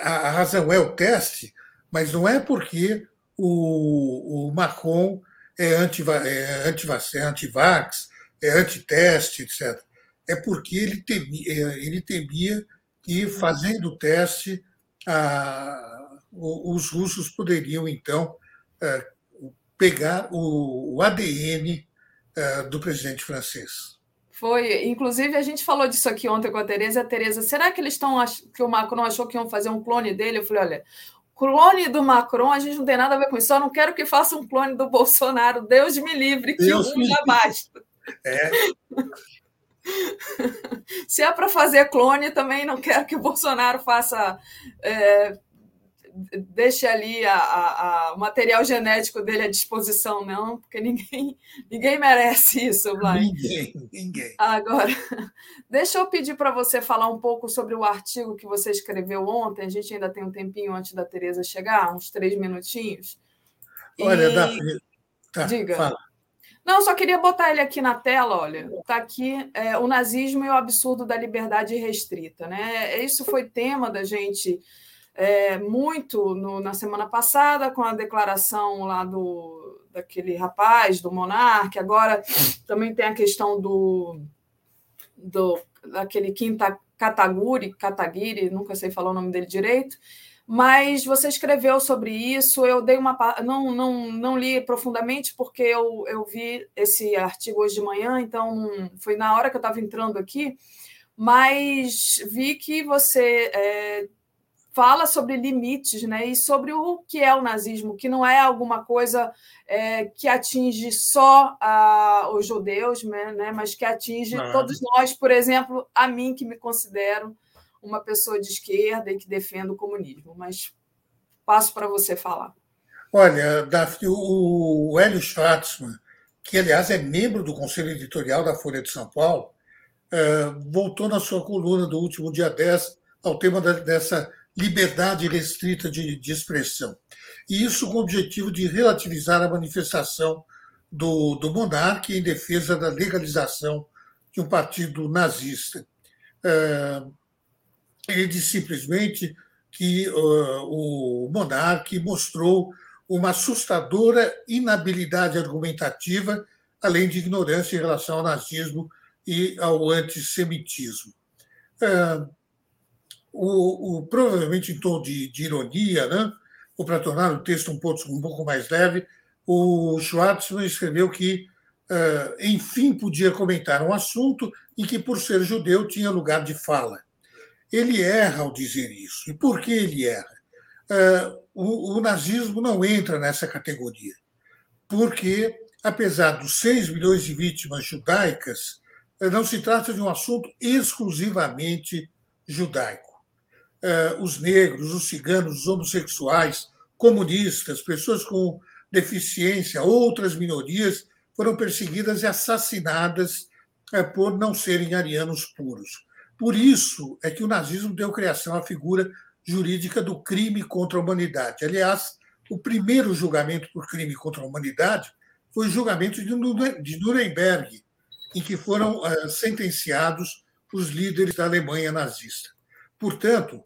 a, razão é o teste, mas não é porque o, o Macron é anti-vax, é anti é anti-vax, é anti-teste, etc. É porque ele temia, é, ele temia que, fazendo o teste, a, os russos poderiam, então, é, pegar o, ADN do presidente francês. Foi, inclusive a gente falou disso aqui ontem com a Tereza. A Tereza, será que eles estão que o Macron achou que iam fazer um clone dele? Eu falei, olha, clone do Macron, a gente não tem nada a ver com isso. Só não quero que faça um clone do Bolsonaro. Deus me livre, que Deus um já basta. É. Se é para fazer clone, também não quero que o Bolsonaro faça é, deixe ali a, a, a, o material genético dele à disposição, não, porque ninguém, ninguém merece isso, Vlad. Ninguém, ninguém. Agora, deixa eu pedir para você falar um pouco sobre o artigo que você escreveu ontem. A gente ainda tem um tempinho antes da Tereza chegar, uns três minutinhos. Olha, e... Daphne, tá, diga. Fala. Não, só queria botar ele aqui na tela, olha. Está aqui é, o nazismo e o absurdo da liberdade restrita. Né? Isso foi tema da gente é, muito no, na semana passada com a declaração lá do daquele rapaz, do Monarque, agora também tem a questão do, do daquele Quinta Kataguri, Kataguiri, nunca sei falar o nome dele direito, mas você escreveu sobre isso, eu dei uma não não não li profundamente porque eu, eu vi esse artigo hoje de manhã, então foi na hora que eu estava entrando aqui, mas vi que você é, fala sobre limites né, e sobre o que é o nazismo, que não é alguma coisa é, que atinge só a, os judeus, né, né mas que atinge não. todos nós, por exemplo, a mim, que me considero uma pessoa de esquerda e que defendo o comunismo. Mas passo para você falar. Olha, Daphne, o Hélio Schwartzman, que aliás é membro do conselho editorial da Folha de São Paulo, é, voltou na sua coluna do último dia 10 ao tema dessa liberdade restrita de, expressão. E isso com o objetivo de relativizar a manifestação do, do monarca em defesa da legalização de um partido nazista. É, ele disse simplesmente que uh, o monarca mostrou uma assustadora inabilidade argumentativa, além de ignorância em relação ao nazismo e ao antissemitismo. Uh, o, o, provavelmente em tom de, de ironia, né? ou para tornar o texto um pouco, um pouco mais leve, o Schwartzman escreveu que, uh, enfim, podia comentar um assunto em que, por ser judeu, tinha lugar de fala. Ele erra ao dizer isso. E por que ele erra? Uh, o, o, nazismo não entra nessa categoria. porque, apesar dos 6 milhões de vítimas judaicas, não se trata de um assunto exclusivamente judaico. Os negros, os ciganos, os homossexuais, comunistas, pessoas com deficiência, outras minorias foram perseguidas e assassinadas por não serem arianos puros. Por isso é que o nazismo deu criação à figura jurídica do crime contra a humanidade. Aliás, o primeiro julgamento por crime contra a humanidade foi o julgamento de Nuremberg, em que foram uh, sentenciados os líderes da Alemanha nazista. Portanto,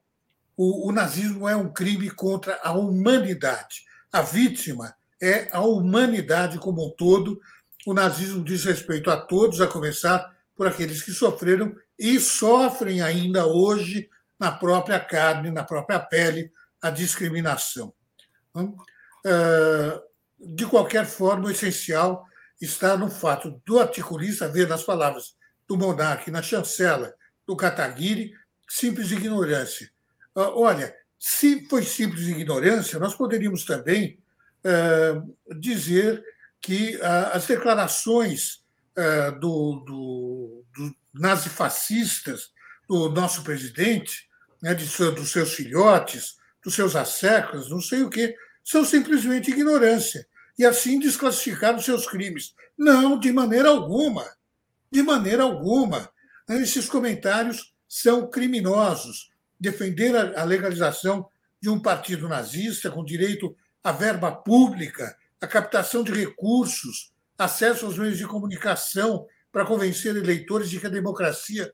o, o, nazismo é um crime contra a humanidade. A vítima é a humanidade como um todo. O nazismo diz respeito a todos, a começar por aqueles que sofreram e sofrem ainda hoje na própria carne, na própria pele, a discriminação. Então, ah, de qualquer forma, o essencial está no fato do articulista ver nas palavras do monarca na chancela do Kataguiri simples ignorância. Ah, olha, se foi simples ignorância, nós poderíamos também ah, dizer que as declarações do, do, do nazifascistas do nosso presidente, né, de dos seus filhotes, dos seus asseclas, não sei o quê, são simplesmente ignorância. E assim desclassificar os seus crimes. Não, de maneira alguma. De maneira alguma. Esses comentários são criminosos. Defender a legalização de um partido nazista com direito à verba pública, à captação de recursos, acesso aos meios de comunicação para convencer eleitores de que a democracia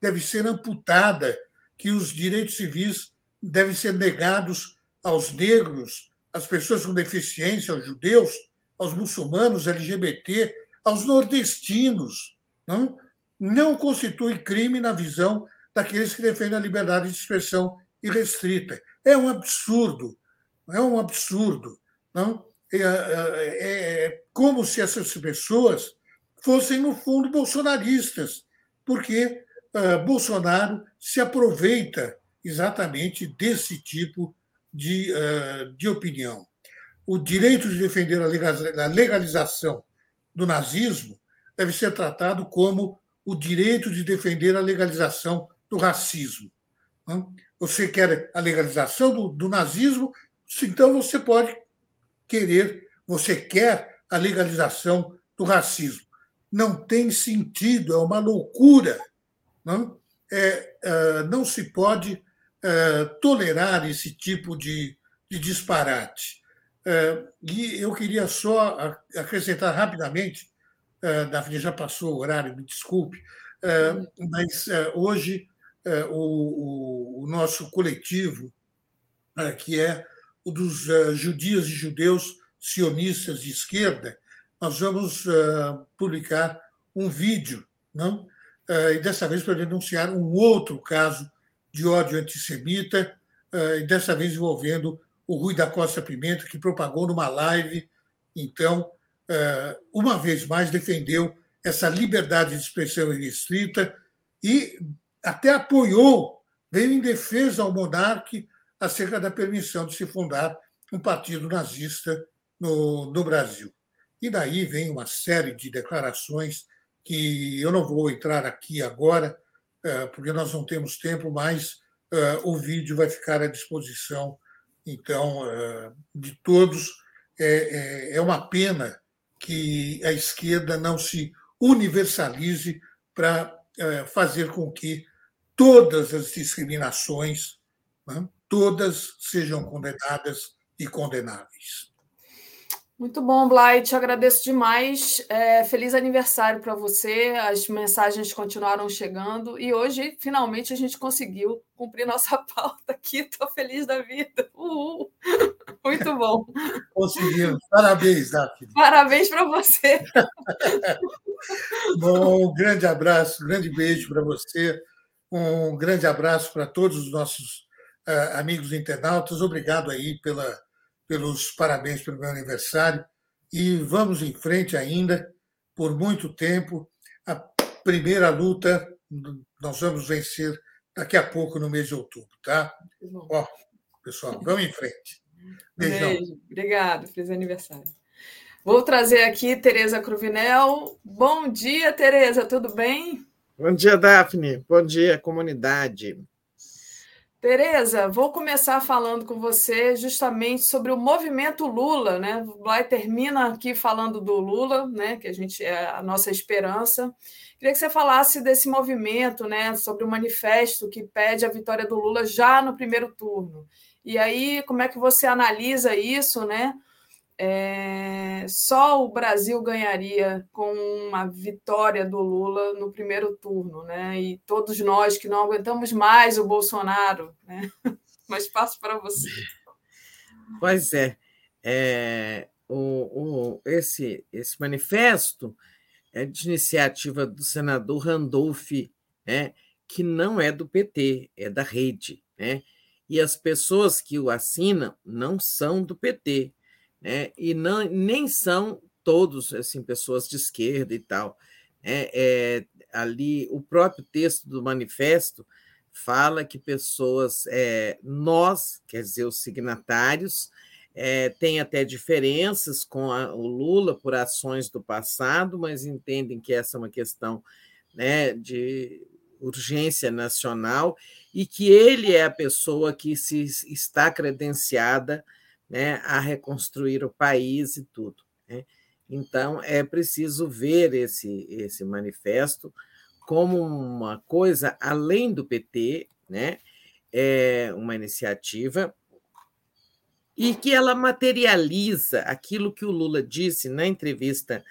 deve ser amputada, que os direitos civis devem ser negados aos negros, às pessoas com deficiência, aos judeus, aos muçulmanos, LGBT, aos nordestinos. Não, não constitui crime na visão daqueles que defendem a liberdade de expressão irrestrita. É um absurdo, é um absurdo. Não? É, é, é como se essas pessoas fossem, no fundo, bolsonaristas, porque uh, Bolsonaro se aproveita exatamente desse tipo de, uh, de opinião. O direito de defender a legalização do nazismo deve ser tratado como o direito de defender a legalização do racismo. Você quer a legalização do, do nazismo, então você pode querer, você quer a legalização do racismo não tem sentido, é uma loucura. Não, é, é, não se pode é, tolerar esse tipo de, de disparate. É, e eu queria só acrescentar rapidamente, é, Daphne já passou o horário, me desculpe, mas hoje o, o, nosso coletivo, que é dos judias e judeus sionistas de esquerda, nós vamos uh, publicar um vídeo, não? Uh, e dessa vez para denunciar um outro caso de ódio antissemita, uh, e dessa vez envolvendo o Rui da Costa Pimenta, que propagou numa live. Então, uma vez mais, defendeu essa liberdade de expressão irrestrita e até apoiou, veio em defesa ao monarca acerca da permissão de se fundar um partido nazista no, no Brasil. E daí vem uma série de declarações que eu não vou entrar aqui agora, é, porque nós não temos tempo, mas é, o vídeo vai ficar à disposição, então, é, de todos. É uma pena que a esquerda não se universalize para fazer com que todas as discriminações, né, todas sejam condenadas e condenáveis. Muito bom, te agradeço demais. É, feliz aniversário para você. As mensagens continuaram chegando e hoje, finalmente, a gente conseguiu cumprir nossa pauta aqui. Estou feliz da vida. Uhul. Muito bom. Conseguimos. Parabéns, Daphne. Parabéns para você. bom, um grande abraço, um grande beijo para você. Um grande abraço para todos os nossos amigos internautas. Obrigado aí pela pelos parabéns pelo meu aniversário e vamos em frente ainda por muito tempo. A primeira luta nós vamos vencer daqui a pouco no mês de outubro, tá? Ó, pessoal, vamos em frente. Beijão. Beijo. Obrigado. Feliz aniversário. Vou trazer aqui Tereza Cruvinel. Bom dia, Tereza, tudo bem? Bom dia, Daphne. Bom dia, comunidade. Tereza, vou começar falando com você justamente sobre o movimento Lula, né? Vai termina aqui falando do Lula, né? Que a gente é a nossa esperança. Queria que você falasse desse movimento, né? Sobre o manifesto que pede a vitória do Lula já no primeiro turno. E aí, como é que você analisa isso, né? É, só o Brasil ganharia com uma vitória do Lula no primeiro turno, né? E todos nós que não aguentamos mais o Bolsonaro, né? Mas passo para você. Pois é, é o, o, esse, esse manifesto é de iniciativa do senador Randolph, né? Que não é do PT, é da rede, né? E as pessoas que o assinam não são do PT, né? e não, nem são todos assim pessoas de esquerda e tal. É, ali o próprio texto do manifesto fala que pessoas, é, nós, quer dizer, os signatários, é, têm até diferenças com a, o Lula por ações do passado, mas entendem que essa é uma questão né, de urgência nacional e que ele é a pessoa que se está credenciada né, a reconstruir o país e tudo. Né? Então, é preciso ver esse, esse manifesto como uma coisa além do PT, né? é uma iniciativa e que ela materializa aquilo que o Lula disse na entrevista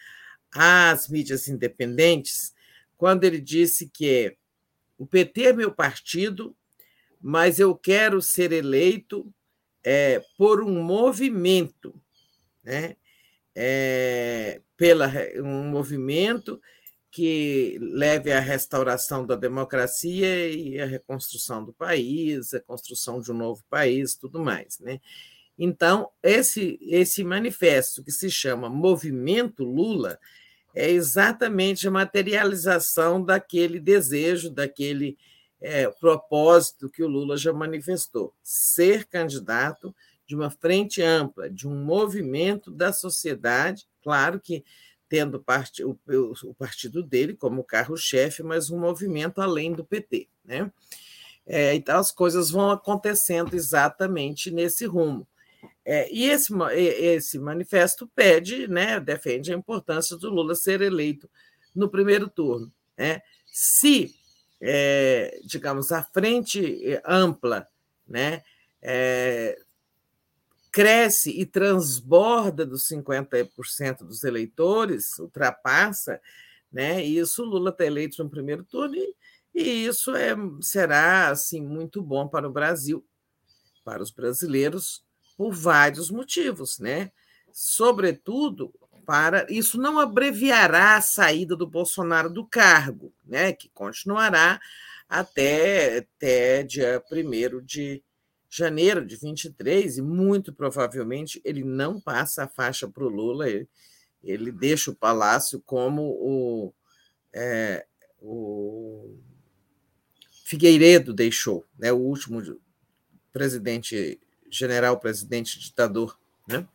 às mídias independentes, quando ele disse que o PT é meu partido, mas eu quero ser eleito é, por um movimento, né? É, pela um movimento que leve à restauração da democracia e à reconstrução do país, a construção de um novo país, tudo mais, né? Então, esse esse manifesto que se chama Movimento Lula é exatamente a materialização daquele desejo, daquele é, propósito que o Lula já manifestou: ser candidato de uma frente ampla, de um movimento da sociedade, claro que tendo parte, o, o partido dele como carro-chefe, mas um movimento além do PT. Né? É, então, as coisas vão acontecendo exatamente nesse rumo. É, e esse, esse manifesto pede, né, defende a importância do Lula ser eleito no primeiro turno. Né? Se é, digamos, a frente eh, ampla, né, é, cresce e transborda dos 50% dos eleitores, ultrapassa, né, e isso Lula está eleito no primeiro turno, e, e isso é, será assim muito bom para o Brasil, para os brasileiros, por vários motivos, né? Sobretudo, para isso não abreviará a saída do Bolsonaro do cargo, né, que continuará até, até dia 1 de janeiro de 23, e muito provavelmente ele não passa a faixa para o Lula, ele, ele, deixa o palácio como o, é, o Figueiredo deixou, né, o último presidente, general presidente ditador, né?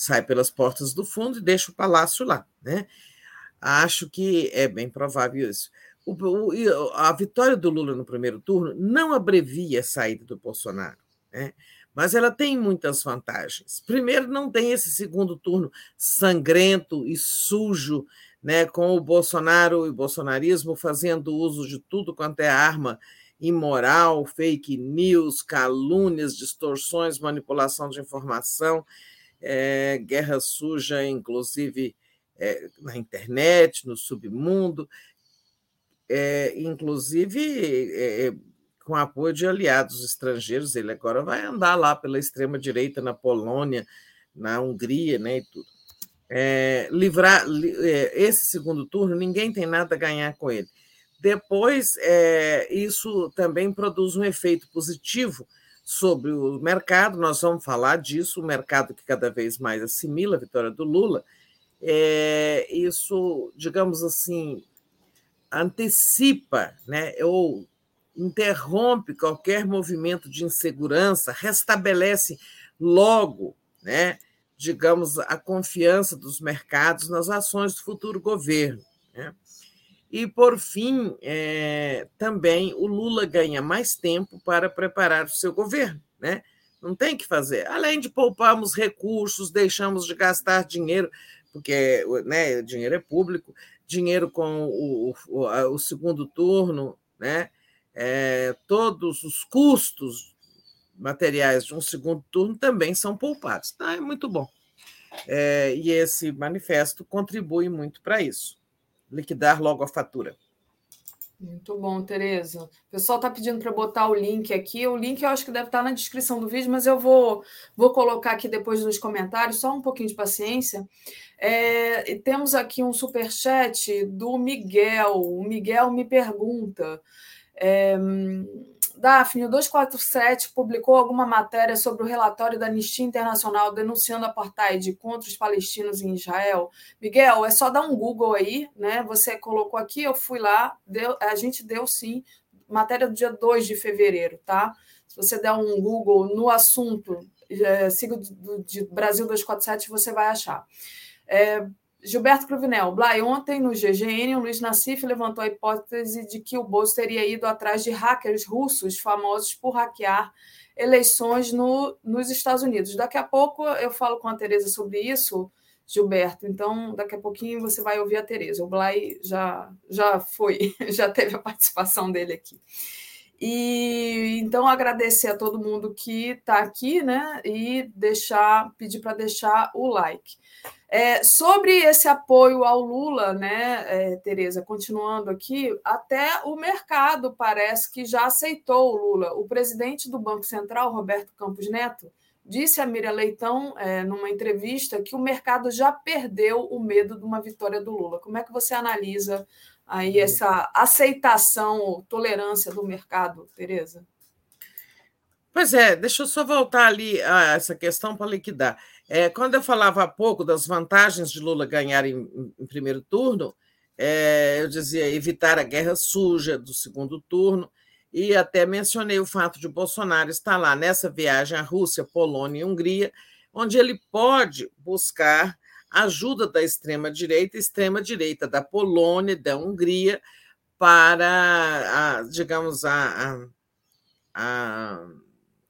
Sai pelas portas do fundo e deixa o palácio lá. Né? Acho que é bem provável isso. O, o, a vitória do Lula no primeiro turno não abrevia a saída do Bolsonaro, né? mas ela tem muitas vantagens. Primeiro, não tem esse segundo turno sangrento e sujo, né, com o Bolsonaro e o bolsonarismo fazendo uso de tudo quanto é arma imoral, fake news, calúnias, distorções, manipulação de informação é, guerra suja, inclusive é, na internet, no submundo, é, inclusive é, com apoio de aliados estrangeiros. Ele agora vai andar lá pela extrema-direita na Polônia, na Hungria né, e tudo. É, livrar é, esse segundo turno, ninguém tem nada a ganhar com ele. Depois, isso também produz um efeito positivo sobre o mercado, nós vamos falar disso, o mercado que cada vez mais assimila a vitória do Lula, é, isso, digamos assim, antecipa, né, ou interrompe qualquer movimento de insegurança, restabelece logo, né, digamos, a confiança dos mercados nas ações do futuro governo. Né? E, por fim, é, também o Lula ganha mais tempo para preparar o seu governo. Né? Não tem que fazer. Além de pouparmos recursos, deixamos de gastar dinheiro, porque né, dinheiro é público, dinheiro com o, o, o segundo turno, né? É, todos os custos materiais de um segundo turno também são poupados. Então, é muito bom. É, e esse manifesto contribui muito para isso liquidar logo a fatura. Muito bom, Tereza. O pessoal está pedindo para botar o link aqui. O link eu acho que deve estar tá na descrição do vídeo, mas eu vou, vou colocar aqui depois nos comentários, só um pouquinho de paciência. É, temos aqui um super chat do Miguel. O Miguel me pergunta. É, Daphne, o 247 publicou alguma matéria sobre o relatório da Anistia Internacional denunciando apartheid contra os palestinos em Israel? Miguel, é só dar um Google aí, né? Você colocou aqui, eu fui lá, deu, a gente deu sim, matéria do dia 2 de fevereiro, tá? Se você der um Google no assunto, é, siga de Brasil 247, você vai achar. É, Gilberto Cruvinel, Blay, ontem no GGN, o Luiz Nassif levantou a hipótese de que o Bolso teria ido atrás de hackers russos famosos por hackear eleições no, nos Estados Unidos. Daqui a pouco eu falo com a Tereza sobre isso, Gilberto. Então, daqui a pouquinho você vai ouvir a Tereza. O Blay já, já foi, já teve a participação dele aqui. E então agradecer a todo mundo que está aqui, né? E deixar, pedir para deixar o like. É, sobre esse apoio ao Lula, né, é, Tereza, continuando aqui, até o mercado parece que já aceitou o Lula. O presidente do Banco Central, Roberto Campos Neto, disse a Miriam Leitão, é, numa entrevista, que o mercado já perdeu o medo de uma vitória do Lula. Como é que você analisa aí uhum. essa aceitação ou tolerância do mercado, Tereza? Pois é, deixa eu só voltar ali a essa questão para liquidar. É, quando eu falava há pouco das vantagens de Lula ganhar em, em primeiro turno, é, eu dizia evitar a guerra suja do segundo turno, e até mencionei o fato de Bolsonaro estar lá nessa viagem à Rússia, Polônia e Hungria, onde ele pode buscar ajuda da extrema-direita, extrema-direita da Polônia, da Hungria, para, a, digamos, a, a, a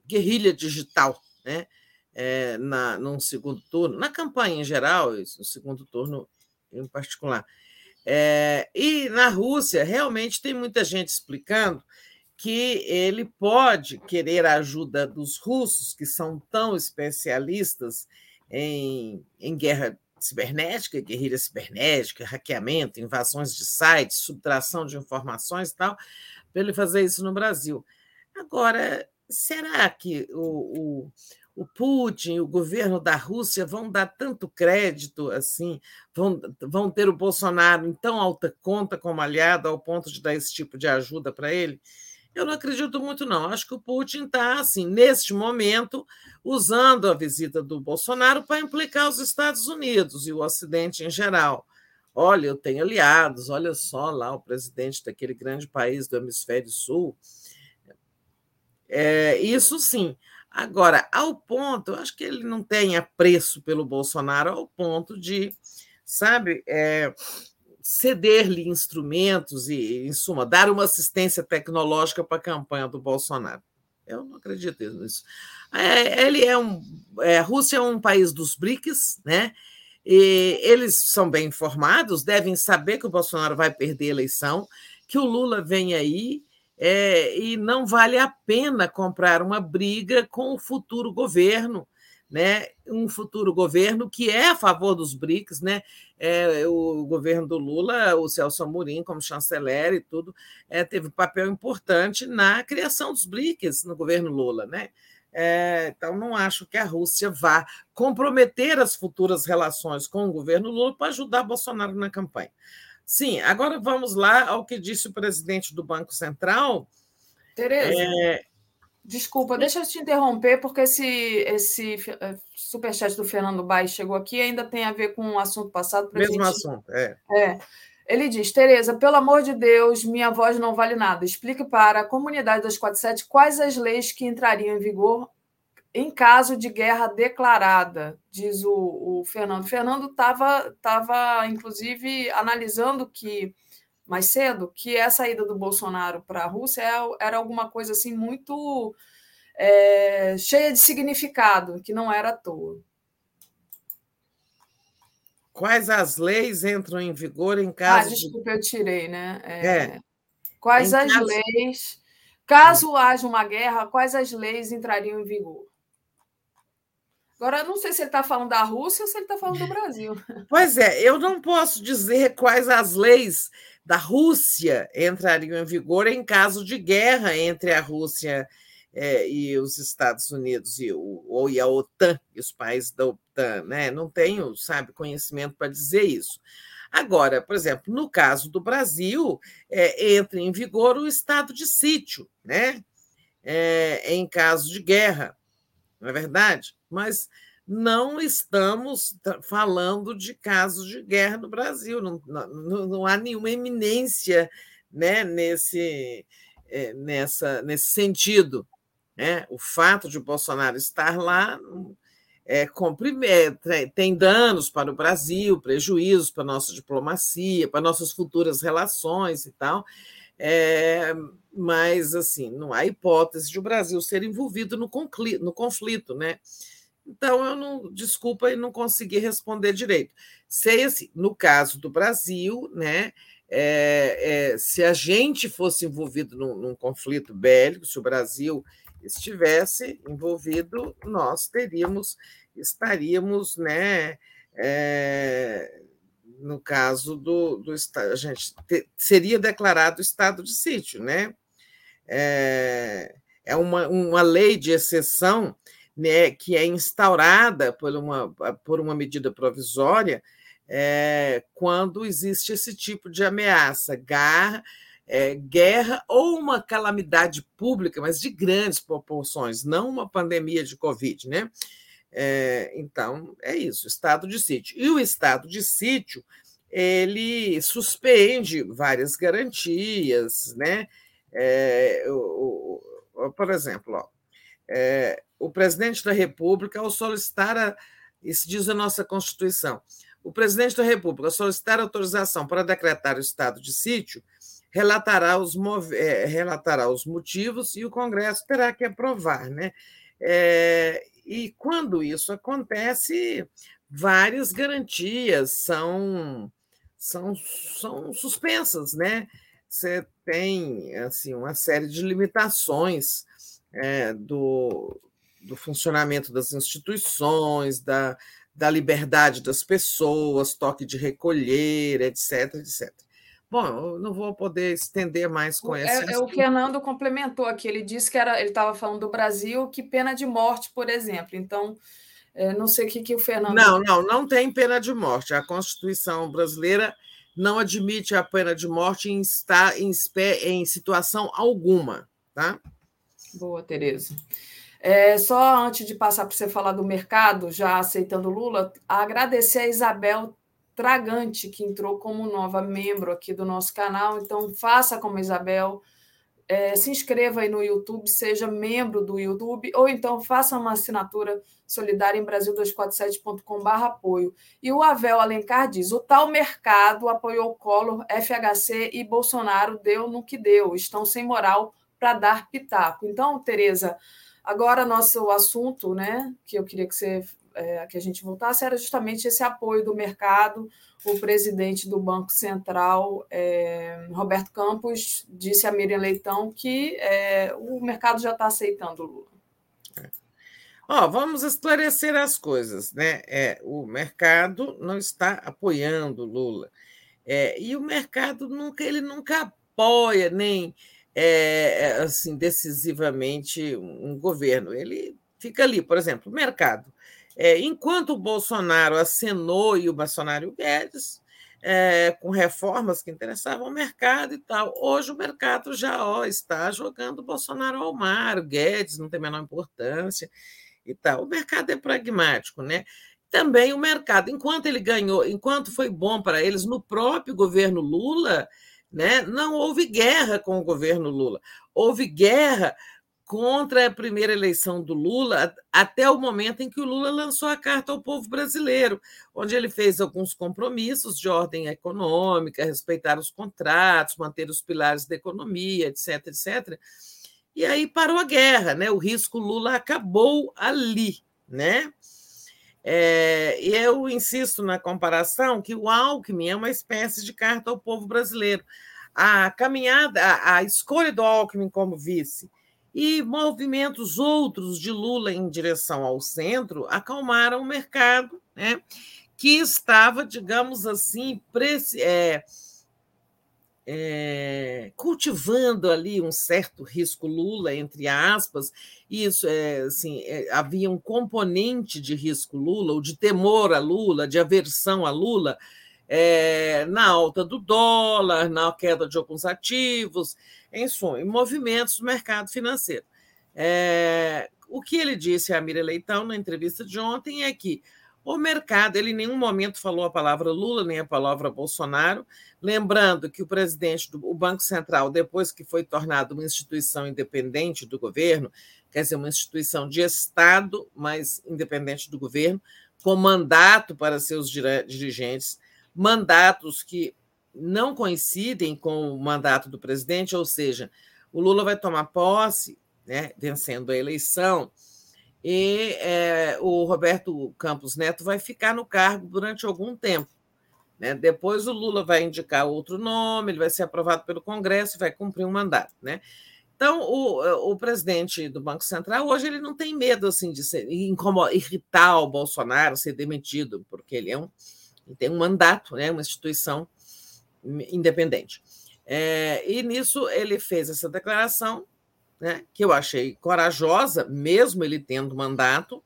guerrilha digital, né? É, na, num segundo turno, na campanha em geral, no segundo turno em particular. É, e na Rússia, realmente tem muita gente explicando que ele pode querer a ajuda dos russos, que são tão especialistas em, em guerra cibernética, guerrilha cibernética, hackeamento, invasões de sites, subtração de informações e tal, para ele fazer isso no Brasil. Agora, será que o, o o Putin, o governo da Rússia vão dar tanto crédito assim, vão, vão ter o Bolsonaro em tão alta conta como aliado ao ponto de dar esse tipo de ajuda para ele? Eu não acredito muito, não. Acho que o Putin está, assim, neste momento, usando a visita do Bolsonaro para implicar os Estados Unidos e o Ocidente em geral. Olha, eu tenho aliados, olha só lá o presidente daquele grande país do hemisfério sul. É, isso sim. Agora, ao ponto, acho que ele não tem apreço pelo Bolsonaro ao ponto de, sabe, é, ceder-lhe instrumentos e, em suma, dar uma assistência tecnológica para a campanha do Bolsonaro. Eu não acredito nisso. É, ele é um. É, a Rússia é um país dos BRICS, né? E eles são bem informados, devem saber que o Bolsonaro vai perder a eleição, que o Lula vem aí é, e não vale a pena comprar uma briga com o futuro governo, né? um futuro governo que é a favor dos BRICS, né? É, o governo do Lula, o Celso Amorim como chanceler e tudo, é, teve um papel importante na criação dos BRICS no governo Lula. Né? É, então, não acho que a Rússia vá comprometer as futuras relações com o governo Lula para ajudar Bolsonaro na campanha. Sim, agora vamos lá ao que disse o presidente do Banco Central. Tereza, é... desculpa, deixa eu te interromper, porque esse, esse é, superchat do Fernando Baix chegou aqui e ainda tem a ver com o um assunto passado. Mesmo gente... assunto, é. é. Ele diz: Tereza, pelo amor de Deus, minha voz não vale nada. Explique para a comunidade 247 quais as leis que entrariam em vigor em caso de guerra declarada, diz o, o Fernando. O Fernando estava, tava, inclusive, analisando que mais cedo que essa ida do Bolsonaro para a Rússia é, era alguma coisa assim muito é, cheia de significado, que não era à toa. Quais as leis entram em vigor em ah, caso. Ah, desculpa, de... eu tirei, né? É... é. Quais em as caso... leis. Caso haja uma guerra, quais as leis entrariam em vigor? Agora, não sei se ele está falando da Rússia ou se ele está falando do Brasil. Pois é, eu não posso dizer quais as leis da Rússia entrariam em vigor em caso de guerra entre a Rússia é, e os Estados Unidos e, o, ou e a OTAN e os países da OTAN, né? Não tenho, sabe, conhecimento para dizer isso. Agora, por exemplo, no caso do Brasil, é, entra em vigor o estado de sítio, né? É, em caso de guerra, não é verdade? Mas não estamos falando de casos de guerra no Brasil, não, não, não há nenhuma eminência né, nesse, é, nessa, nesse sentido. Né? O fato de Bolsonaro estar lá é, tem danos para o Brasil, prejuízos para a nossa diplomacia, para nossas futuras relações e tal. É, mas assim, não há hipótese de o Brasil ser envolvido no conflito, no conflito, né? Então eu não, desculpa, e não consegui responder direito. Sei assim, no caso do Brasil, né? É, é, se a gente fosse envolvido num, num conflito bélico, se o Brasil estivesse envolvido, nós teríamos estaríamos, né, é, no caso do, do a gente te, seria declarado estado de sítio, né? É, é uma, uma lei de exceção né, que é instaurada por uma, por uma medida provisória é, quando existe esse tipo de ameaça, garra, é, guerra ou uma calamidade pública, mas de grandes proporções, não uma pandemia de Covid, né? É, então, é isso, estado de sítio. E o estado de sítio, ele suspende várias garantias, né? É, o, o, por exemplo, ó, é, o presidente da República, ao solicitar, a, isso diz a nossa Constituição, o presidente da República, ao solicitar autorização para decretar o estado de sítio, relatará os, é, relatará os motivos e o Congresso terá que aprovar, né? É, e quando isso acontece, várias garantias são, são, são suspensas, né? Você tem assim uma série de limitações é, do, do funcionamento das instituições, da, da liberdade das pessoas, toque de recolher, etc, etc. Bom, eu não vou poder estender mais com esse. É, é, o Fernando complementou aqui. Ele disse que era, ele estava falando do Brasil, que pena de morte, por exemplo. Então, é, não sei o que, que o Fernando. Não, não, não tem pena de morte. A Constituição brasileira não admite a pena de morte em, estar, em, em situação alguma. Tá? Boa, Tereza. É, só antes de passar para você falar do mercado, já aceitando Lula, agradecer a Isabel Tragante, que entrou como nova membro aqui do nosso canal. Então, faça como Isabel, é, se inscreva aí no YouTube, seja membro do YouTube, ou então faça uma assinatura solidária em Brasil247.com.br apoio. E o Avel Alencar diz: o tal mercado apoiou Collor, FHC e Bolsonaro deu no que deu, estão sem moral para dar pitaco. Então, Tereza, agora nosso assunto, né, que eu queria que você é, que a gente voltasse era justamente esse apoio do mercado. O presidente do Banco Central, é, Roberto Campos, disse a Miriam Leitão que é, o mercado já está aceitando Lula. Ó, vamos esclarecer as coisas, né? É, o mercado não está apoiando Lula. É, e o mercado nunca, ele nunca apoia nem é, é assim decisivamente um governo. Ele fica ali, por exemplo, o mercado é, enquanto o Bolsonaro acenou e o Bolsonaro Guedes, é, com reformas que interessavam o mercado e tal. Hoje o mercado já ó, está jogando o Bolsonaro ao mar, o Guedes não tem a menor importância e tal. O mercado é pragmático, né? Também o mercado, enquanto ele ganhou, enquanto foi bom para eles no próprio governo Lula, né, não houve guerra com o governo Lula. Houve guerra contra a primeira eleição do Lula, até o momento em que o Lula lançou a carta ao povo brasileiro, onde ele fez alguns compromissos de ordem econômica, respeitar os contratos, manter os pilares da economia, etc, etc. E aí parou a guerra, né? O risco Lula acabou ali, né? É, eu insisto na comparação que o Alckmin é uma espécie de carta ao povo brasileiro. A caminhada, a, a escolha do Alckmin como vice e movimentos outros de Lula em direção ao centro acalmaram o mercado, né, que estava, digamos assim, é, é, cultivando ali um certo risco Lula, entre aspas, isso é assim, é, havia um componente de risco Lula, ou de temor a Lula, de aversão a Lula, é, na alta do dólar, na queda de alguns ativos, em suma, em movimentos do mercado financeiro. O que ele disse a Mira Leitão na entrevista de ontem é que o mercado, ele em nenhum momento falou a palavra Lula nem a palavra Bolsonaro, lembrando que o presidente do o Banco Central, depois que foi tornado uma instituição independente do governo, quer dizer, uma instituição de Estado, mas independente do governo, com mandato para seus dirigentes, mandatos que não coincidem com o mandato do presidente, ou seja, o Lula vai tomar posse, né, vencendo a eleição, e é, o Roberto Campos Neto vai ficar no cargo durante algum tempo. Né? Depois o Lula vai indicar outro nome, ele vai ser aprovado pelo Congresso e vai cumprir um mandato. Né? Então, o, o presidente do Banco Central hoje ele não tem medo assim de ser, irritar o Bolsonaro, ser demitido, porque ele é um tem um mandato, né, uma instituição independente. É, e nisso ele fez essa declaração, né, que eu achei corajosa, mesmo ele tendo mandato,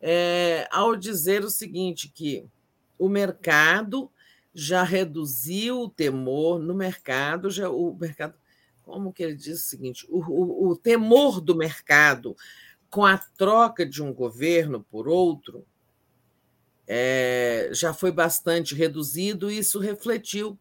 é, ao dizer o seguinte: que o mercado já reduziu o temor no mercado, já o mercado, como que ele diz o seguinte, o, o, o temor do mercado com a troca de um governo por outro é, já foi bastante reduzido, e isso refletiu,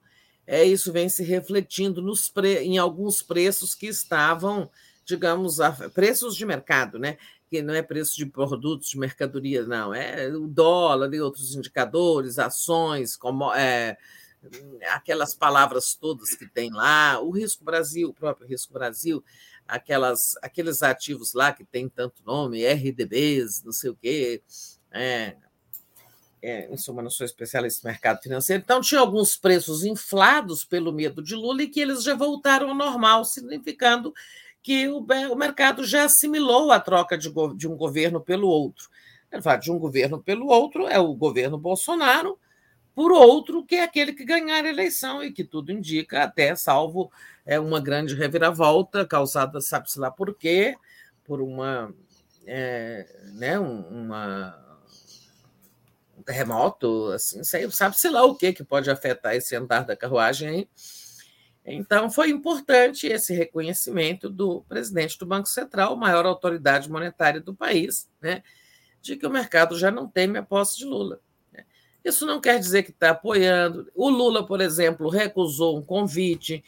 é, isso vem se refletindo nos pre, em alguns preços que estavam, digamos, a, preços de mercado, né? que não é preço de produtos, de mercadoria, não, é o dólar e outros indicadores, ações, como, é, aquelas palavras todas que tem lá, o risco Brasil, o próprio risco Brasil, aquelas, aqueles ativos lá que tem tanto nome, RDBs, não sei o quê, é, é, em suma, não sou especialista no mercado financeiro, então tinha alguns preços inflados pelo medo de Lula e que eles já voltaram ao normal, significando que o, o mercado já assimilou a troca de, de um governo pelo outro. De um governo pelo outro é o governo Bolsonaro, por outro, que é aquele que ganhar a eleição e que tudo indica, até salvo é, uma grande reviravolta causada, sabe-se lá por quê, por uma, é, né, uma terremoto, assim, sabe-se lá o que, que pode afetar esse andar da carruagem aí. Então, foi importante esse reconhecimento do presidente do Banco Central, maior autoridade monetária do país, né, de que o mercado já não teme a posse de Lula. Né. Isso não quer dizer que está apoiando. O Lula, por exemplo, recusou um convite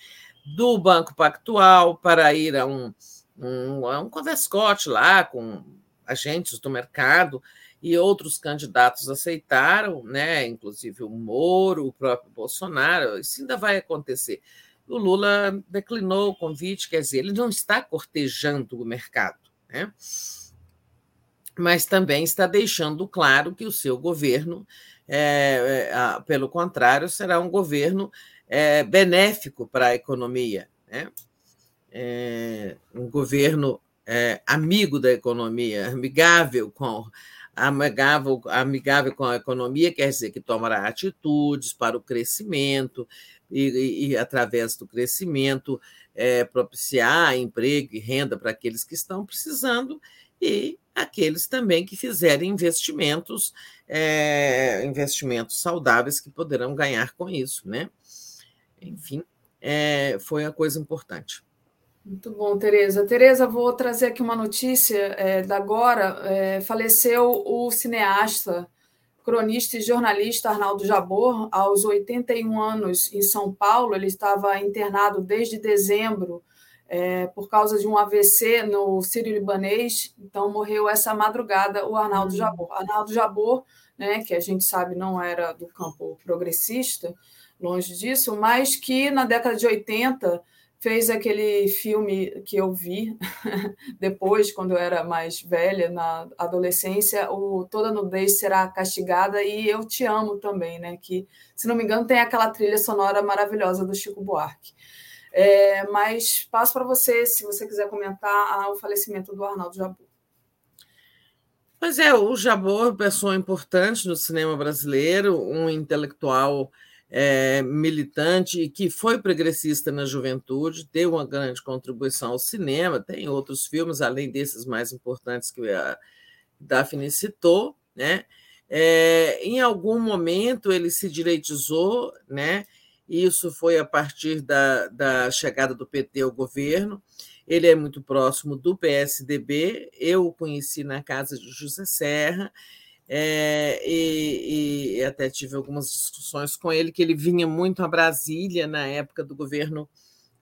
do Banco Pactual para ir a um, um, a um converscote lá com agentes do mercado e outros candidatos aceitaram, né? inclusive o Moro, o próprio Bolsonaro, isso ainda vai acontecer. O Lula declinou o convite, quer dizer, ele não está cortejando o mercado, né? mas também está deixando claro que o seu governo, é, é, pelo contrário, será um governo é, benéfico para a economia, né? É, um governo é, amigo da economia, amigável com amigável, amigável com a economia quer dizer que tomará atitudes para o crescimento e, e, através do crescimento, é, propiciar emprego e renda para aqueles que estão precisando e aqueles também que fizerem investimentos, é, investimentos saudáveis que poderão ganhar com isso, né? Enfim, é, foi a coisa importante. Muito bom, Tereza. Tereza, vou trazer aqui uma notícia é, da agora. É, faleceu o cineasta, cronista e jornalista Arnaldo Jabor, aos 81 anos, em São Paulo. Ele estava internado desde dezembro é, por causa de um AVC no Sírio-Libanês. Então, morreu essa madrugada o Arnaldo hum. Jabor. Arnaldo Jabor, né, que a gente sabe não era do campo progressista, longe disso, mas que na década de 80 fez aquele filme que eu vi depois, quando eu era mais velha, na adolescência, o Toda Nudez Será Castigada e Eu Te Amo também, né? que, se não me engano, tem aquela trilha sonora maravilhosa do Chico Buarque. É, mas passo para você, se você quiser comentar o falecimento do Arnaldo Jabor. Pois é, o Jabor, pessoa importante no cinema brasileiro, um intelectual é, militante que foi progressista na juventude, deu uma grande contribuição ao cinema, tem outros filmes, além desses mais importantes que a Daphne citou, né? É, em algum momento ele se direitizou, né? Isso foi a partir da, da chegada do PT ao governo. Ele é muito próximo do PSDB. Eu o conheci na casa de José Serra é, e, e, até tive algumas discussões com ele, que ele vinha muito a Brasília na época do governo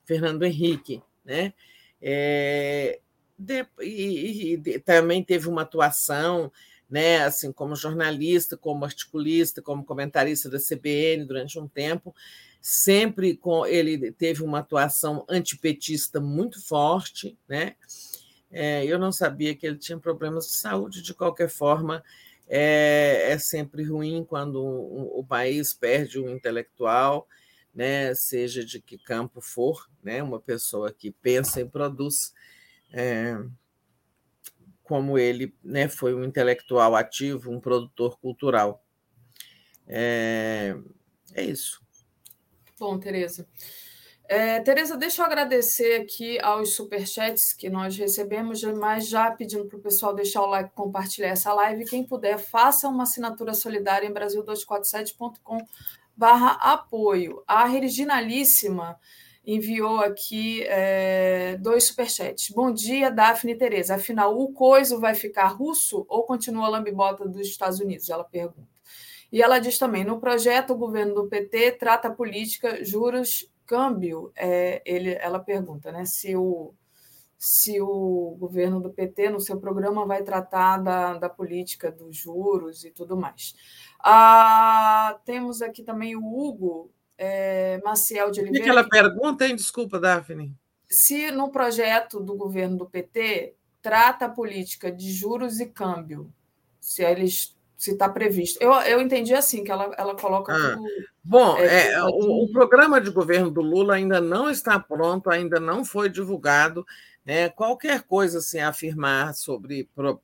Fernando Henrique. Né? É, de, e, e, também teve uma atuação né, assim como jornalista, como articulista, como comentarista da CBN durante um tempo, sempre com ele teve uma atuação antipetista muito forte, né? É, eu não sabia que ele tinha problemas de saúde de qualquer forma é, é sempre ruim quando o, país perde um intelectual, né, seja de que campo for, né, uma pessoa que pensa e produz, é, como ele né, foi um intelectual ativo, um produtor cultural. É, é isso. Bom, Tereza. É, Tereza, deixa eu agradecer aqui aos superchats que nós recebemos, mas já pedindo para o pessoal deixar o like, compartilhar essa live. Quem puder, faça uma assinatura solidária em brasil247.com barra apoio. A Reginalíssima enviou aqui é, dois superchats. Bom dia, Daphne e Tereza. Afinal, o coiso vai ficar russo ou continua a lambibota dos Estados Unidos? Ela pergunta. E ela diz também: no projeto, o governo do PT trata política, juros câmbio, é, ele, ela pergunta né, se, o, se o governo do PT, no seu programa, vai tratar da, da política dos juros e tudo mais. Ah, temos aqui também o Hugo é, Maciel de Oliveira. O que ela pergunta, hein? Desculpa, Daphne. Se no projeto do governo do PT trata a política de juros e câmbio, se eles se está previsto. Eu, eu entendi assim, que ela, ela coloca. Ah, tudo, bom, é, é, o, o, programa de governo do Lula ainda não está pronto, ainda não foi divulgado. Né? Qualquer coisa assim, afirmar sobre pro,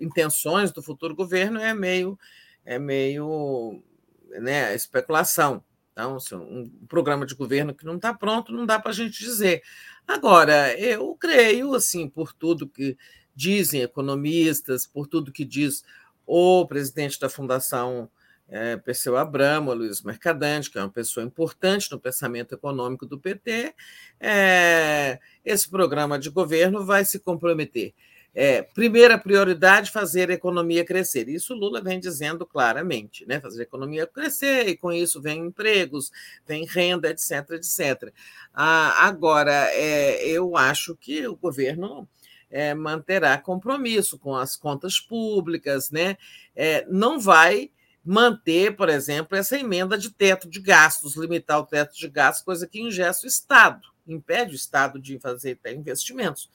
intenções do futuro governo é meio, é meio né, especulação. Então, assim, um programa de governo que não está pronto, não dá para a gente dizer. Agora, eu creio, assim, por tudo que dizem economistas, por tudo que diz o presidente da Fundação é, Perseu Abramo, Luiz Mercadante, que é uma pessoa importante no pensamento econômico do PT, é, esse programa de governo vai se comprometer. É, primeira prioridade, fazer a economia crescer. Isso Lula vem dizendo claramente, né? Fazer a economia crescer, e com isso vem empregos, vem renda, etc, etc. Ah, agora, é, eu acho que o governo é, manterá compromisso com as contas públicas, né? É, não vai manter, por exemplo, essa emenda de teto de gastos, limitar o teto de gastos, coisa que ingesta o Estado, impede o Estado de fazer investimentos.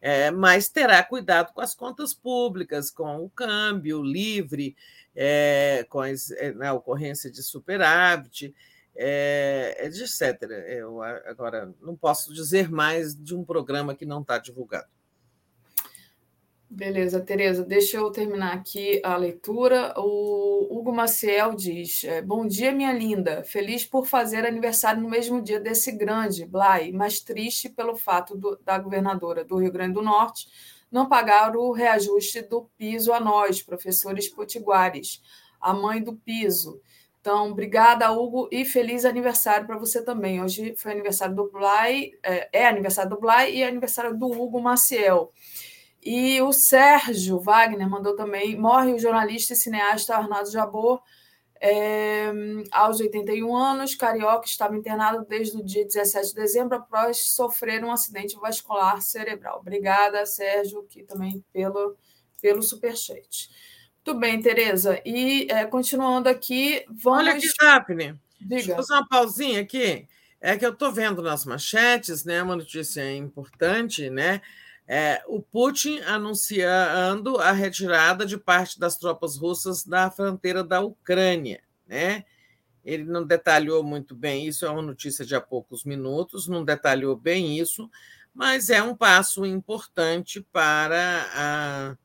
É, mas terá cuidado com as contas públicas, com o câmbio livre, é, com é, na ocorrência de superávit, é, etc. Eu agora não posso dizer mais de um programa que não está divulgado. Beleza, Tereza, deixa eu terminar aqui a leitura. O Hugo Maciel diz: é, Bom dia, minha linda. Feliz por fazer aniversário no mesmo dia desse grande, Blay, mas triste pelo fato do, da governadora do Rio Grande do Norte não pagar o reajuste do piso a nós, professores potiguares, a mãe do piso. Então, obrigada, Hugo, e feliz aniversário para você também. Hoje foi aniversário do Blay, é, é aniversário do Blay e é aniversário do Hugo Maciel. E o Sérgio Wagner mandou também: morre o jornalista e cineasta Arnaldo Jabor. É, aos 81 anos, Carioca estava internado desde o dia 17 de dezembro após sofrer um acidente vascular cerebral. Obrigada, Sérgio, que também pelo, pelo superchat. Muito bem, Tereza. E é, continuando aqui, vamos. Olha aqui, Daphne. Deixa eu fazer uma pausinha aqui. É que eu estou vendo nas manchetes, né? Uma notícia importante, né? É, o Putin anunciando a retirada de parte das tropas russas da fronteira da Ucrânia. Né? Ele não detalhou muito bem isso, é uma notícia de há poucos minutos, não detalhou bem isso, mas é um passo importante para a,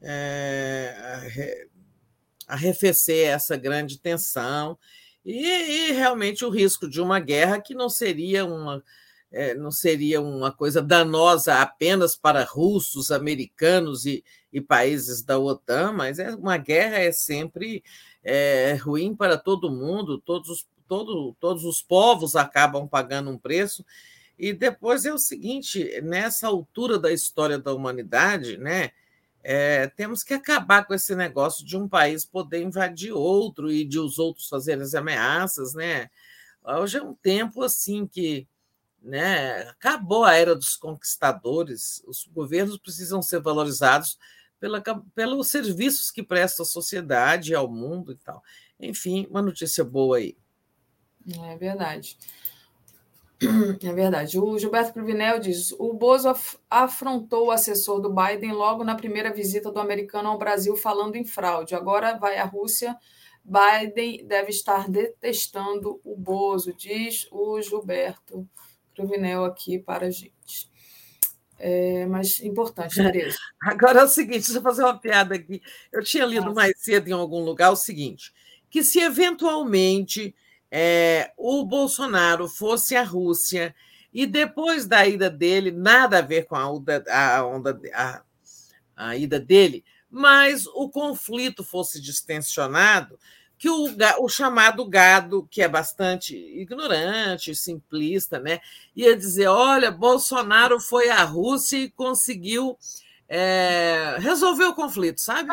é, arrefecer essa grande tensão e, e realmente o risco de uma guerra que não seria uma é, não seria uma coisa danosa apenas para russos, americanos e, e países da OTAN, mas é, uma guerra é sempre é, ruim para todo mundo, todos os, todo, todos os povos acabam pagando um preço. E depois é o seguinte: nessa altura da história da humanidade, né, é, temos que acabar com esse negócio de um país poder invadir outro e de os outros fazerem as ameaças, né? Hoje é um tempo assim que né? Acabou a era dos conquistadores. Os governos precisam ser valorizados pela, pelos serviços que prestam à sociedade, ao mundo e tal. Enfim, uma notícia boa aí. É verdade. É verdade. O Gilberto Cruvinel diz: o Bozo afrontou o assessor do Biden logo na primeira visita do americano ao Brasil, falando em fraude. Agora vai à Rússia. Biden deve estar detestando o Bozo, diz o Gilberto Cruvinel aqui para a gente. É, mas importante, Tereza. Agora é o seguinte, deixa eu fazer uma piada aqui. Eu tinha lido mais cedo em algum lugar o seguinte: que se eventualmente é, o Bolsonaro fosse à Rússia e depois da ida dele, nada a ver com a, onda, a, onda, a, a ida dele, mas o conflito fosse distensionado, que o, o, chamado gado, que é bastante ignorante, simplista, né, ia dizer: olha, Bolsonaro foi à Rússia e conseguiu é, resolver o conflito, sabe?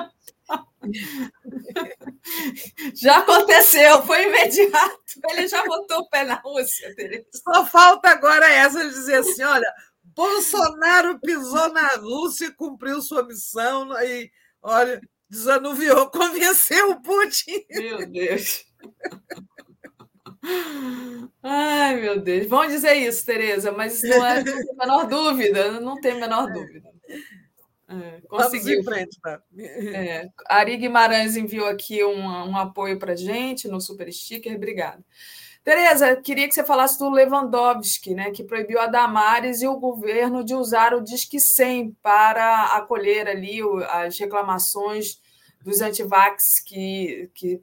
Já aconteceu, foi imediato. Ele já botou o pé na Rússia, Tereza. Só falta agora essa de dizer assim: olha, Bolsonaro pisou na Rússia e cumpriu sua missão, e olha, desanuviou, convenceu o Putin. Meu Deus. Ai, meu Deus. Vão dizer isso, Tereza, mas não, é, não tem a menor dúvida, não tem a menor dúvida. É, conseguiu. Frente, tá? é, Ari Guimarães enviou aqui um, um apoio para gente no Super Sticker, obrigada. Tereza, queria que você falasse do Lewandowski, né, que proibiu a Damares e o governo de usar o Disque 100 para acolher ali as reclamações dos antivax que, que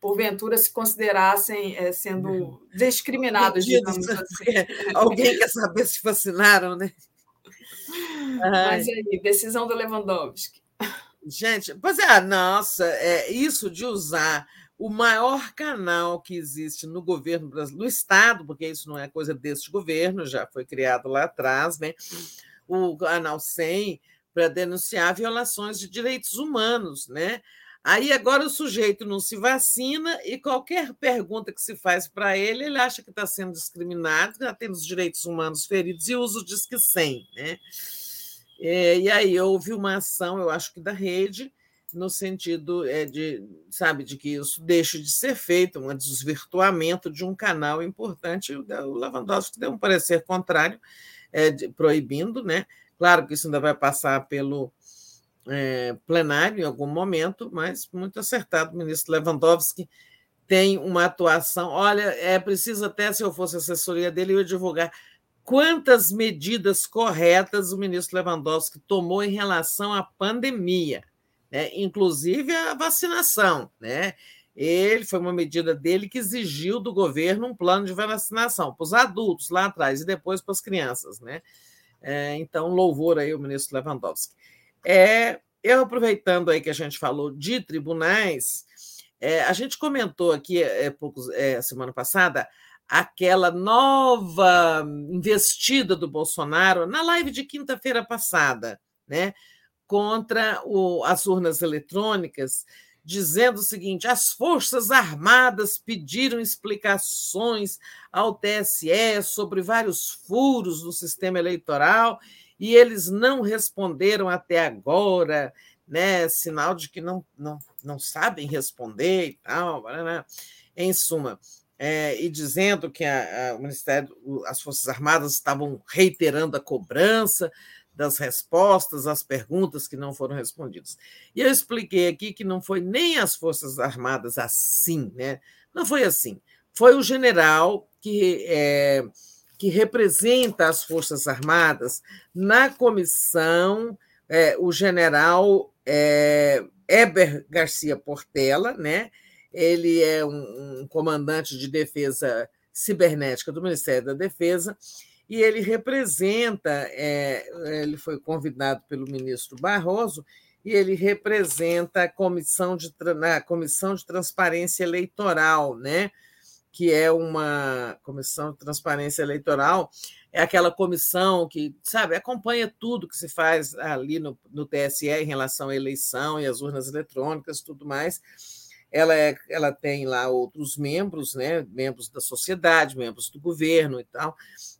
porventura se considerassem é, sendo discriminados, digamos assim. Alguém quer saber se vacinaram, né? Mas aí, decisão do Lewandowski. Gente, pois é, nossa, é isso de usar o maior canal que existe no governo brasileiro, no Estado, porque isso não é coisa deste governo, já foi criado lá atrás, né? o canal 100, para denunciar violações de direitos humanos, né? Aí agora o sujeito não se vacina e qualquer pergunta que se faz para ele, ele acha que está sendo discriminado, já tem os direitos humanos feridos e usa o Disque 100, né? É, e aí houve uma ação, eu acho que da rede, no sentido é, de, sabe, de que isso deixe de ser feito, um desvirtuamento de um canal importante. O Lewandowski deu um parecer contrário, é, de, proibindo, né? Claro que isso ainda vai passar pelo é, plenário em algum momento, mas muito acertado. O ministro Lewandowski tem uma atuação. Olha, é preciso até, se eu fosse assessoria dele, eu divulgar quantas medidas corretas o ministro Lewandowski tomou em relação à pandemia né? inclusive a vacinação. Né? Ele foi uma medida dele que exigiu do governo um plano de vacinação para os adultos lá atrás e depois para as crianças. Né? É, então, louvor aí o ministro Lewandowski. É, eu aproveitando aí que a gente falou de tribunais, é, a gente comentou aqui é, poucos, é, semana passada aquela nova investida do Bolsonaro na live de quinta-feira passada, né? Contra o, as urnas eletrônicas, dizendo o seguinte: as Forças Armadas pediram explicações ao TSE sobre vários furos no sistema eleitoral e eles não responderam até agora, né? Sinal de que não, não, não sabem responder e tal. Né? Em suma, é, e dizendo que a, a, o Ministério, as Forças Armadas estavam reiterando a cobrança das respostas às perguntas que não foram respondidas. E eu expliquei aqui que não foi nem as Forças Armadas assim, né? Não foi assim. Foi o general que, é, que representa as Forças Armadas na comissão, é, o general é, Eber Garcia Portela, né? Ele é um, um comandante de defesa cibernética do Ministério da Defesa e ele representa, é, ele foi convidado pelo ministro Barroso, e ele representa a comissão de, na comissão de transparência eleitoral, né? que é uma comissão de transparência eleitoral, é aquela comissão que, sabe, acompanha tudo que se faz ali no, no TSE em relação à eleição e às urnas eletrônicas tudo mais ela, é, ela tem lá outros membros, né, membros da sociedade, membros do governo e tal,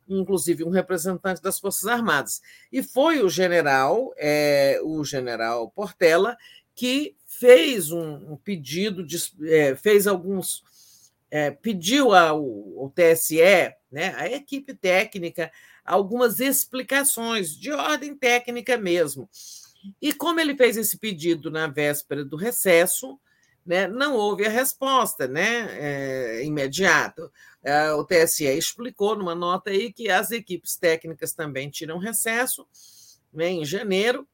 inclusive um representante das Forças Armadas. E foi o general, é, o general Portela, que fez um, um pedido, de, é, fez alguns. É, pediu ao, ao TSE, né, a equipe técnica, algumas explicações de ordem técnica mesmo. E como ele fez esse pedido na véspera do recesso, né, não houve a resposta né, é, imediata. É, o TSE explicou numa nota aí que as equipes técnicas também tiram recesso né, em janeiro,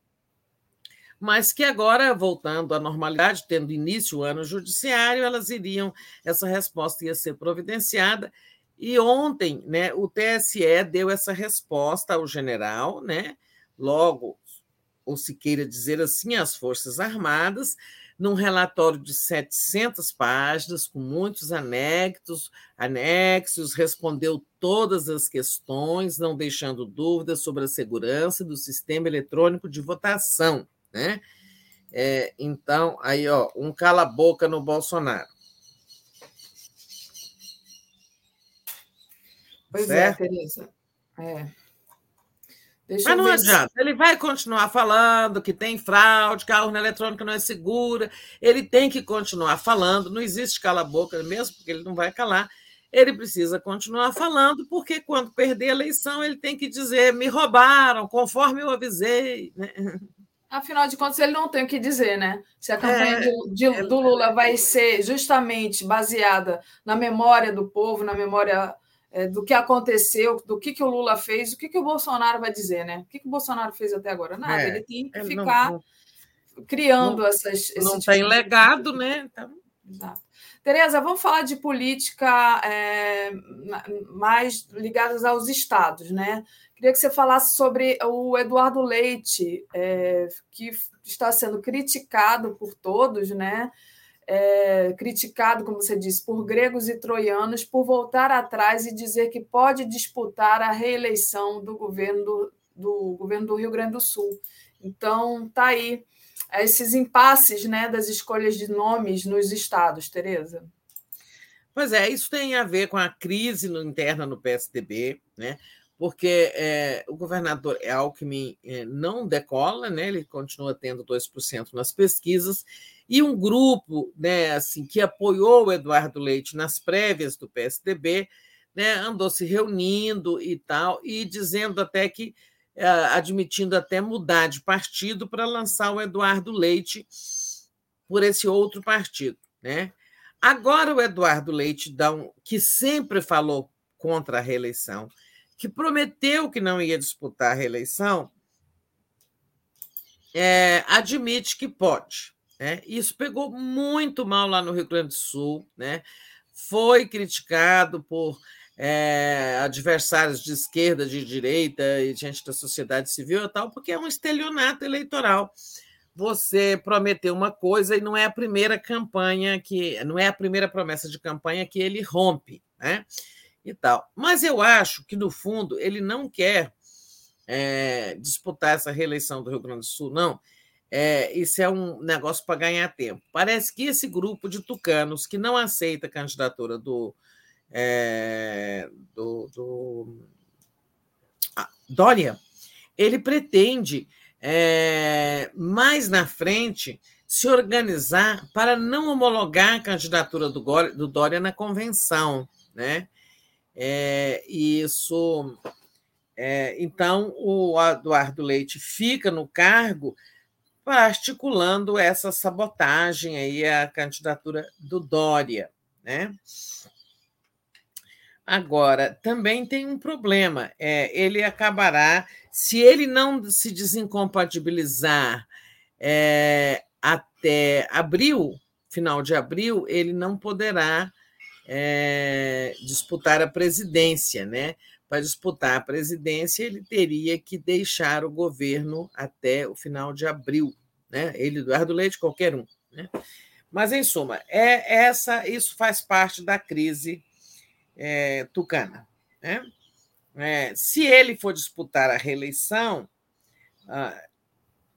mas que agora, voltando à normalidade, tendo início o ano judiciário, elas iriam, essa resposta ia ser providenciada. E ontem né, o TSE deu essa resposta ao general, né, logo, ou se queira dizer assim, às Forças Armadas, num relatório de 700 páginas, com muitos anexos, anexos, respondeu todas as questões, não deixando dúvidas sobre a segurança do sistema eletrônico de votação. Né? É, então, aí, ó, um cala-boca no Bolsonaro. Pois é, certo? é, Tereza. É. Deixa Mas não adianta, ele vai continuar falando que tem fraude, que a urna eletrônica não é segura, ele tem que continuar falando, não existe cala-boca mesmo, porque ele não vai calar. Ele precisa continuar falando, porque quando perder a eleição, ele tem que dizer: me roubaram, conforme eu avisei. Né? Afinal de contas, ele não tem o que dizer, né? Se a campanha é, do, de, é, do Lula vai ser justamente baseada na memória do povo, na memória é, do que aconteceu, do que, que o Lula fez, o que, que o Bolsonaro vai dizer, né? O que, que o Bolsonaro fez até agora? Nada, é, ele tem que ficar não, não, criando não, essas. Não tem tipo legado, né? Então... Exato. Tereza, vamos falar de política é, mais ligadas aos estados, né? Queria que você falasse sobre o Eduardo Leite, é, que está sendo criticado por todos, né? É, criticado, como você disse, por gregos e troianos por voltar atrás e dizer que pode disputar a reeleição do governo do, do governo do Rio Grande do Sul. Então, tá aí esses impasses né, das escolhas de nomes nos estados, Tereza. Pois é, isso tem a ver com a crise interna no PSDB, né? Porque é, o governador Alckmin é, não decola, né? ele continua tendo 2% nas pesquisas, e um grupo né, assim, que apoiou o Eduardo Leite nas prévias do PSDB né, andou se reunindo e tal, e dizendo até que, eh, admitindo até mudar de partido para lançar o Eduardo Leite por esse outro partido. Né? Agora o Eduardo Leite, um, que sempre falou contra a reeleição, que prometeu que não ia disputar a reeleição, é, admite que pode. Né? Isso pegou muito mal lá no Rio Grande do Sul, né? foi criticado por é, adversários de esquerda, de direita e gente da sociedade civil e tal, porque é um estelionato eleitoral. Você prometeu uma coisa e não é a primeira campanha que, não é a primeira promessa de campanha que ele rompe, né? E tal. Mas eu acho que no fundo ele não quer é, disputar essa reeleição do Rio Grande do Sul, não é, isso é um negócio para ganhar tempo. Parece que esse grupo de tucanos que não aceita a candidatura do, é, do, do ah, Dória, ele pretende é, mais na frente se organizar para não homologar a candidatura do, do Dória na convenção, né? É, isso. É, então, o Eduardo Leite fica no cargo articulando essa sabotagem aí à candidatura do Dória, né? Agora, também tem um problema. É, ele acabará, se ele não se desincompatibilizar é, até abril, final de abril, ele não poderá é, disputar a presidência, né? Para disputar a presidência, ele teria que deixar o governo até o final de abril, né? Ele, Eduardo Leite, qualquer um, né? Mas, em suma, é essa, isso faz parte da crise é, tucana. Né? É, se ele for disputar a reeleição ah,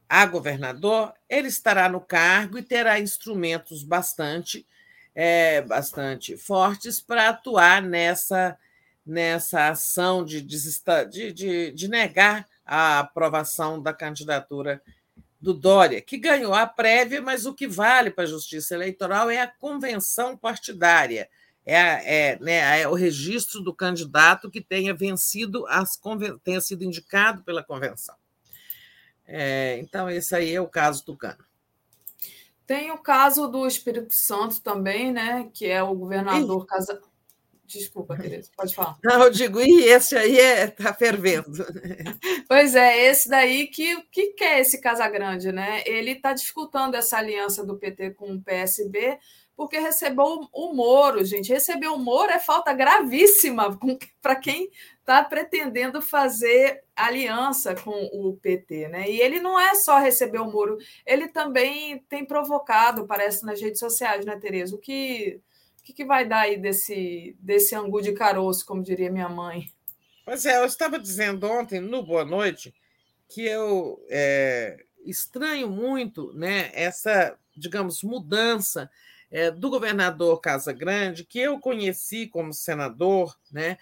a governador, ele estará no cargo e terá instrumentos bastante, é, bastante fortes para atuar nessa, nessa ação de, de, de, de negar a aprovação da candidatura do Dória, que ganhou a prévia, mas o que vale para a justiça eleitoral é a convenção partidária, é, é, né, é o registro do candidato que tenha vencido, as, tenha sido indicado pela convenção. É, então, esse aí é o caso do Cano. Tem o caso do Espírito Santo também, né? Que é o governador Casa. Desculpa, Tereza, pode falar. Não, eu digo, e esse aí está é, tá fervendo. Pois é, esse daí que que quer esse Casagrande, né? Ele está dificultando essa aliança do PT com o PSB, porque recebeu o Moro, gente. Receber o Moro é falta gravíssima para quem está pretendendo fazer aliança com o PT, né? E ele não é só receber o Moro, ele também tem provocado, parece, nas redes sociais, né, Tereza? O que, o que, que vai dar aí desse, desse angu de caroço, como diria minha mãe? Pois é, eu estava dizendo ontem, no Boa Noite, que eu é, estranho muito né, essa, digamos, mudança é, do governador Casa Grande, que eu conheci como senador, né?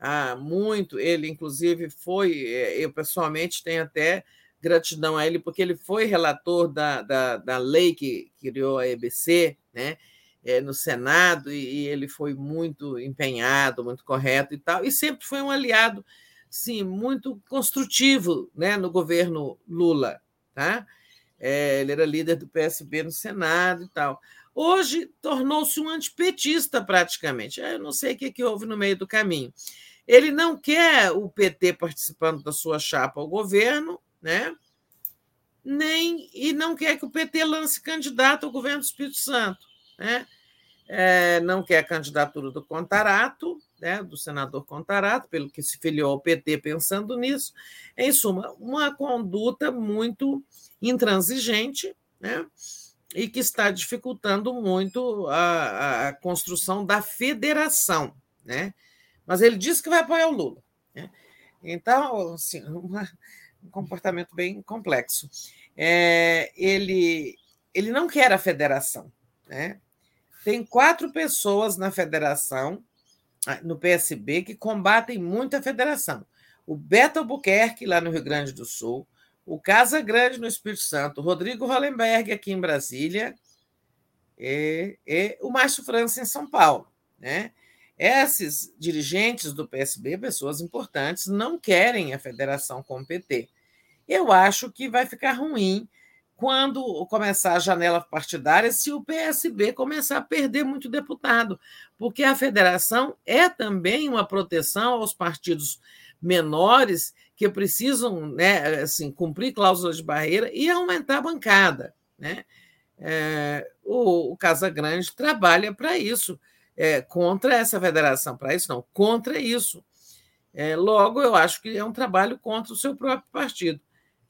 Há muito. Ele, inclusive, foi, eh, eu pessoalmente tenho até gratidão a ele, porque ele foi relator da, da, da lei que criou a EBC, né? É, no Senado, e, e, ele foi muito empenhado, muito correto e tal, e sempre foi um aliado, sim, muito construtivo né, no governo Lula. Tá? É, ele era líder do PSB no Senado e tal. Hoje tornou-se um antipetista praticamente. Eu não sei o que, que houve no meio do caminho. Ele não quer o PT participando da sua chapa ao governo, né? nem e não quer que o PT lance candidato ao governo do Espírito Santo. Né? É, não quer a candidatura do Contarato, né, do senador Contarato, pelo que se filiou ao PT pensando nisso. Em suma, uma conduta muito intransigente né, e que está dificultando muito a, a construção da federação. Né? Mas ele disse que vai apoiar o Lula. Né? Então, assim, uma, um comportamento bem complexo. É, ele, ele não quer a federação. Né? Tem quatro pessoas na federação, ah, no PSB, que combatem muito a federação. O Beto Albuquerque, lá no Rio Grande do Sul, o Casa Grande, no Espírito Santo, o Rodrigo Hollenberg, aqui em Brasília, e, e o Márcio França, em São Paulo. Né? Esses dirigentes do PSB, pessoas importantes, não querem a federação com o PT. Eu acho que vai ficar ruim quando começar a janela partidária, se o PSB começar a perder muito deputado, porque a federação é também uma proteção aos partidos menores que precisam né, assim, cumprir cláusulas de barreira e aumentar a bancada. Né? É, o, o Casa Grande trabalha para isso é, contra essa federação, para isso não, contra isso. É, logo, eu acho que é um trabalho contra o seu próprio partido.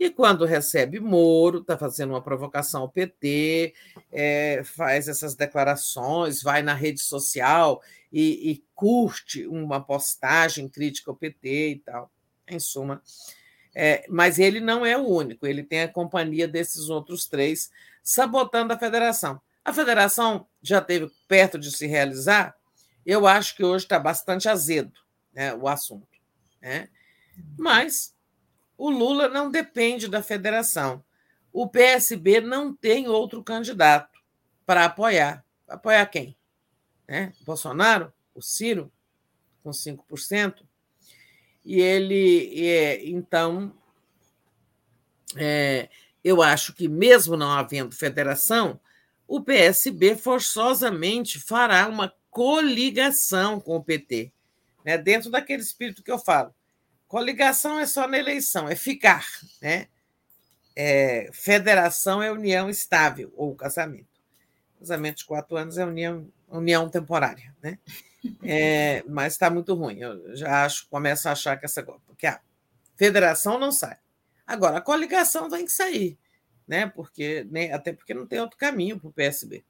E quando recebe Moro, está fazendo uma provocação ao PT, é, faz essas declarações, vai na rede social e, e, curte uma postagem crítica ao PT e tal. Em suma, É, mas ele não é o único, ele tem a companhia desses outros três sabotando a federação. A federação já esteve perto de se realizar, eu acho que hoje está bastante azedo né, o assunto. Né? Mas o Lula não depende da federação. O PSB não tem outro candidato para apoiar. Apoiar quem? Né? Bolsonaro? O Ciro? Com 5%? E ele, é, então, é, eu acho que, mesmo não havendo federação, o PSB forçosamente fará uma coligação com o PT, né? dentro daquele espírito que eu falo. Coligação é só na eleição, é ficar. Né? É, federação é união estável, ou casamento. Casamento de quatro anos é união, união temporária. Né? É, mas está muito ruim. Eu já acho, começo a achar que essa. Porque a federação não sai. Agora, a coligação tem que sair, né? Porque, né, até porque não tem outro caminho para o PSB.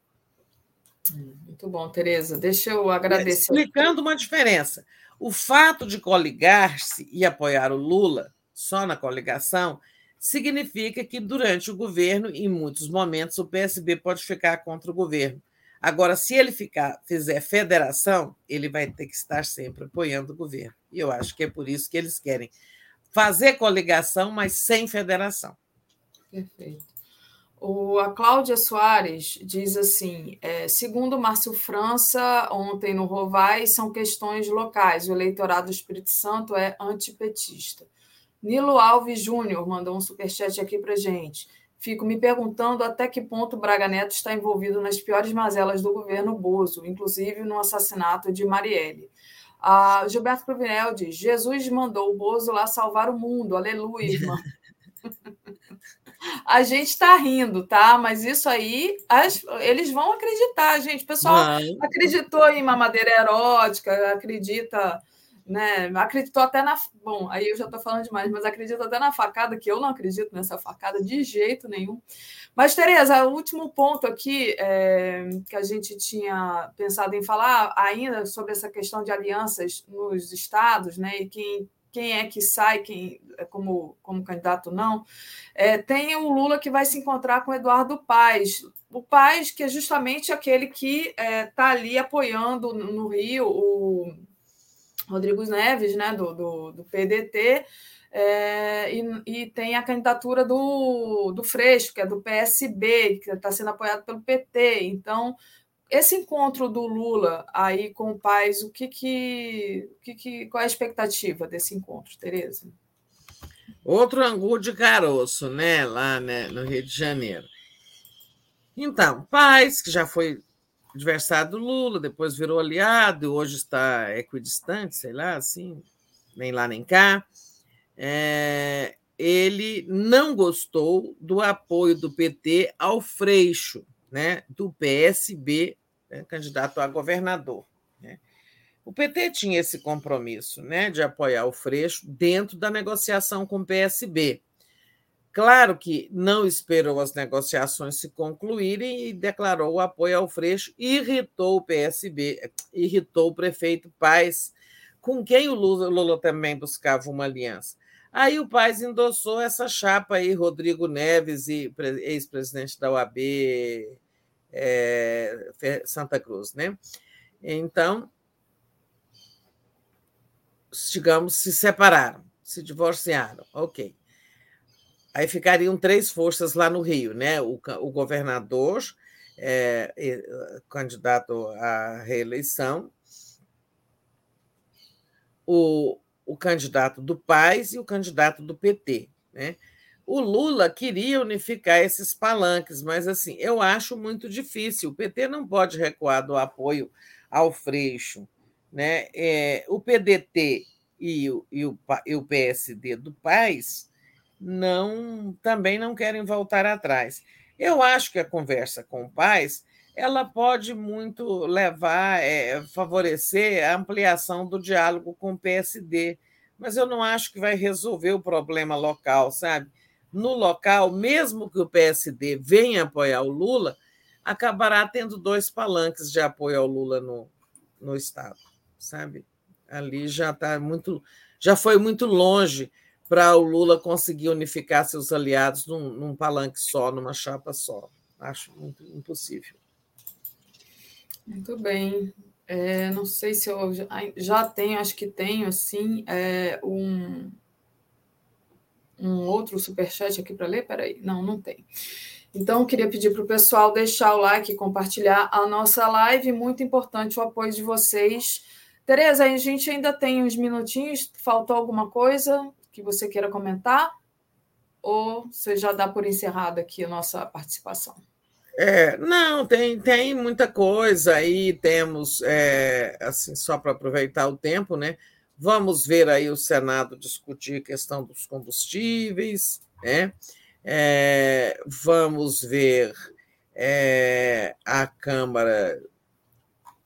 Muito bom, Tereza. Deixa eu agradecer. Explicando uma diferença. O fato de coligar-se e apoiar o Lula só na coligação significa que, durante o governo, em muitos momentos, o PSB pode ficar contra o governo. Agora, se ele ficar, fizer federação, ele vai ter que estar sempre apoiando o governo. E eu acho que é por isso que eles querem fazer coligação, mas sem federação. Perfeito. O, a Cláudia Soares diz assim: é, segundo Márcio França, ontem no Rovai, são questões locais. O eleitorado do Espírito Santo é antipetista. Nilo Alves Júnior mandou um superchat aqui para gente. Fico me perguntando até que ponto Braga Neto está envolvido nas piores mazelas do governo Bozo, inclusive no assassinato de Marielle. Ah, Gilberto Cruvinel diz: Jesus mandou o Bozo lá salvar o mundo. Aleluia, irmão. A gente está rindo, tá? Mas isso aí, as, eles vão acreditar, gente. O pessoal acreditou em mamadeira erótica, acredita, né? Acreditou até na. Bom, aí eu já estou falando demais, mas acredita até na facada, que eu não acredito nessa facada de jeito nenhum. Mas, Tereza, o último ponto aqui é, que a gente tinha pensado em falar ainda sobre essa questão de alianças nos estados, né? E quem quem é que sai quem é como, como candidato não, é, tem o Lula que vai se encontrar com Eduardo Paes. O Paes, que é justamente aquele que está é, tá ali apoiando no Rio o Rodrigo Neves, né, do, do, do PDT, é, e, e, tem a candidatura do, do Freixo, que é do PSB, que está sendo apoiado pelo PT. Então, esse encontro do Lula aí com o Paz, o que que, o que, que qual é a expectativa desse encontro, Tereza? Outro angu de caroço, né, lá né, no Rio de Janeiro. Então, Paz, que já foi adversário do Lula, depois virou aliado, hoje está equidistante, sei lá, assim, nem lá nem cá. É, ele não gostou do apoio do PT ao Freixo, né, do PSB né, candidato a governador. Né? O PT tinha esse compromisso né, de apoiar o Freixo dentro da negociação com o PSB. Claro que não esperou as negociações se concluírem e declarou o apoio ao Freixo, irritou o PSB, irritou o prefeito Paz, com quem o Lula, também buscava uma aliança. Aí o Paz endossou essa chapa aí, Rodrigo Neves, ex-presidente da UAB, é, Santa Cruz, né? Então, digamos, se separaram, se divorciaram, ok. Aí ficariam três forças lá no Rio, né? O, o governador, é, candidato à reeleição, o, o candidato do Paz e o candidato do PT, né? O Lula queria unificar esses palanques, mas assim, eu acho muito difícil. O PT não pode recuar do apoio ao Freixo. Né? É, o PDT e o, e, o, e o PSD do Paz não também não querem voltar atrás. Eu acho que a conversa com o Paz ela pode muito levar, é, favorecer a ampliação do diálogo com o PSD, mas eu não acho que vai resolver o problema local, sabe? No local, mesmo que o PSD venha apoiar o Lula, acabará tendo dois palanques de apoio ao Lula no, no Estado, sabe? Ali já está muito, já foi muito longe para o Lula conseguir unificar seus aliados num, num palanque só, numa chapa só. Acho muito impossível. Muito bem. É, não sei se eu já, já tenho, acho que tenho, assim, é, um, um outro superchat aqui para ler. Peraí, não, não tem. Então, queria pedir para o pessoal deixar o like, compartilhar a nossa live. Muito importante o apoio de vocês. Tereza, a gente ainda tem uns minutinhos. Faltou alguma coisa que você queira comentar? Ou você já dá por encerrada aqui a nossa participação? É, não, tem, tem muita coisa aí. Temos, é, assim, só para aproveitar o tempo, né? Vamos ver aí o Senado discutir a questão dos combustíveis, né? É, vamos ver é, a Câmara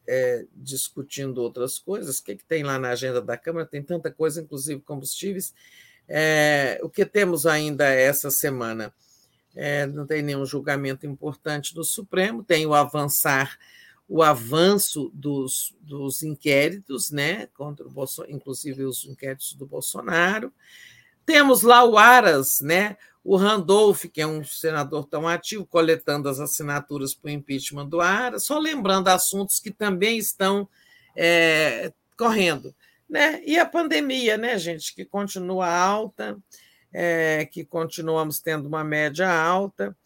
é, discutindo outras coisas. O que, que, tem lá na agenda da Câmara? Tem tanta coisa, inclusive combustíveis. É, o que temos ainda essa semana? É, não tem nenhum julgamento importante do Supremo, tem o avançar, o avanço dos, dos inquéritos, né, contra o Bolsonaro, inclusive os inquéritos do Bolsonaro. Temos lá o Aras, né, o Randolph, que é um senador tão ativo, coletando as assinaturas para o impeachment do Ara, só lembrando assuntos que também estão é, correndo. Né? E a pandemia, né, gente, que continua alta, é, que continuamos tendo uma média alta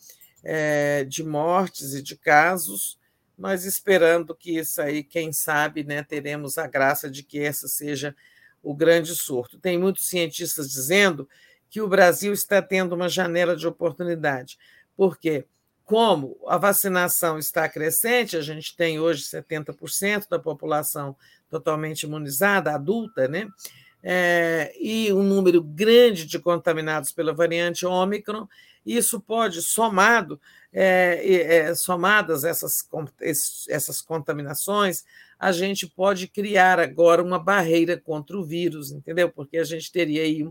é, de mortes e de casos, mas esperando que isso aí, quem sabe, né, teremos a graça de que essa seja o grande surto. Tem muitos cientistas dizendo que o Brasil está tendo uma janela de oportunidade. Porque, como a vacinação está crescente, a gente tem hoje 70% da população totalmente imunizada, adulta, né? É, e um número grande de contaminados pela variante Ômicron, isso pode, somado, é, é, somadas essas, essas contaminações, a gente pode criar agora uma barreira contra o vírus, entendeu? Porque a gente teria aí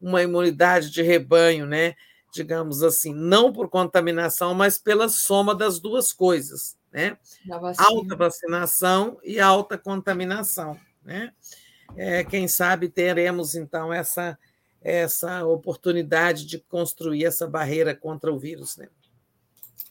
uma imunidade de rebanho, né? digamos assim, não por contaminação, mas pela soma das duas coisas, né? Alta vacinação e alta contaminação, né? É, quem sabe teremos então essa essa oportunidade de construir essa barreira contra o vírus, né?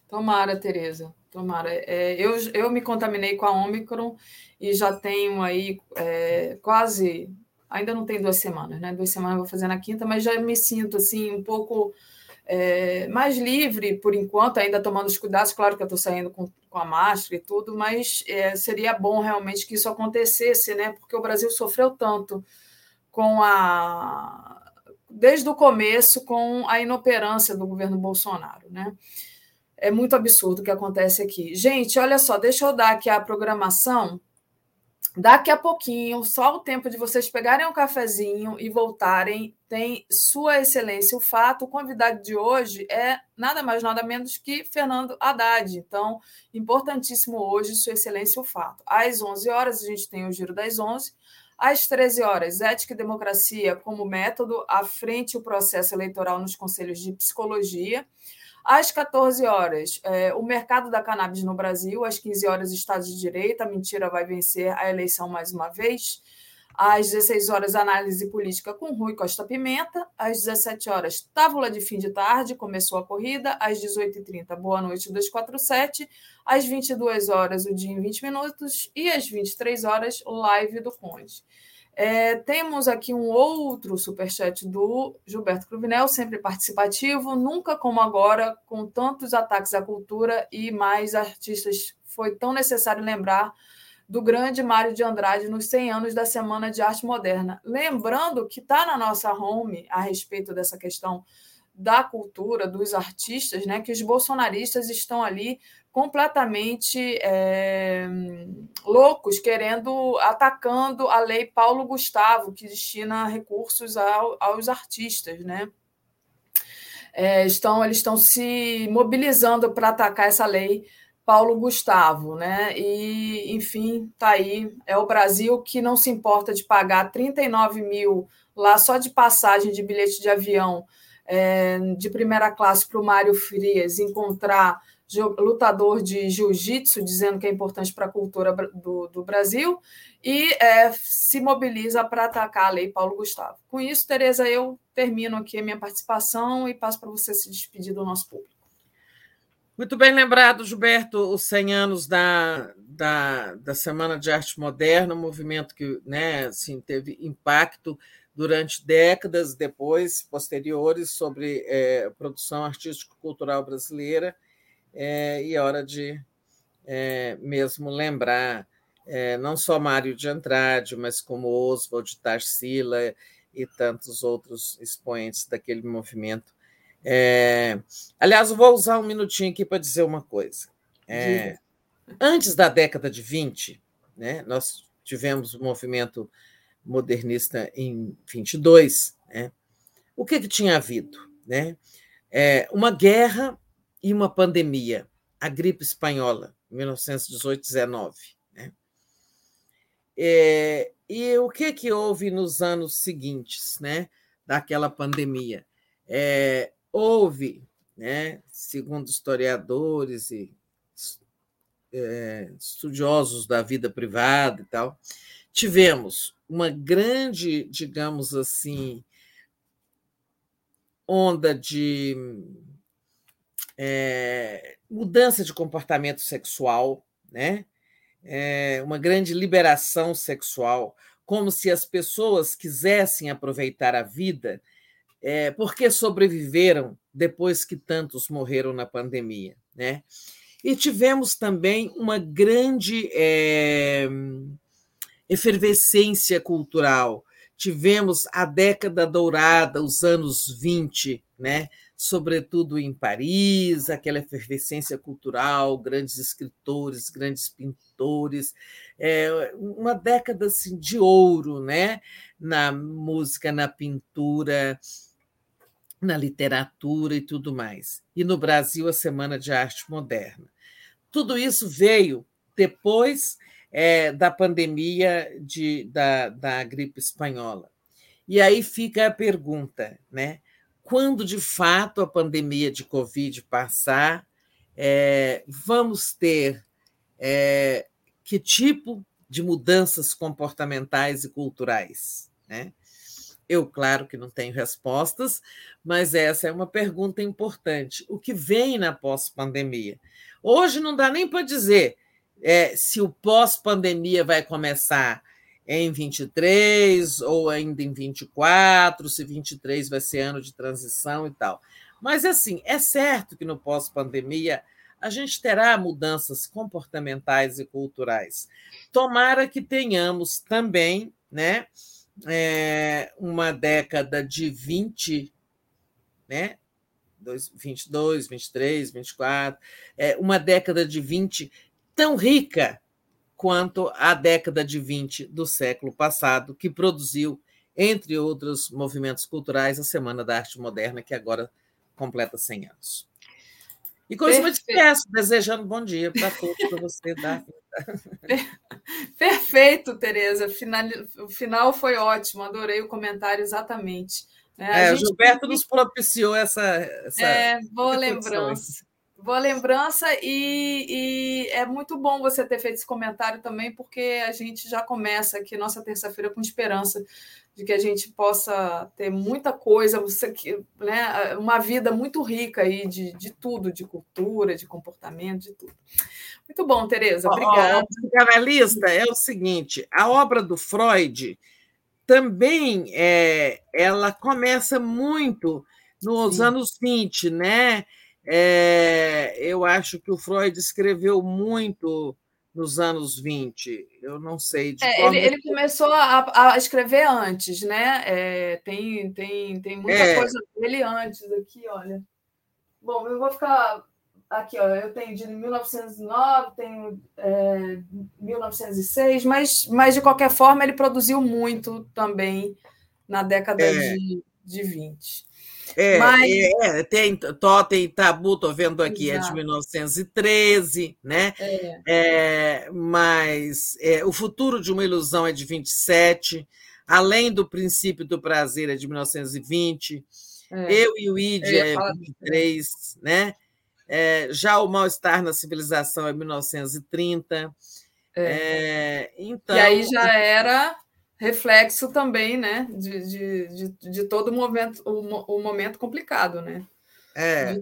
Tomara, Tereza, tomara. É, eu, eu me contaminei com a Omicron e já tenho aí é, quase ainda não tem duas semanas, né? Duas semanas eu vou fazer na quinta, mas já me sinto assim um pouco é, mais livre por enquanto, ainda tomando os cuidados. Claro que eu estou saindo com, com a máscara e tudo, mas é, seria bom realmente que isso acontecesse, né? Porque o Brasil sofreu tanto com a desde o começo com a inoperância do governo Bolsonaro, né? É muito absurdo o que acontece aqui. Gente, olha só, deixa eu dar aqui a programação Daqui a pouquinho, só o tempo de vocês pegarem um cafezinho e voltarem, tem Sua Excelência o Fato. O convidado de hoje é nada mais, nada menos que Fernando Haddad. Então, importantíssimo hoje, Sua Excelência o Fato. Às 11 horas, a gente tem o Giro das 11. Às 13 horas, Ética e Democracia como método, à frente o processo eleitoral nos conselhos de psicologia. Às 14 horas, é, o mercado da cannabis no Brasil. Às 15 horas, Estado de Direito. A mentira vai vencer a eleição mais uma vez. Às 16 horas, análise política com Rui Costa Pimenta. Às 17 horas, tábula de fim de tarde, começou a corrida. Às 18h30, boa noite 247. Às 22 horas, o dia em 20 minutos. E às 23 horas, live do Conde. É, temos aqui um outro superchat do Gilberto Cruvinel, sempre participativo, nunca como agora, com tantos ataques à cultura e mais artistas. Foi tão necessário lembrar do grande Mário de Andrade nos 100 anos da Semana de Arte Moderna. Lembrando que está na nossa home a respeito dessa questão da cultura, dos artistas, né, que os bolsonaristas estão ali completamente é, loucos, querendo, atacando a lei Paulo Gustavo, que destina recursos ao, aos artistas, né? É, estão, eles estão se mobilizando para atacar essa lei Paulo Gustavo, né? E, enfim, tá aí. É o Brasil que não se importa de pagar 39 mil lá só de passagem de bilhete de avião é, de primeira classe para o Mário Frias encontrar lutador de jiu-jitsu, dizendo que é importante para a cultura do, do Brasil, e é, se mobiliza para atacar a lei Paulo Gustavo. Com isso, Tereza, eu termino aqui a minha participação e passo para você se despedir do nosso público. Muito bem lembrado, Gilberto, os 100 anos da, da, da Semana de Arte Moderna, um movimento que né, assim, teve impacto durante décadas depois, posteriores, sobre é, produção artístico-cultural brasileira, é, e é hora de é, mesmo lembrar é, não só Mário de Andrade, mas como Oswald Tarsila e tantos outros expoentes daquele movimento. É, aliás, eu vou usar um minutinho aqui para dizer uma coisa. É, antes da década de 20, né, nós tivemos o movimento modernista em 22. Né? O que, que tinha havido? Né? É, uma guerra e uma pandemia, a gripe espanhola, 1918-19. Né? É, e o que, que houve nos anos seguintes né, daquela pandemia? É, houve, né, segundo historiadores e é, estudiosos da vida privada e tal, tivemos uma grande, digamos assim, onda de é, mudança de comportamento sexual, né? É, uma grande liberação sexual, como se as pessoas quisessem aproveitar a vida é, porque sobreviveram depois que tantos morreram na pandemia, né? E tivemos também uma grande é, efervescência cultural. Tivemos a década dourada, os anos 20, né? Sobretudo em Paris, aquela efervescência cultural, grandes escritores, grandes pintores, é, uma década assim, de ouro né? na música, na pintura, na literatura e tudo mais. E no Brasil, a Semana de Arte Moderna. Tudo isso veio depois é, da pandemia de, da, da gripe espanhola. E aí fica a pergunta, né? Quando de fato a pandemia de Covid passar, é, vamos ter é, que tipo de mudanças comportamentais e culturais? Né? Eu, claro que não tenho respostas, mas essa é uma pergunta importante. O que vem na pós-pandemia? Hoje não dá nem para dizer é, se o pós-pandemia vai começar em 23 ou ainda em 24, se 23 vai ser ano de transição e tal. Mas, assim, é certo que no pós-pandemia a gente terá mudanças comportamentais e culturais. Tomara que tenhamos também né, é, uma década de 20, né, 22, 23, 24, é, uma década de 20 tão rica quanto a década de 20 do século passado, que produziu, entre outros movimentos culturais, a Semana da Arte Moderna, que agora completa 100 anos. E com isso, eu me despeço, desejando bom dia para todos, para você, Daphne. Perfeito, Tereza. O final foi ótimo, adorei o comentário exatamente. Né? É, gente... O Gilberto nos propiciou essa. essa é, boa lembrança. Boa lembrança e, e, é muito bom você ter feito esse comentário também, porque a gente já começa aqui nossa terça-feira com esperança de que a gente possa ter muita coisa, você, né, uma vida muito rica aí de, de tudo, de cultura, de comportamento, de tudo. Muito bom, Tereza, obrigada. Psicanalista, é o seguinte, a obra do Freud também é, ela começa muito nos Sim. anos 20, né? É, eu acho que o Freud escreveu muito nos anos 20. Eu não sei de é, ele, ele, começou a, a, escrever antes, né? É, tem, tem, tem muita é. coisa dele antes aqui, olha. Bom, eu vou ficar aqui, ó. Eu tenho de 1909, tenho é, 1906, mas, mas de qualquer forma ele produziu muito também na década é. de, de 20. É, Mas... é, tem Totem e Tabu, estou vendo aqui, Exato. é de 1913, né? É. É, mas é, O Futuro de uma Ilusão é de 27, Além do Princípio do Prazer é de 1920, é. Eu e o Id é 23, né? É, já o mal-estar na civilização é 1930. É. É, então, e aí já era reflexo também né, de, de, de, de todo o momento, o, o, momento complicado. Né? É.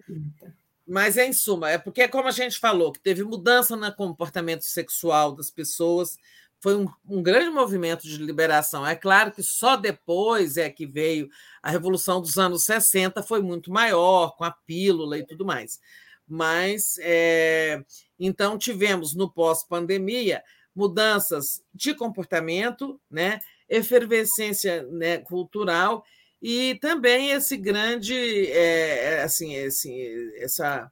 Mas, em suma, é porque, como a gente falou, que teve mudança no comportamento sexual das pessoas, foi um, um, grande movimento de liberação. É claro que só depois é que veio a Revolução dos anos 60, foi muito maior, com a pílula e tudo mais. Mas, é, então, tivemos no pós-pandemia mudanças de comportamento, né, efervescência né, cultural e também esse grande, é, assim, esse, essa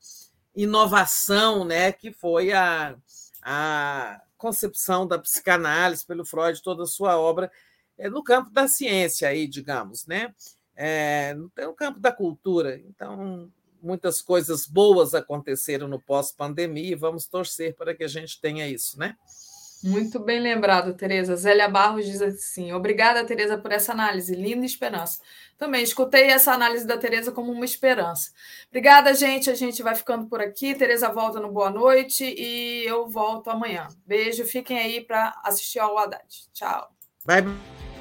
inovação, né, que foi a, a concepção da psicanálise pelo Freud, toda a sua obra, é no campo da ciência, aí, digamos, né? É, no campo da cultura. Então, muitas coisas boas aconteceram no pós-pandemia e vamos torcer para que a gente tenha isso, né? Muito bem lembrado, Tereza. Zélia Barros diz assim: obrigada, Tereza, por essa análise, linda esperança. Também escutei essa análise da Tereza como uma esperança. Obrigada, gente. A gente vai ficando por aqui. Tereza volta no Boa Noite e eu volto amanhã. Beijo, fiquem aí para assistir ao Haddad. Tchau. Bye.